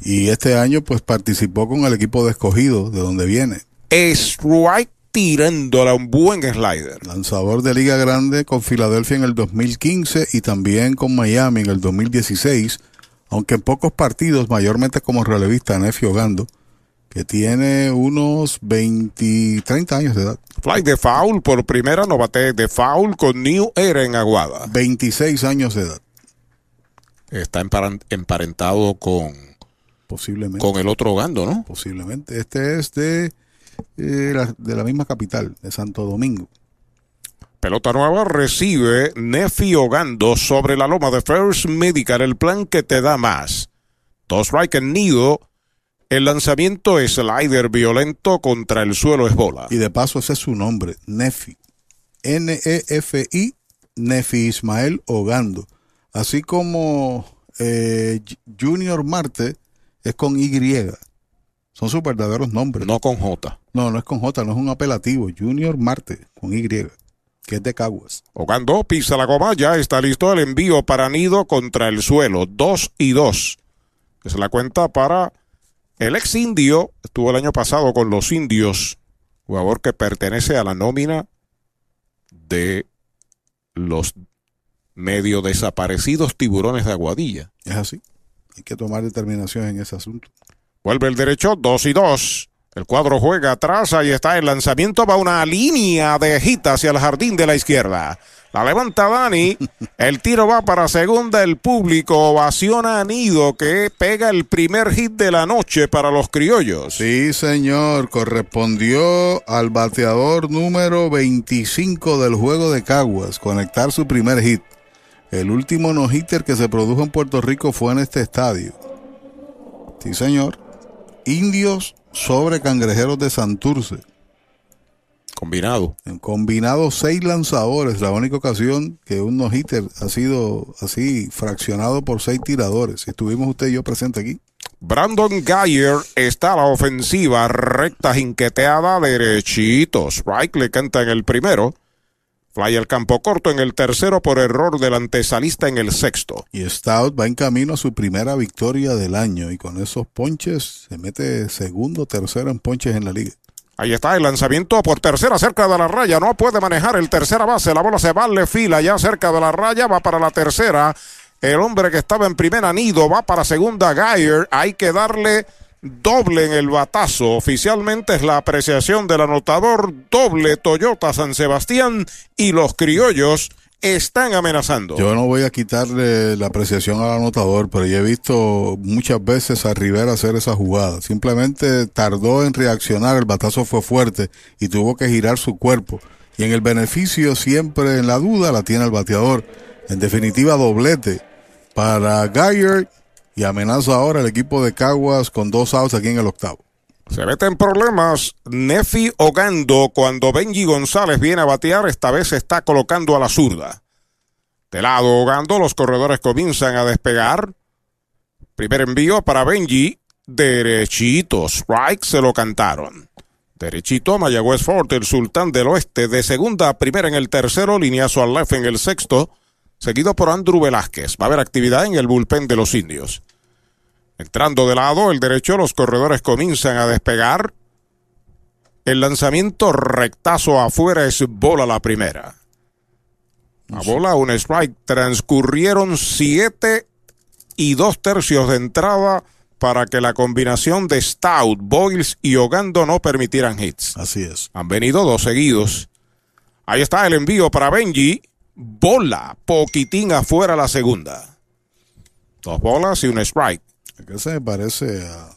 y este año pues participó con el equipo de escogido de donde viene. Strike tirándola un buen slider. Lanzador de Liga Grande con Filadelfia en el 2015 y también con Miami en el 2016, aunque en pocos partidos, mayormente como relevista Nefi Ogando, que tiene unos 20, 30 años de edad. Fly de foul por primera, no bate de foul con New Era en Aguada. 26 años de edad. Está emparen- emparentado con, Posiblemente. con el otro Gando, ¿no? Posiblemente. Este es de, eh, la, de la misma capital, de Santo Domingo. Pelota nueva recibe Nefi Ogando sobre la loma de First Medical, el plan que te da más. Dos strike en nido. El lanzamiento es slider violento contra el suelo es bola. Y de paso ese es su nombre, Nefi. N-E-F-I, Nefi Ismael Ogando. Así como eh, Junior Marte es con Y. Son sus verdaderos nombres. No con J. No, no es con J, no es un apelativo. Junior Marte, con Y, que es de Caguas. Ogando pisa la goma, ya está listo el envío para Nido contra el suelo. Dos y dos. Es la cuenta para el ex indio. Estuvo el año pasado con los indios. Jugador que pertenece a la nómina de los medio desaparecidos tiburones de Aguadilla. Es así. Hay que tomar determinación en ese asunto. Vuelve el derecho, dos y dos. El cuadro juega atrás, ahí está el lanzamiento, va una línea de hit hacia el jardín de la izquierda. La levanta Dani, el tiro va para segunda, el público ovaciona a Nido que pega el primer hit de la noche para los criollos. Sí, señor, correspondió al bateador número 25 del juego de Caguas conectar su primer hit. El último no-hitter que se produjo en Puerto Rico fue en este estadio. Sí, señor. Indios sobre cangrejeros de Santurce. Combinado. En combinado seis lanzadores, la única ocasión que un no-hitter ha sido así fraccionado por seis tiradores. Estuvimos usted y yo presentes aquí. Brandon Geyer está a la ofensiva, recta jinqueteada, derechito. Strike le canta en el primero. Fly al campo corto en el tercero por error del antesalista en el sexto. Y Stout va en camino a su primera victoria del año y con esos ponches se mete segundo, tercero en ponches en la liga. Ahí está el lanzamiento por tercera cerca de la raya. No puede manejar el tercera base. La bola se va, le fila ya cerca de la raya. Va para la tercera. El hombre que estaba en primera nido va para segunda Geyer. Hay que darle doble en el batazo. Oficialmente es la apreciación del anotador. Doble Toyota San Sebastián y los criollos están amenazando. Yo no voy a quitarle la apreciación al anotador, pero yo he visto muchas veces a Rivera hacer esa jugada. Simplemente tardó en reaccionar, el batazo fue fuerte y tuvo que girar su cuerpo. Y en el beneficio, siempre en la duda, la tiene el bateador. En definitiva, doblete para Geyer y amenaza ahora el equipo de Caguas con dos outs aquí en el octavo. Se mete en problemas Nefi Ogando cuando Benji González viene a batear. Esta vez se está colocando a la zurda. De lado Ogando, los corredores comienzan a despegar. Primer envío para Benji. Derechito. Strike se lo cantaron. Derechito, Mayagüez Fort, el sultán del oeste. De segunda a primera en el tercero. Lineazo al left en el sexto. Seguido por Andrew Velázquez. Va a haber actividad en el bullpen de los indios. Entrando de lado, el derecho, los corredores comienzan a despegar. El lanzamiento rectazo afuera es bola la primera. La bola, un strike. Transcurrieron siete y dos tercios de entrada para que la combinación de Stout, Boyles y Ogando no permitieran hits. Así es. Han venido dos seguidos. Ahí está el envío para Benji. Bola, poquitín afuera la segunda. Dos bolas y un strike. Acá se me parece a,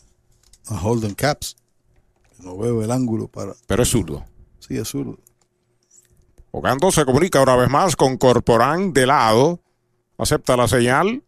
a Holden Caps. No veo el ángulo para. Pero es zurdo. Sí, es zurdo. Ogando se comunica una vez más con Corporán de lado. Acepta la señal.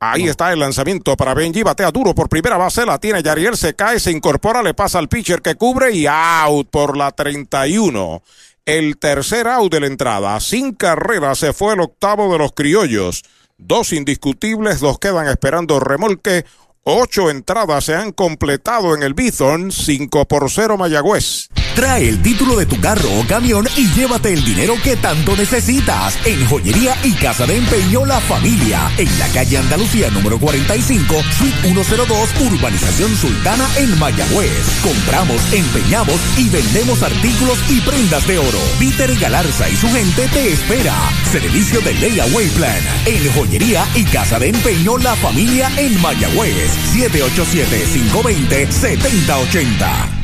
Ahí está el lanzamiento para Benji. Batea duro por primera base. La tiene Yariel. Se cae, se incorpora, le pasa al pitcher que cubre y out por la 31. El tercer out de la entrada. Sin carrera se fue el octavo de los criollos. dos indiscutibles, dos quedan esperando remolque. Ocho entradas se han completado en el Bithorn, 5 por 0 Mayagüez. Trae el título de tu carro o camión y llévate el dinero que tanto necesitas. En Joyería y Casa de Empeño La Familia. En la calle Andalucía número 45, Suite 102, Urbanización Sultana en Mayagüez. Compramos, empeñamos y vendemos artículos y prendas de oro. Peter Galarza y su gente te espera. Servicio de Layaway Plan. En Joyería y Casa de Empeño La Familia en Mayagüez. 787-520-7080.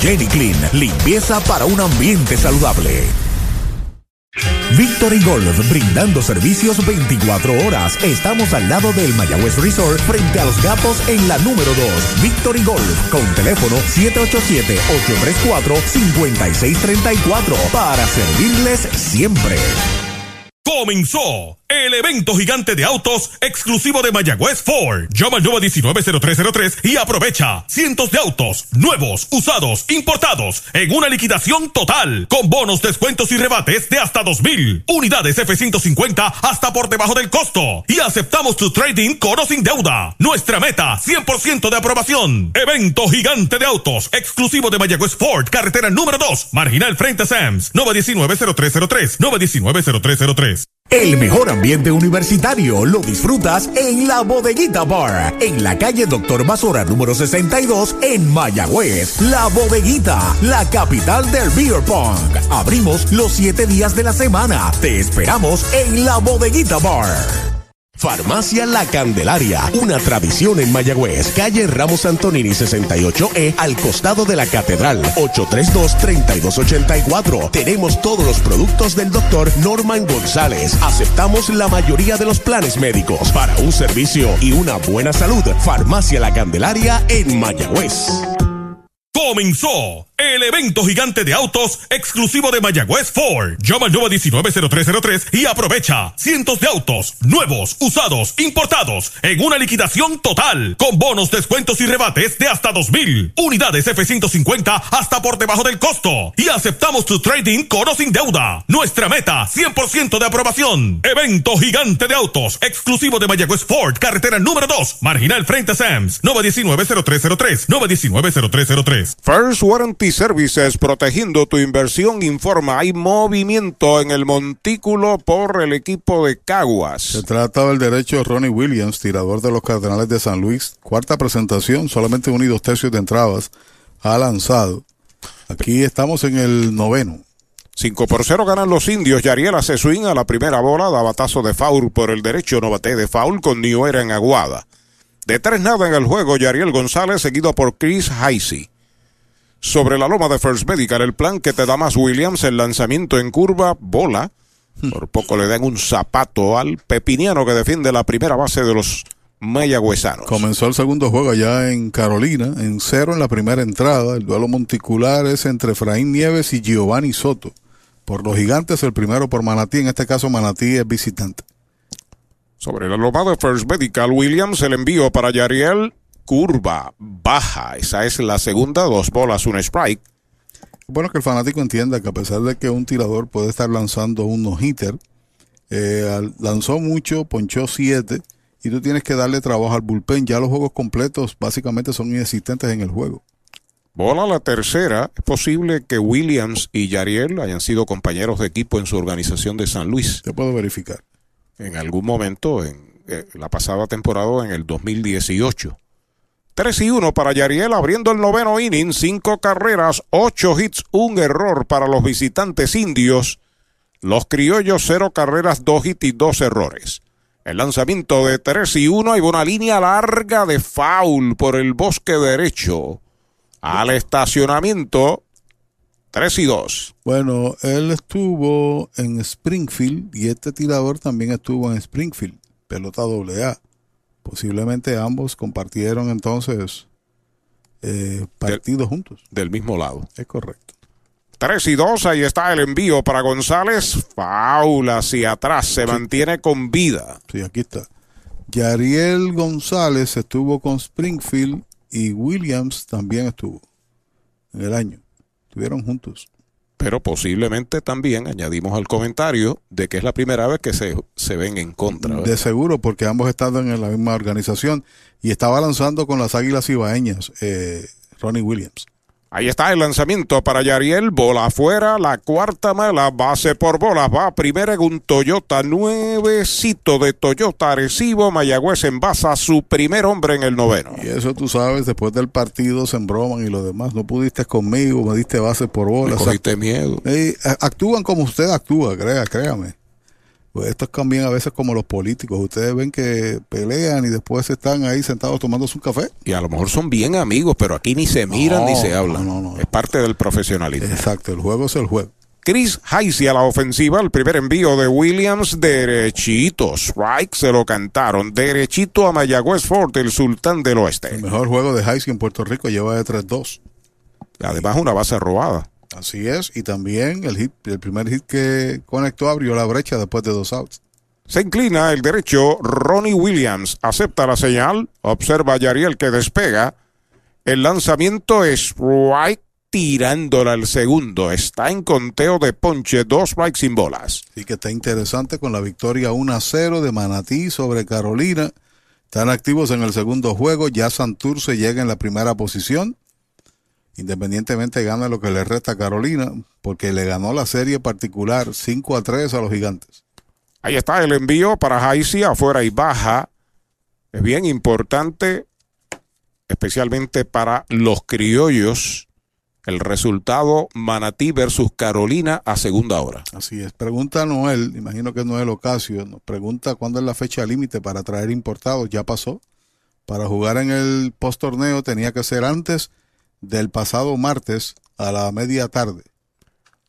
Jenny Clean, limpieza para un ambiente saludable. Victory Golf, brindando servicios 24 horas. Estamos al lado del Mayagüez Resort, frente a los gatos en la número 2. Victory Golf, con teléfono 787-834-5634, para servirles siempre. Comenzó el evento gigante de autos exclusivo de Mayagüez Ford. Llama al 919-0303 y aprovecha cientos de autos nuevos, usados, importados en una liquidación total con bonos, descuentos y rebates de hasta 2000 unidades F-150 hasta por debajo del costo y aceptamos tu trading con o sin deuda. Nuestra meta 100% de aprobación. Evento gigante de autos exclusivo de Mayagüez Ford, carretera número 2, marginal frente a Sams, 919-0303, 919-0303. El mejor ambiente universitario lo disfrutas en la Bodeguita Bar, en la calle Doctor Basora número 62 en Mayagüez. La Bodeguita, la capital del beer pong. Abrimos los siete días de la semana. Te esperamos en la Bodeguita Bar. Farmacia La Candelaria, una tradición en Mayagüez, calle Ramos Antonini 68E, al costado de la Catedral, 832-3284. Tenemos todos los productos del doctor Norman González. Aceptamos la mayoría de los planes médicos. Para un servicio y una buena salud, Farmacia La Candelaria en Mayagüez. Comenzó el evento gigante de autos exclusivo de Mayagüez Ford. Llama al 919-0303 y aprovecha cientos de autos nuevos, usados, importados en una liquidación total con bonos, descuentos y rebates de hasta 2000 unidades F-150 hasta por debajo del costo y aceptamos tu trading con o sin deuda. Nuestra meta 100% de aprobación. Evento gigante de autos exclusivo de Mayagüez Ford, carretera número 2, marginal frente a Sams, 919-0303, 919-0303. First Warranty Services, protegiendo tu inversión, informa. Hay movimiento en el montículo por el equipo de Caguas. Se trata del derecho de Ronnie Williams, tirador de los Cardenales de San Luis. Cuarta presentación, solamente un y dos tercios de entradas ha lanzado. Aquí estamos en el noveno. 5 por 0 ganan los indios. Yariel hace swing a la primera bola, da batazo de foul por el derecho, no bate de foul con New Era en Aguada. De tres nada en el juego, Yariel González, seguido por Chris Heisey. Sobre la loma de First Medical, el plan que te da más Williams, el lanzamiento en curva, bola. Por poco le dan un zapato al pepiniano que defiende la primera base de los mayagüezanos. Comenzó el segundo juego allá en Carolina, en cero en la primera entrada. El duelo monticular es entre Efraín Nieves y Giovanni Soto. Por los gigantes, el primero por Manatí. En este caso, Manatí es visitante. Sobre la loma de First Medical, Williams, el envío para Yariel, curva, baja. Esa es la segunda, dos bolas, un strike. Bueno, que el fanático entienda que a pesar de que un tirador puede estar lanzando un no-hitter, eh, lanzó mucho, ponchó siete, y tú tienes que darle trabajo al bullpen. Ya los juegos completos básicamente son inexistentes en el juego. Bola la tercera. Es posible que Williams y Yariel hayan sido compañeros de equipo en su organización de San Luis. Te puedo verificar. En algún momento, en eh, la pasada temporada, en el 2018. 3 y 1 para Yariel abriendo el noveno inning, cinco carreras, ocho hits, un error para los visitantes indios. Los criollos, cero carreras, dos hits y dos errores. El lanzamiento de 3 y 1 hay una línea larga de foul por el bosque derecho. Al estacionamiento 3 y 2. Bueno, él estuvo en Springfield y este tirador también estuvo en Springfield, pelota doble A. Posiblemente ambos compartieron entonces eh, partidos juntos. Del mismo lado. Es correcto. 3 y 2, ahí está el envío para González. Faula hacia atrás, se mantiene con vida. Sí, aquí está. Yariel González estuvo con Springfield y Williams también estuvo en el año. Estuvieron juntos. Pero posiblemente también añadimos al comentario de que es la primera vez que se, se ven en contra. De seguro, porque ambos estaban en la misma organización y estaba lanzando con las Águilas Ibaeñas, eh, Ronnie Williams. Ahí está el lanzamiento para Yariel, bola afuera, la cuarta mala, base por bolas, va primero en un Toyota nuevecito de Toyota Arecibo, Mayagüez envasa a su primer hombre en el noveno. Y eso tú sabes, después del partido se embroman y lo demás. No pudiste conmigo, me diste base por bolas. Me cogiste miedo. Eh, actúan como usted actúa, crea, créame. Pues estos cambian a veces como los políticos. Ustedes ven que pelean y después están ahí sentados tomándose un café. Y a lo mejor son bien amigos, pero aquí ni se miran No, ni se hablan. no, no. Es parte del profesionalismo. Exacto, el juego es el juego. Chris Heisey a la ofensiva, el primer envío de Williams, derechito. Strike se lo cantaron. Derechito a Mayagüez Fort, el sultán del oeste. El mejor juego de Heisey en Puerto Rico lleva de 3-2. Además, una base robada. Así es, y también el hit, el primer hit que conectó abrió la brecha después de dos outs. Se inclina el derecho. Ronnie Williams acepta la señal. Observa a Yariel que despega. El lanzamiento es strike tirándola al segundo. Está en conteo de ponche. Dos strikes sin bolas. Así que está interesante con la victoria 1-0 de Manatí sobre Carolina. Están activos en el segundo juego. Ya Santurce llega en la primera posición. Independientemente gana lo que le resta a Carolina, porque le ganó la serie particular 5 a 3 a los gigantes. Ahí está el envío para Heisey afuera y baja. Es bien importante, especialmente para los criollos, el resultado Manatí versus Carolina a segunda hora. Así es. Pregunta a Noel, imagino que es Noel Ocasio, nos pregunta cuándo es la fecha límite para traer importados. Ya pasó. Para jugar en el post torneo tenía que ser antes del pasado martes a la media tarde.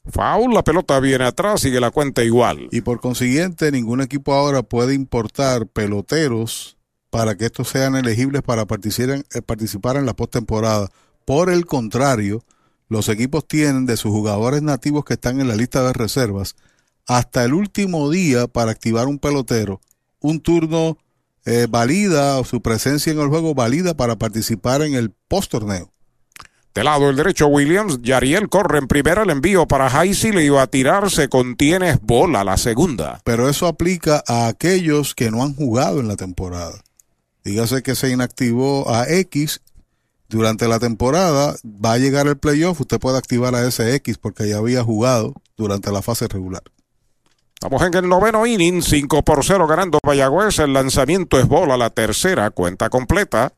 Foul, la pelota viene atrás, sigue la cuenta igual. Y por consiguiente, ningún equipo ahora puede importar peloteros para que estos sean elegibles para participar, eh, participar en la postemporada. Por el contrario, los equipos tienen de sus jugadores nativos que están en la lista de reservas hasta el último día para activar un pelotero. Un turno eh, valida o su presencia en el juego valida para participar en el post torneo. De lado el derecho Williams, Yariel corre en primera, el envío para Heisey, le iba a tirar, se contiene bola la segunda. Pero eso aplica a aquellos que no han jugado en la temporada. Dígase que se inactivó a X durante la temporada, va a llegar el playoff, usted puede activar a ese X porque ya había jugado durante la fase regular. Estamos en el noveno inning, 5 por 0 ganando Mayagüez. El lanzamiento es bola, la tercera, cuenta completa.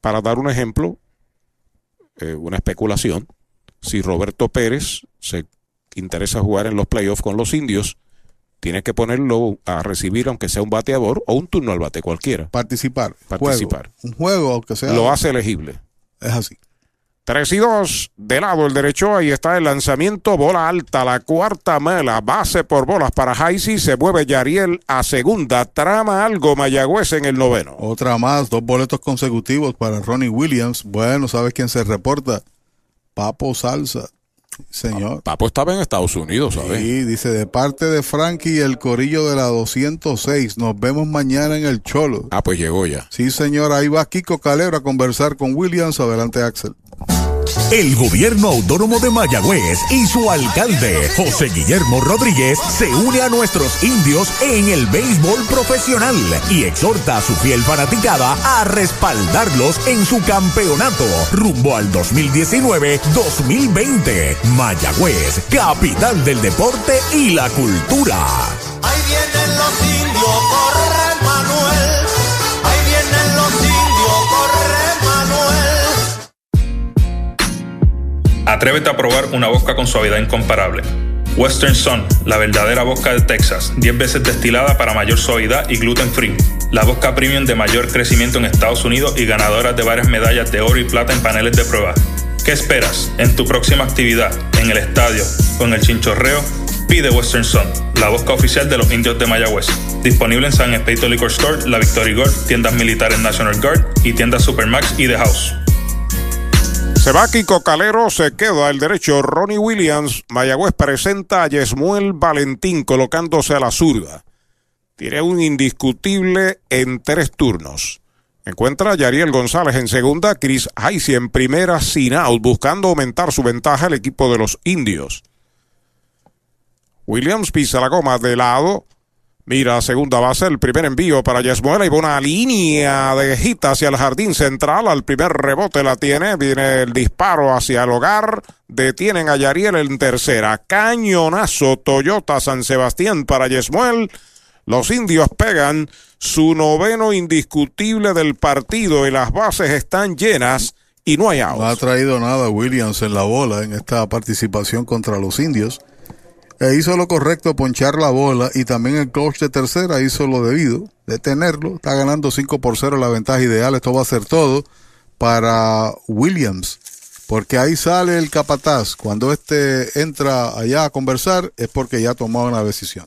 Para dar un ejemplo, eh, una especulación, si Roberto Pérez se interesa jugar en los playoffs con los indios, tiene que ponerlo a recibir, aunque sea un bateador o un turno al bate cualquiera. Participar. Participar. Juego. Un juego, aunque sea. Lo hace elegible. Es así. 3 y 2, de lado el derecho, ahí está el lanzamiento, bola alta, la cuarta mala, base por bolas para Heisey, se mueve Yariel a segunda, trama algo Mayagüez en el noveno. Otra más, dos boletos consecutivos para Ronnie Williams. Bueno, ¿sabes quién se reporta? Papo Salsa. Señor. Papo estaba en Estados Unidos, ¿sabes? Sí, dice, de parte de Frankie el corillo de la 206, nos vemos mañana en el Cholo. Ah, pues llegó ya. Sí, señor, ahí va Kiko Calero a conversar con Williams. Adelante, Axel. El gobierno autónomo de Mayagüez y su alcalde, José Guillermo Rodríguez, se une a nuestros indios en el béisbol profesional y exhorta a su fiel fanaticada a respaldarlos en su campeonato rumbo al 2019-2020. Mayagüez, capital del deporte y la cultura. Ahí vienen los indios, corre Atrévete a probar una vodka con suavidad incomparable. Western Sun, la verdadera vodka de Texas, 10 veces destilada para mayor suavidad y gluten free. La vodka premium de mayor crecimiento en Estados Unidos y ganadora de varias medallas de oro y plata en paneles de prueba. ¿Qué esperas? En tu próxima actividad, en el estadio o en el chinchorreo, pide Western Sun, la vodka oficial de los indios de Mayagüez. Disponible en San Espeito Liquor Store, La Victory Gold, tiendas militares National Guard y tiendas Supermax y The House. Se va Kiko Calero, se queda el derecho Ronnie Williams. Mayagüez presenta a Yesmuel Valentín colocándose a la zurda. Tiene un indiscutible en tres turnos. Encuentra a Yariel González en segunda, Chris Haisi en primera, sin out, buscando aumentar su ventaja el equipo de los indios. Williams pisa la goma de lado. Mira, segunda base, el primer envío para Yesmuel. Hay una línea de gita hacia el jardín central. Al primer rebote la tiene. Viene el disparo hacia el hogar. Detienen a Yariel en tercera. Cañonazo Toyota San Sebastián para Yesmuel. Los indios pegan su noveno indiscutible del partido y las bases están llenas y no hay No outs. ha traído nada Williams en la bola en esta participación contra los indios. E hizo lo correcto ponchar la bola y también el coach de tercera hizo lo debido, detenerlo. Está ganando 5 por 0 la ventaja ideal. Esto va a ser todo para Williams. Porque ahí sale el capataz. Cuando este entra allá a conversar es porque ya tomó una decisión.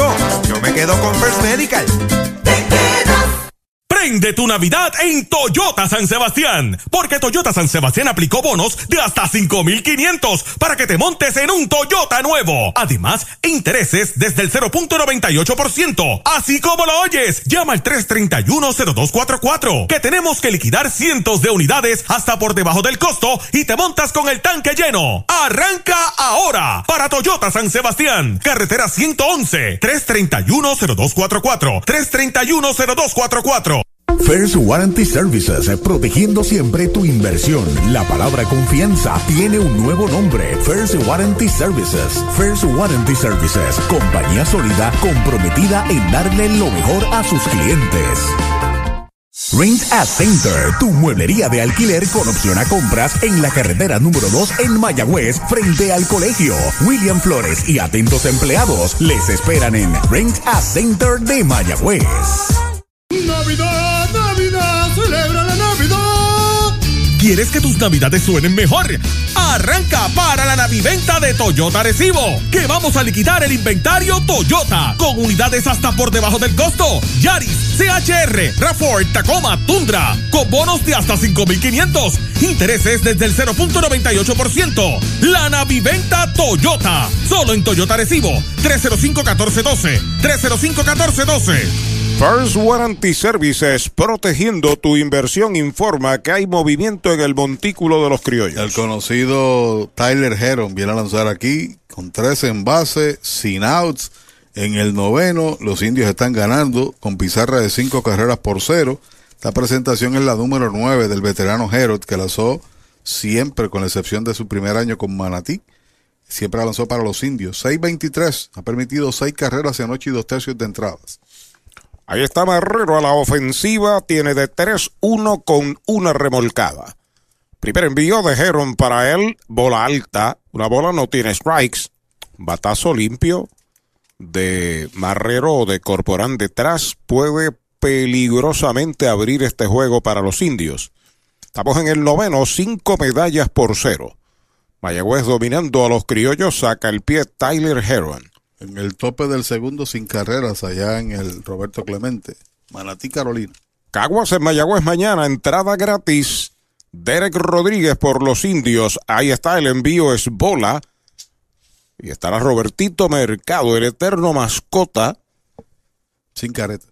Yo, me quedo con First Medical. Prende tu Navidad en Toyota San Sebastián, porque Toyota San Sebastián aplicó bonos de hasta 5,500 para que te montes en un Toyota nuevo. Además, intereses desde el 0.98%. Así como lo oyes, llama al 331-0244, que tenemos que liquidar cientos de unidades hasta por debajo del costo y te montas con el tanque lleno. Arranca ahora para Toyota San Sebastián, carretera 111, 331-0244, 331-0244. First Warranty Services, protegiendo siempre tu inversión. La palabra confianza tiene un nuevo nombre. First Warranty Services. First Warranty Services, compañía sólida comprometida en darle lo mejor a sus clientes. Rent a Center, tu mueblería de alquiler con opción a compras en la carretera número 2 en Mayagüez, frente al colegio. William Flores y atentos empleados les esperan en Rent a Center de Mayagüez. Navidad, Navidad, celebra la Navidad. ¿Quieres que tus navidades suenen mejor? Arranca para la naviventa de Toyota Recibo, que vamos a liquidar el inventario Toyota, con unidades hasta por debajo del costo. Yaris, CHR, RAV4, Tacoma, Tundra, con bonos de hasta 5,500. Intereses desde el 0.98%. La naviventa Toyota, solo en Toyota Recibo, 305-1412, 305-1412. First Warranty Services, protegiendo tu inversión, informa que hay movimiento en el montículo de los criollos. El conocido Tyler Heron viene a lanzar aquí con tres envases, sin outs. En el noveno, los indios están ganando con pizarra de cinco carreras por cero. Esta presentación es la número nueve del veterano Herod, que lanzó siempre, con la excepción de su primer año con Manatí. Siempre lanzó para los indios. 6-23, ha permitido seis carreras anoche y dos tercios de entradas. Ahí está Marrero a la ofensiva, tiene de 3-1 con una remolcada. Primer envío de Heron para él, bola alta, una bola no tiene strikes, batazo limpio de Marrero de Corporán detrás puede peligrosamente abrir este juego para los indios. Estamos en el noveno, cinco medallas por cero. Mayagüez dominando a los criollos, saca el pie Tyler Heron. En el tope del segundo sin carreras allá en el Roberto Clemente. Manatí, Carolina. Caguas en Mayagüez mañana, entrada gratis. Derek Rodríguez por los indios. Ahí está el envío, es bola. Y estará Robertito Mercado, el eterno mascota. Sin careta.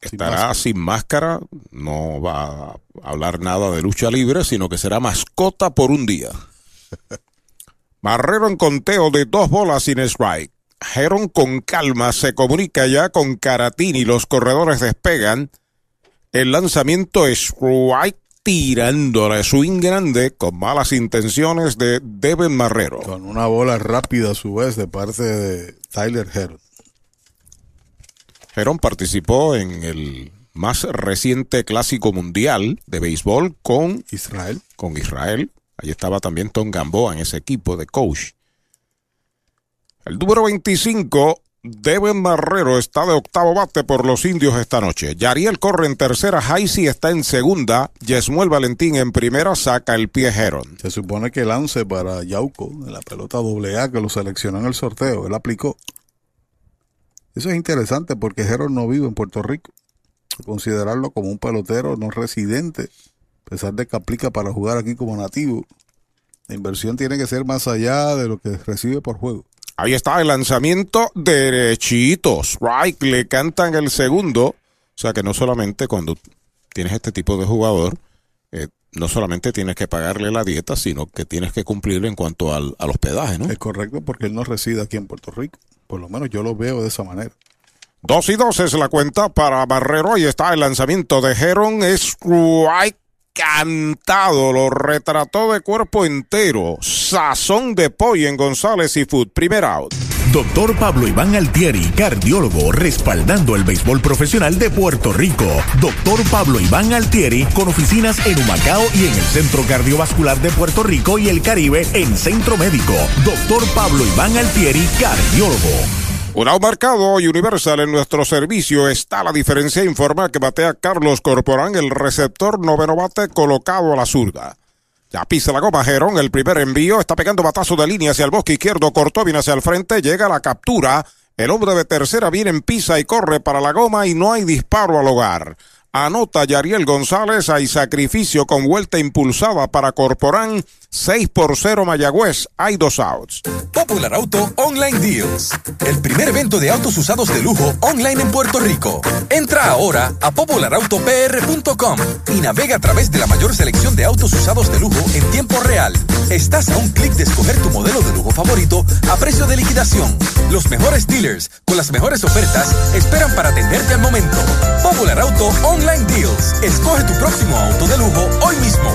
Estará sin máscara. No va a hablar nada de lucha libre, sino que será mascota por un día. Marrero en conteo de dos bolas sin strike. Heron con calma se comunica ya con Caratini. Los corredores despegan. El lanzamiento es strike tirándole swing grande con malas intenciones de Devin Marrero. Con una bola rápida a su vez de parte de Tyler Heron. Heron participó en el más reciente clásico mundial de béisbol con Israel. Con Israel. Ahí estaba también Tom Gamboa en ese equipo de coach. El número 25, Devin Marrero, está de octavo bate por los indios esta noche. Yariel corre en tercera, Haisi está en segunda, Yesmuel Valentín en primera, saca el pie Heron. Se supone que lance para Yauco en la pelota AA que lo seleccionó en el sorteo. Él aplicó. Eso es interesante porque Heron no vive en Puerto Rico. Considerarlo como un pelotero no residente, a pesar de que aplica para jugar aquí como nativo. La inversión tiene que ser más allá de lo que recibe por juego. Ahí está el lanzamiento derechito. Strike, le cantan el segundo. O sea que no solamente cuando tienes este tipo de jugador, eh, no solamente tienes que pagarle la dieta, sino que tienes que cumplirle en cuanto al, al hospedaje, ¿no? Es correcto porque él no reside aquí en Puerto Rico. Por lo menos yo lo veo de esa manera. Dos y dos es la cuenta para Barrero. Ahí está el lanzamiento de Heron. Strike cantado. Lo retrató de cuerpo entero. Sazón de pollo en González y Food. Primer out. Doctor Pablo Iván Altieri, cardiólogo, respaldando el béisbol profesional de Puerto Rico. Doctor Pablo Iván Altieri, con oficinas en Humacao y en el Centro Cardiovascular de Puerto Rico y el Caribe en Centro Médico. Doctor Pablo Iván Altieri, cardiólogo. Un marcado y Universal en nuestro servicio está la diferencia. Informa que batea Carlos Corporán, el receptor noveno bate colocado a la zurda. Ya pisa la goma Gerón, el primer envío, está pegando batazo de línea hacia el bosque izquierdo, cortó, viene hacia el frente, llega la captura. El hombre de tercera viene en pisa y corre para la goma y no hay disparo al hogar. Anota Yariel González, hay sacrificio con vuelta impulsada para Corporán. 6 por 0 Mayagüez, hay dos outs. Popular Auto Online Deals. El primer evento de autos usados de lujo online en Puerto Rico. Entra ahora a popularautopr.com y navega a través de la mayor selección de autos usados de lujo en tiempo real. Estás a un clic de escoger tu modelo de lujo favorito a precio de liquidación. Los mejores dealers con las mejores ofertas esperan para atenderte al momento. Popular Auto Online Deals. Escoge tu próximo auto de lujo hoy mismo.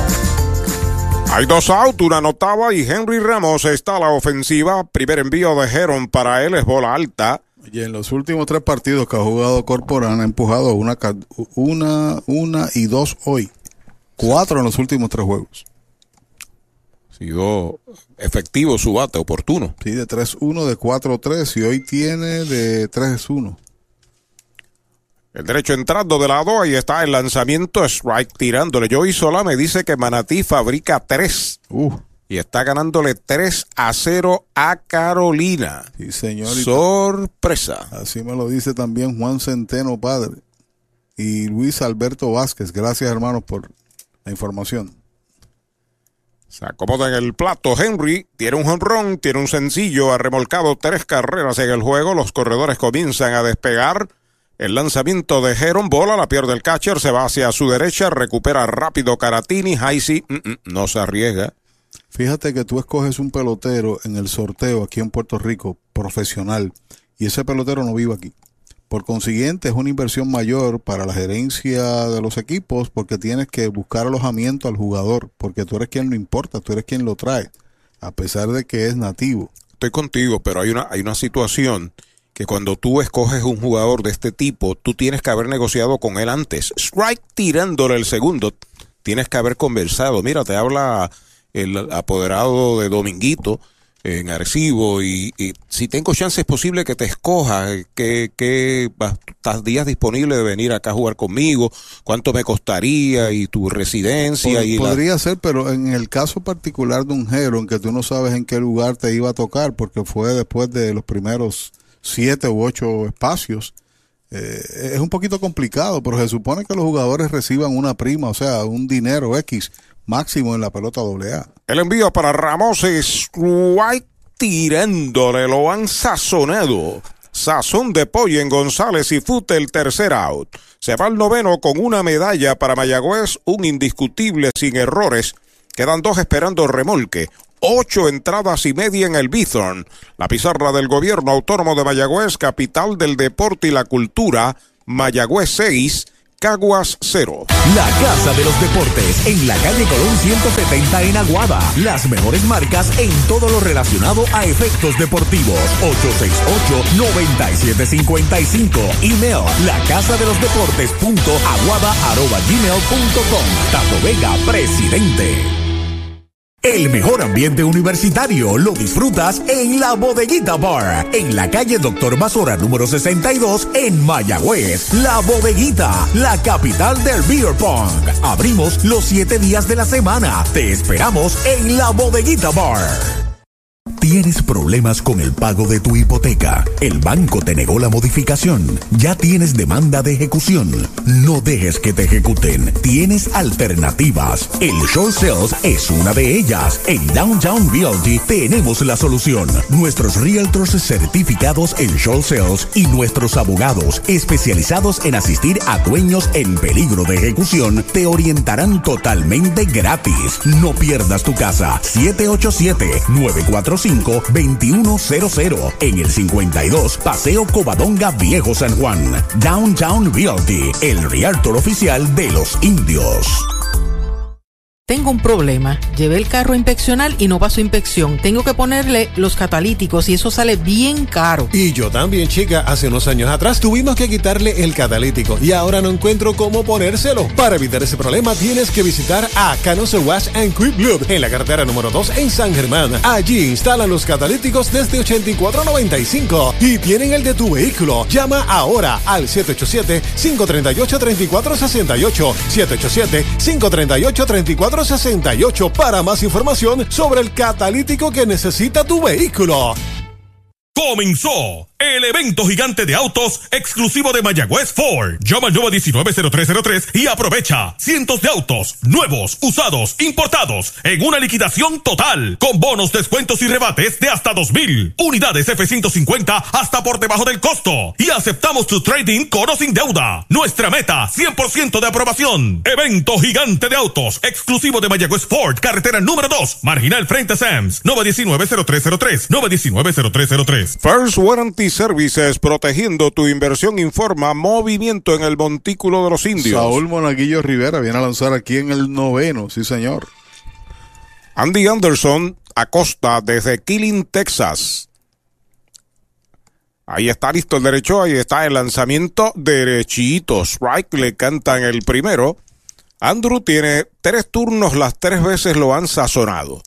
Hay dos outs, una notaba y Henry Ramos está a la ofensiva. Primer envío de Heron para él es bola alta. Y en los últimos tres partidos que ha jugado Corporán ha empujado una, una, una y dos hoy. Cuatro en los últimos tres juegos. Ha sido efectivo su bate, oportuno. Sí, de 3-1, de 4-3 y hoy tiene de 3-1. El derecho entrando de lado, ahí está el lanzamiento, strike tirándole. Joey Sola me dice que Manatí fabrica tres. Y está ganándole 3 a 0 a Carolina. Sí, señorita. Sorpresa. Así me lo dice también Juan Centeno, padre. Y Luis Alberto Vázquez. Gracias, hermanos, por la información. Se acomoda en el plato. Henry tiene un jonrón, tiene un sencillo, ha remolcado tres carreras en el juego. Los corredores comienzan a despegar. El lanzamiento de Heron, bola, la pierde el catcher, se va hacia su derecha, recupera rápido Caratini. Haisi mm, mm, no se arriesga. Fíjate que tú escoges un pelotero en el sorteo aquí en Puerto Rico, profesional, y ese pelotero no vive aquí. Por consiguiente, es una inversión mayor para la gerencia de los equipos porque tienes que buscar alojamiento al jugador, porque tú eres quien lo importa, tú eres quien lo trae, a pesar de que es nativo. Estoy contigo, pero hay una, hay una situación que cuando tú escoges un jugador de este tipo, tú tienes que haber negociado con él antes. Strike tirándole el segundo, tienes que haber conversado. Mira, te habla el apoderado de Dominguito en Arecibo y, y si tengo chance es posible que te escoja, que, que estás días disponible de venir acá a jugar conmigo, cuánto me costaría y tu residencia Pod- y la- podría ser, pero en el caso particular de un Heron, que tú no sabes en qué lugar te iba a tocar, porque fue después de los primeros siete u ocho espacios, eh, es un poquito complicado, pero se supone que los jugadores reciban una prima, o sea, un dinero X máximo en la pelota AA. El envío para Ramos es White tirándole, lo han sazonado. Sazón de pollo en González y Fute el tercer out. Se va al noveno con una medalla para Mayagüez, un indiscutible sin errores. Quedan dos esperando remolque. Ocho entradas y media en el Bithorn. La pizarra del gobierno autónomo de Mayagüez, capital del deporte y la cultura. Mayagüez 6, Caguas 0. La Casa de los Deportes en la calle Colón 170 en Aguada. Las mejores marcas en todo lo relacionado a efectos deportivos. 868-9755. Email la casa de los deportes punto aguada arroba gmail punto com. Tato Vega, presidente. El mejor ambiente universitario lo disfrutas en la Bodeguita Bar, en la calle Doctor Mazora número 62 en Mayagüez. La Bodeguita, la capital del beer pong. Abrimos los siete días de la semana. Te esperamos en la Bodeguita Bar. ¿Tienes problemas con el pago de tu hipoteca? ¿El banco te negó la modificación? ¿Ya tienes demanda de ejecución? No dejes que te ejecuten. Tienes alternativas. El short sales es una de ellas. En Downtown Realty tenemos la solución. Nuestros realtors certificados en short sales y nuestros abogados especializados en asistir a dueños en peligro de ejecución te orientarán totalmente gratis. No pierdas tu casa. 787 945 2100 en el 52 Paseo Covadonga Viejo San Juan. Downtown Realty, el realtor oficial de los indios. Tengo un problema. Llevé el carro a inspeccionar y no pasó inspección. Tengo que ponerle los catalíticos y eso sale bien caro. Y yo también, chica. Hace unos años atrás tuvimos que quitarle el catalítico y ahora no encuentro cómo ponérselo. Para evitar ese problema tienes que visitar a Canosa Wash and Quick Lube en la carretera número 2 en San Germán. Allí instalan los catalíticos desde 84.95 y tienen el de tu vehículo. Llama ahora al 787-538-3468. 787-538-3468 para más información sobre el catalítico que necesita tu vehículo. Comenzó el evento gigante de autos exclusivo de Mayagüez Ford. Llama al 919-0303 y aprovecha cientos de autos nuevos, usados, importados en una liquidación total con bonos, descuentos y rebates de hasta 2000 unidades F-150 hasta por debajo del costo y aceptamos tu trading con o sin deuda. Nuestra meta 100% de aprobación. Evento gigante de autos exclusivo de Mayagüez Ford, carretera número 2, marginal frente a Sams. 919-0303, 919-0303. First Warranty Services, protegiendo tu inversión, informa movimiento en el montículo de los indios. Saúl Monaguillo Rivera viene a lanzar aquí en el noveno, sí señor. Andy Anderson Acosta desde Killing, Texas. Ahí está listo el derecho, ahí está el lanzamiento derechito. Strike le cantan el primero. Andrew tiene tres turnos, las tres veces lo han sazonado.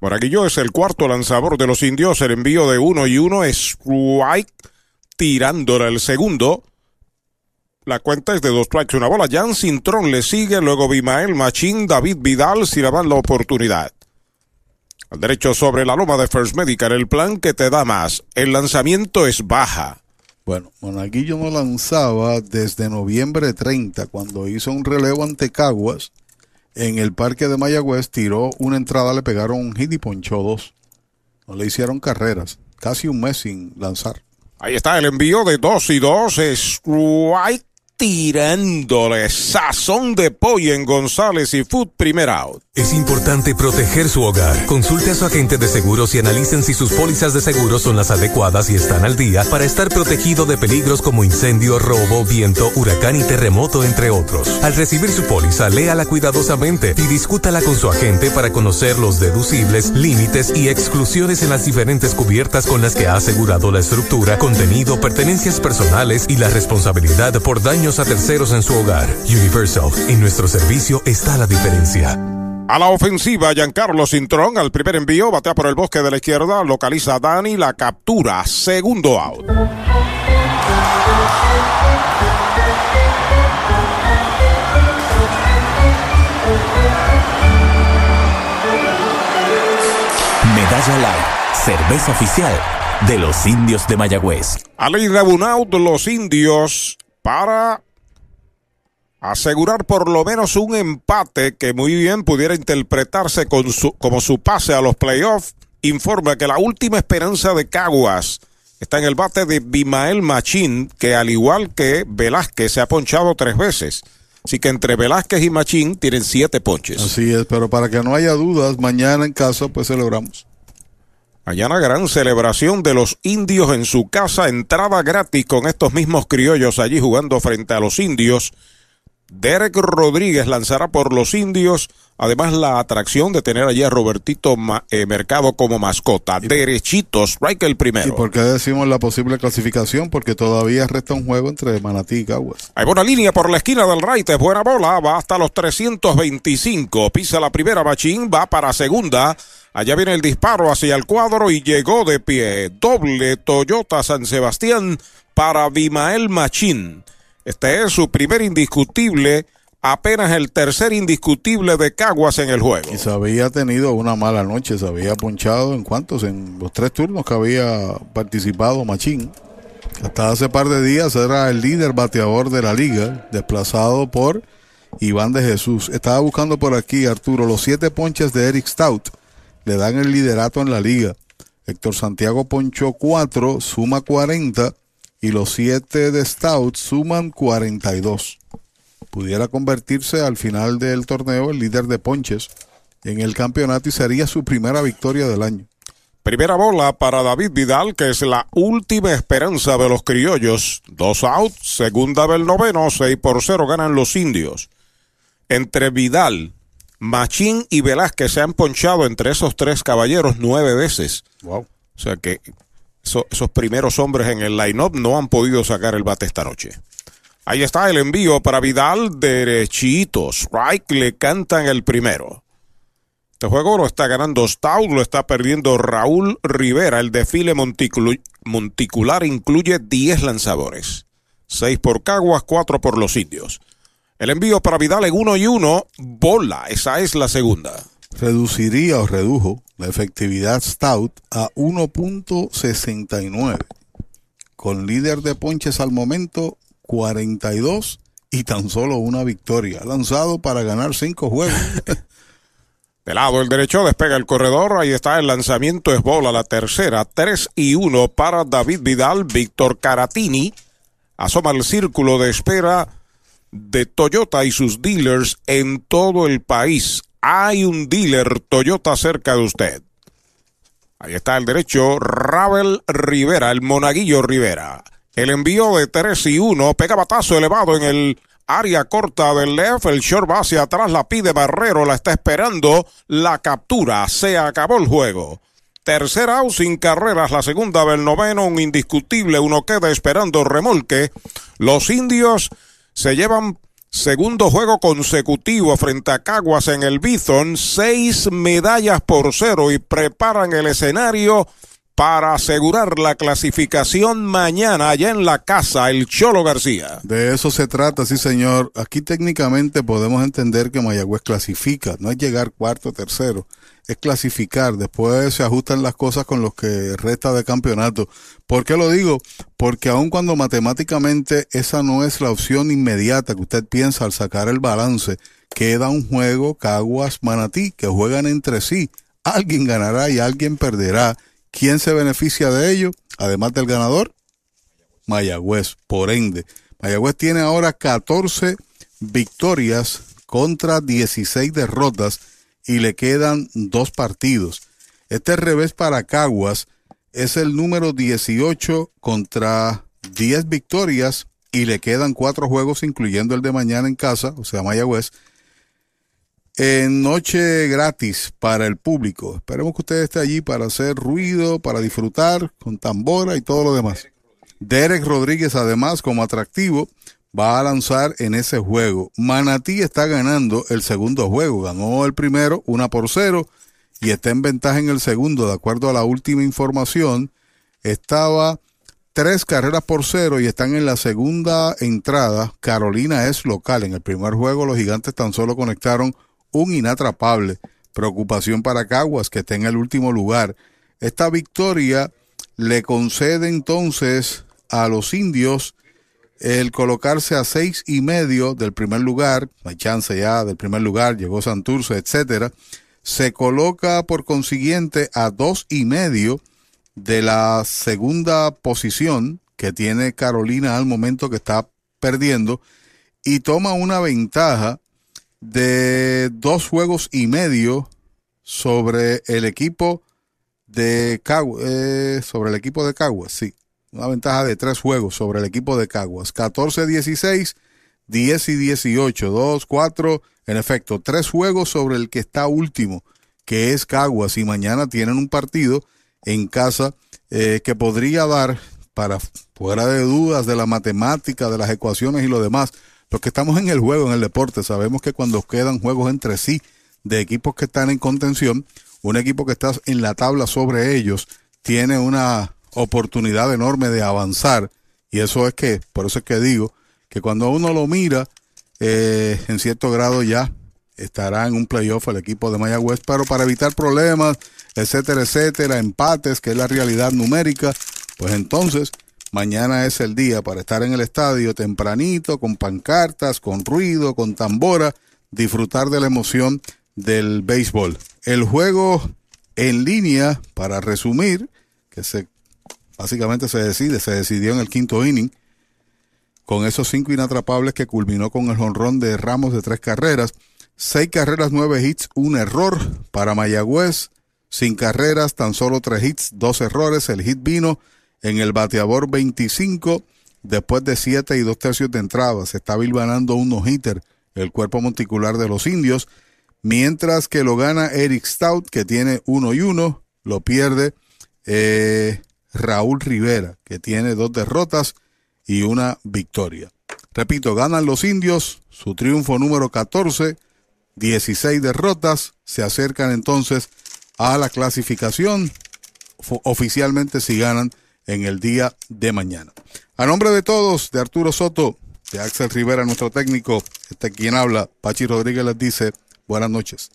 Monaguillo es el cuarto lanzador de los indios. El envío de uno y uno es strike tirándole el segundo. La cuenta es de dos strikes, una bola. Jan Cintrón le sigue, luego Bimael Machín, David Vidal, si le dan la oportunidad. Al derecho sobre la loma de First Medical, el plan que te da más. El lanzamiento es baja. Bueno, Monaguillo no lanzaba desde noviembre 30, cuando hizo un relevo ante Caguas. En el parque de Mayagüez tiró una entrada, le pegaron un hit y ponchó dos. No le hicieron carreras. Casi un mes sin lanzar. Ahí está el envío de dos y dos. Strike tirándole sazón de pollo en González y Food primer out. Es importante proteger su hogar. Consulte a su agente de seguros y analicen si sus pólizas de seguros son las adecuadas y están al día para estar protegido de peligros como incendio, robo, viento, huracán y terremoto, entre otros. Al recibir su póliza, léala cuidadosamente y discútala con su agente para conocer los deducibles, límites y exclusiones en las diferentes cubiertas con las que ha asegurado la estructura, contenido, pertenencias personales y la responsabilidad por daños a terceros en su hogar. Universal, en nuestro servicio está la diferencia. A la ofensiva, Giancarlo Cintrón al primer envío, batea por el bosque de la izquierda, localiza a Dani, la captura, segundo out. Medalla Light, cerveza oficial de los indios de Mayagüez. A ley de un out, los indios para asegurar por lo menos un empate que muy bien pudiera interpretarse con su, como su pase a los playoffs, informa que la última esperanza de Caguas está en el bate de Bimael Machín, que al igual que Velázquez se ha ponchado tres veces. Así que entre Velázquez y Machín tienen siete ponches. Así es, pero para que no haya dudas, mañana en casa pues celebramos. Mañana gran celebración de los indios en su casa, entrada gratis con estos mismos criollos allí jugando frente a los indios. Derek Rodríguez lanzará por los indios, además la atracción de tener allí a Robertito Ma- eh, Mercado como mascota. Derechito, strike el ¿Y primero. por qué decimos la posible clasificación? Porque todavía resta un juego entre Manatí y Caguas. Hay buena línea por la esquina del right, es buena bola, va hasta los 325, pisa la primera Machín, va para segunda, allá viene el disparo hacia el cuadro y llegó de pie, doble Toyota San Sebastián para Bimael Machín. Este es su primer indiscutible, apenas el tercer indiscutible de Caguas en el juego. Y se había tenido una mala noche, se había ponchado en cuantos, en los tres turnos que había participado Machín. Hasta hace par de días era el líder bateador de la liga, desplazado por Iván de Jesús. Estaba buscando por aquí, Arturo, los siete ponches de Eric Stout le dan el liderato en la liga. Héctor Santiago ponchó cuatro, suma 40, y los siete de Stout suman 42 pudiera convertirse al final del torneo el líder de ponches en el campeonato y sería su primera victoria del año. Primera bola para David Vidal, que es la última esperanza de los criollos. Dos out, segunda del noveno, 6 por 0 ganan los indios. Entre Vidal, Machín y Velázquez se han ponchado entre esos tres caballeros nueve veces. Wow. O sea que eso- esos primeros hombres en el line-up no han podido sacar el bate esta noche. Ahí está el envío para Vidal, derechito. Strike le cantan el primero. Este juego lo está ganando Stout, lo está perdiendo Raúl Rivera. El desfile monticular incluye 10 lanzadores. 6 por Caguas, 4 por los indios. El envío para Vidal en 1 y 1, bola. Esa es la segunda. Reduciría o redujo la efectividad Stout a 1.69, con líder de ponches al momento 42 y tan solo una victoria. Lanzado para ganar cinco juegos. De lado el derecho despega el corredor. Ahí está el lanzamiento. Es bola la tercera. 3 y 1 para David Vidal. Víctor Caratini asoma el círculo de espera de Toyota y sus dealers en todo el país. Hay un dealer Toyota cerca de usted. Ahí está el derecho. Ravel Rivera, el monaguillo Rivera. El envío de 3 y 1. Pega batazo elevado en el área corta del left. El short va hacia atrás. La pide Barrero. La está esperando. La captura. Se acabó el juego. Tercera out sin carreras. La segunda del noveno. Un indiscutible. Uno queda esperando remolque. Los indios se llevan segundo juego consecutivo frente a Caguas en el Bison. Seis medallas por cero y preparan el escenario para asegurar la clasificación mañana allá en la casa, el Cholo García. De eso se trata, sí señor. Aquí técnicamente podemos entender que Mayagüez clasifica, no es llegar cuarto o tercero, es clasificar. Después se ajustan las cosas con los que resta de campeonato. ¿Por qué lo digo? Porque aun cuando matemáticamente esa no es la opción inmediata que usted piensa al sacar el balance, queda un juego Caguas Manatí que juegan entre sí. Alguien ganará y alguien perderá. ¿Quién se beneficia de ello? Además del ganador, Mayagüez. Por ende, Mayagüez tiene ahora 14 victorias contra 16 derrotas y le quedan dos partidos. Este revés para Caguas es el número 18 contra 10 victorias y le quedan cuatro juegos, incluyendo el de mañana en casa, o sea, Mayagüez. En noche gratis para el público. Esperemos que usted esté allí para hacer ruido, para disfrutar con tambora y todo lo demás. Derek Rodríguez, además, como atractivo, va a lanzar en ese juego. Manatí está ganando el segundo juego. Ganó el primero, una por cero, y está en ventaja en el segundo, de acuerdo a la última información. Estaba tres carreras por cero y están en la segunda entrada. Carolina es local. En el primer juego los gigantes tan solo conectaron un inatrapable. Preocupación para Caguas, que está en el último lugar. Esta victoria le concede entonces a los indios el colocarse a seis y medio del primer lugar, no hay chance ya del primer lugar, llegó Santurce, etcétera, se coloca por consiguiente a dos y medio de la segunda posición que tiene Carolina al momento que está perdiendo y toma una ventaja de dos juegos y medio sobre el equipo de Caguas, eh, sobre el equipo de Caguas, sí. Una ventaja de tres juegos sobre el equipo de Caguas. 14-16, 10 y 18, 2, 4, en efecto, tres juegos sobre el que está último, que es Caguas, y mañana tienen un partido en casa eh, que podría dar para fuera de dudas de la matemática, de las ecuaciones y lo demás. Los que estamos en el juego, en el deporte, sabemos que cuando quedan juegos entre sí de equipos que están en contención, un equipo que está en la tabla sobre ellos tiene una oportunidad enorme de avanzar. Y eso es que, por eso es que digo, que cuando uno lo mira, eh, en cierto grado ya estará en un playoff el equipo de Mayagüez, pero para evitar problemas, etcétera, etcétera, empates, que es la realidad numérica, pues entonces mañana es el día para estar en el estadio tempranito, con pancartas, con ruido, con tambora, disfrutar de la emoción del béisbol. El juego en línea, para resumir, que se básicamente se decide, se decidió en el quinto inning, con esos cinco inatrapables que culminó con el jonrón de Ramos de tres carreras, seis carreras, nueve hits, un error para Mayagüez, sin carreras, tan solo tres hits, dos errores, el hit vino en el bateador 25 después de siete y dos tercios de entrada, se está bilbanando un no-hitter el cuerpo monticular de los indios, mientras que lo gana Eric Stout, que tiene uno y uno, lo pierde eh, Raúl Rivera, que tiene dos derrotas y una victoria. Repito, ganan los indios, su triunfo número 14, 16 derrotas, se acercan entonces a la clasificación, oficialmente si ganan en el día de mañana. A nombre de todos, de Arturo Soto, de Axel Rivera, nuestro técnico, este quien habla, Pachi Rodríguez les dice buenas noches.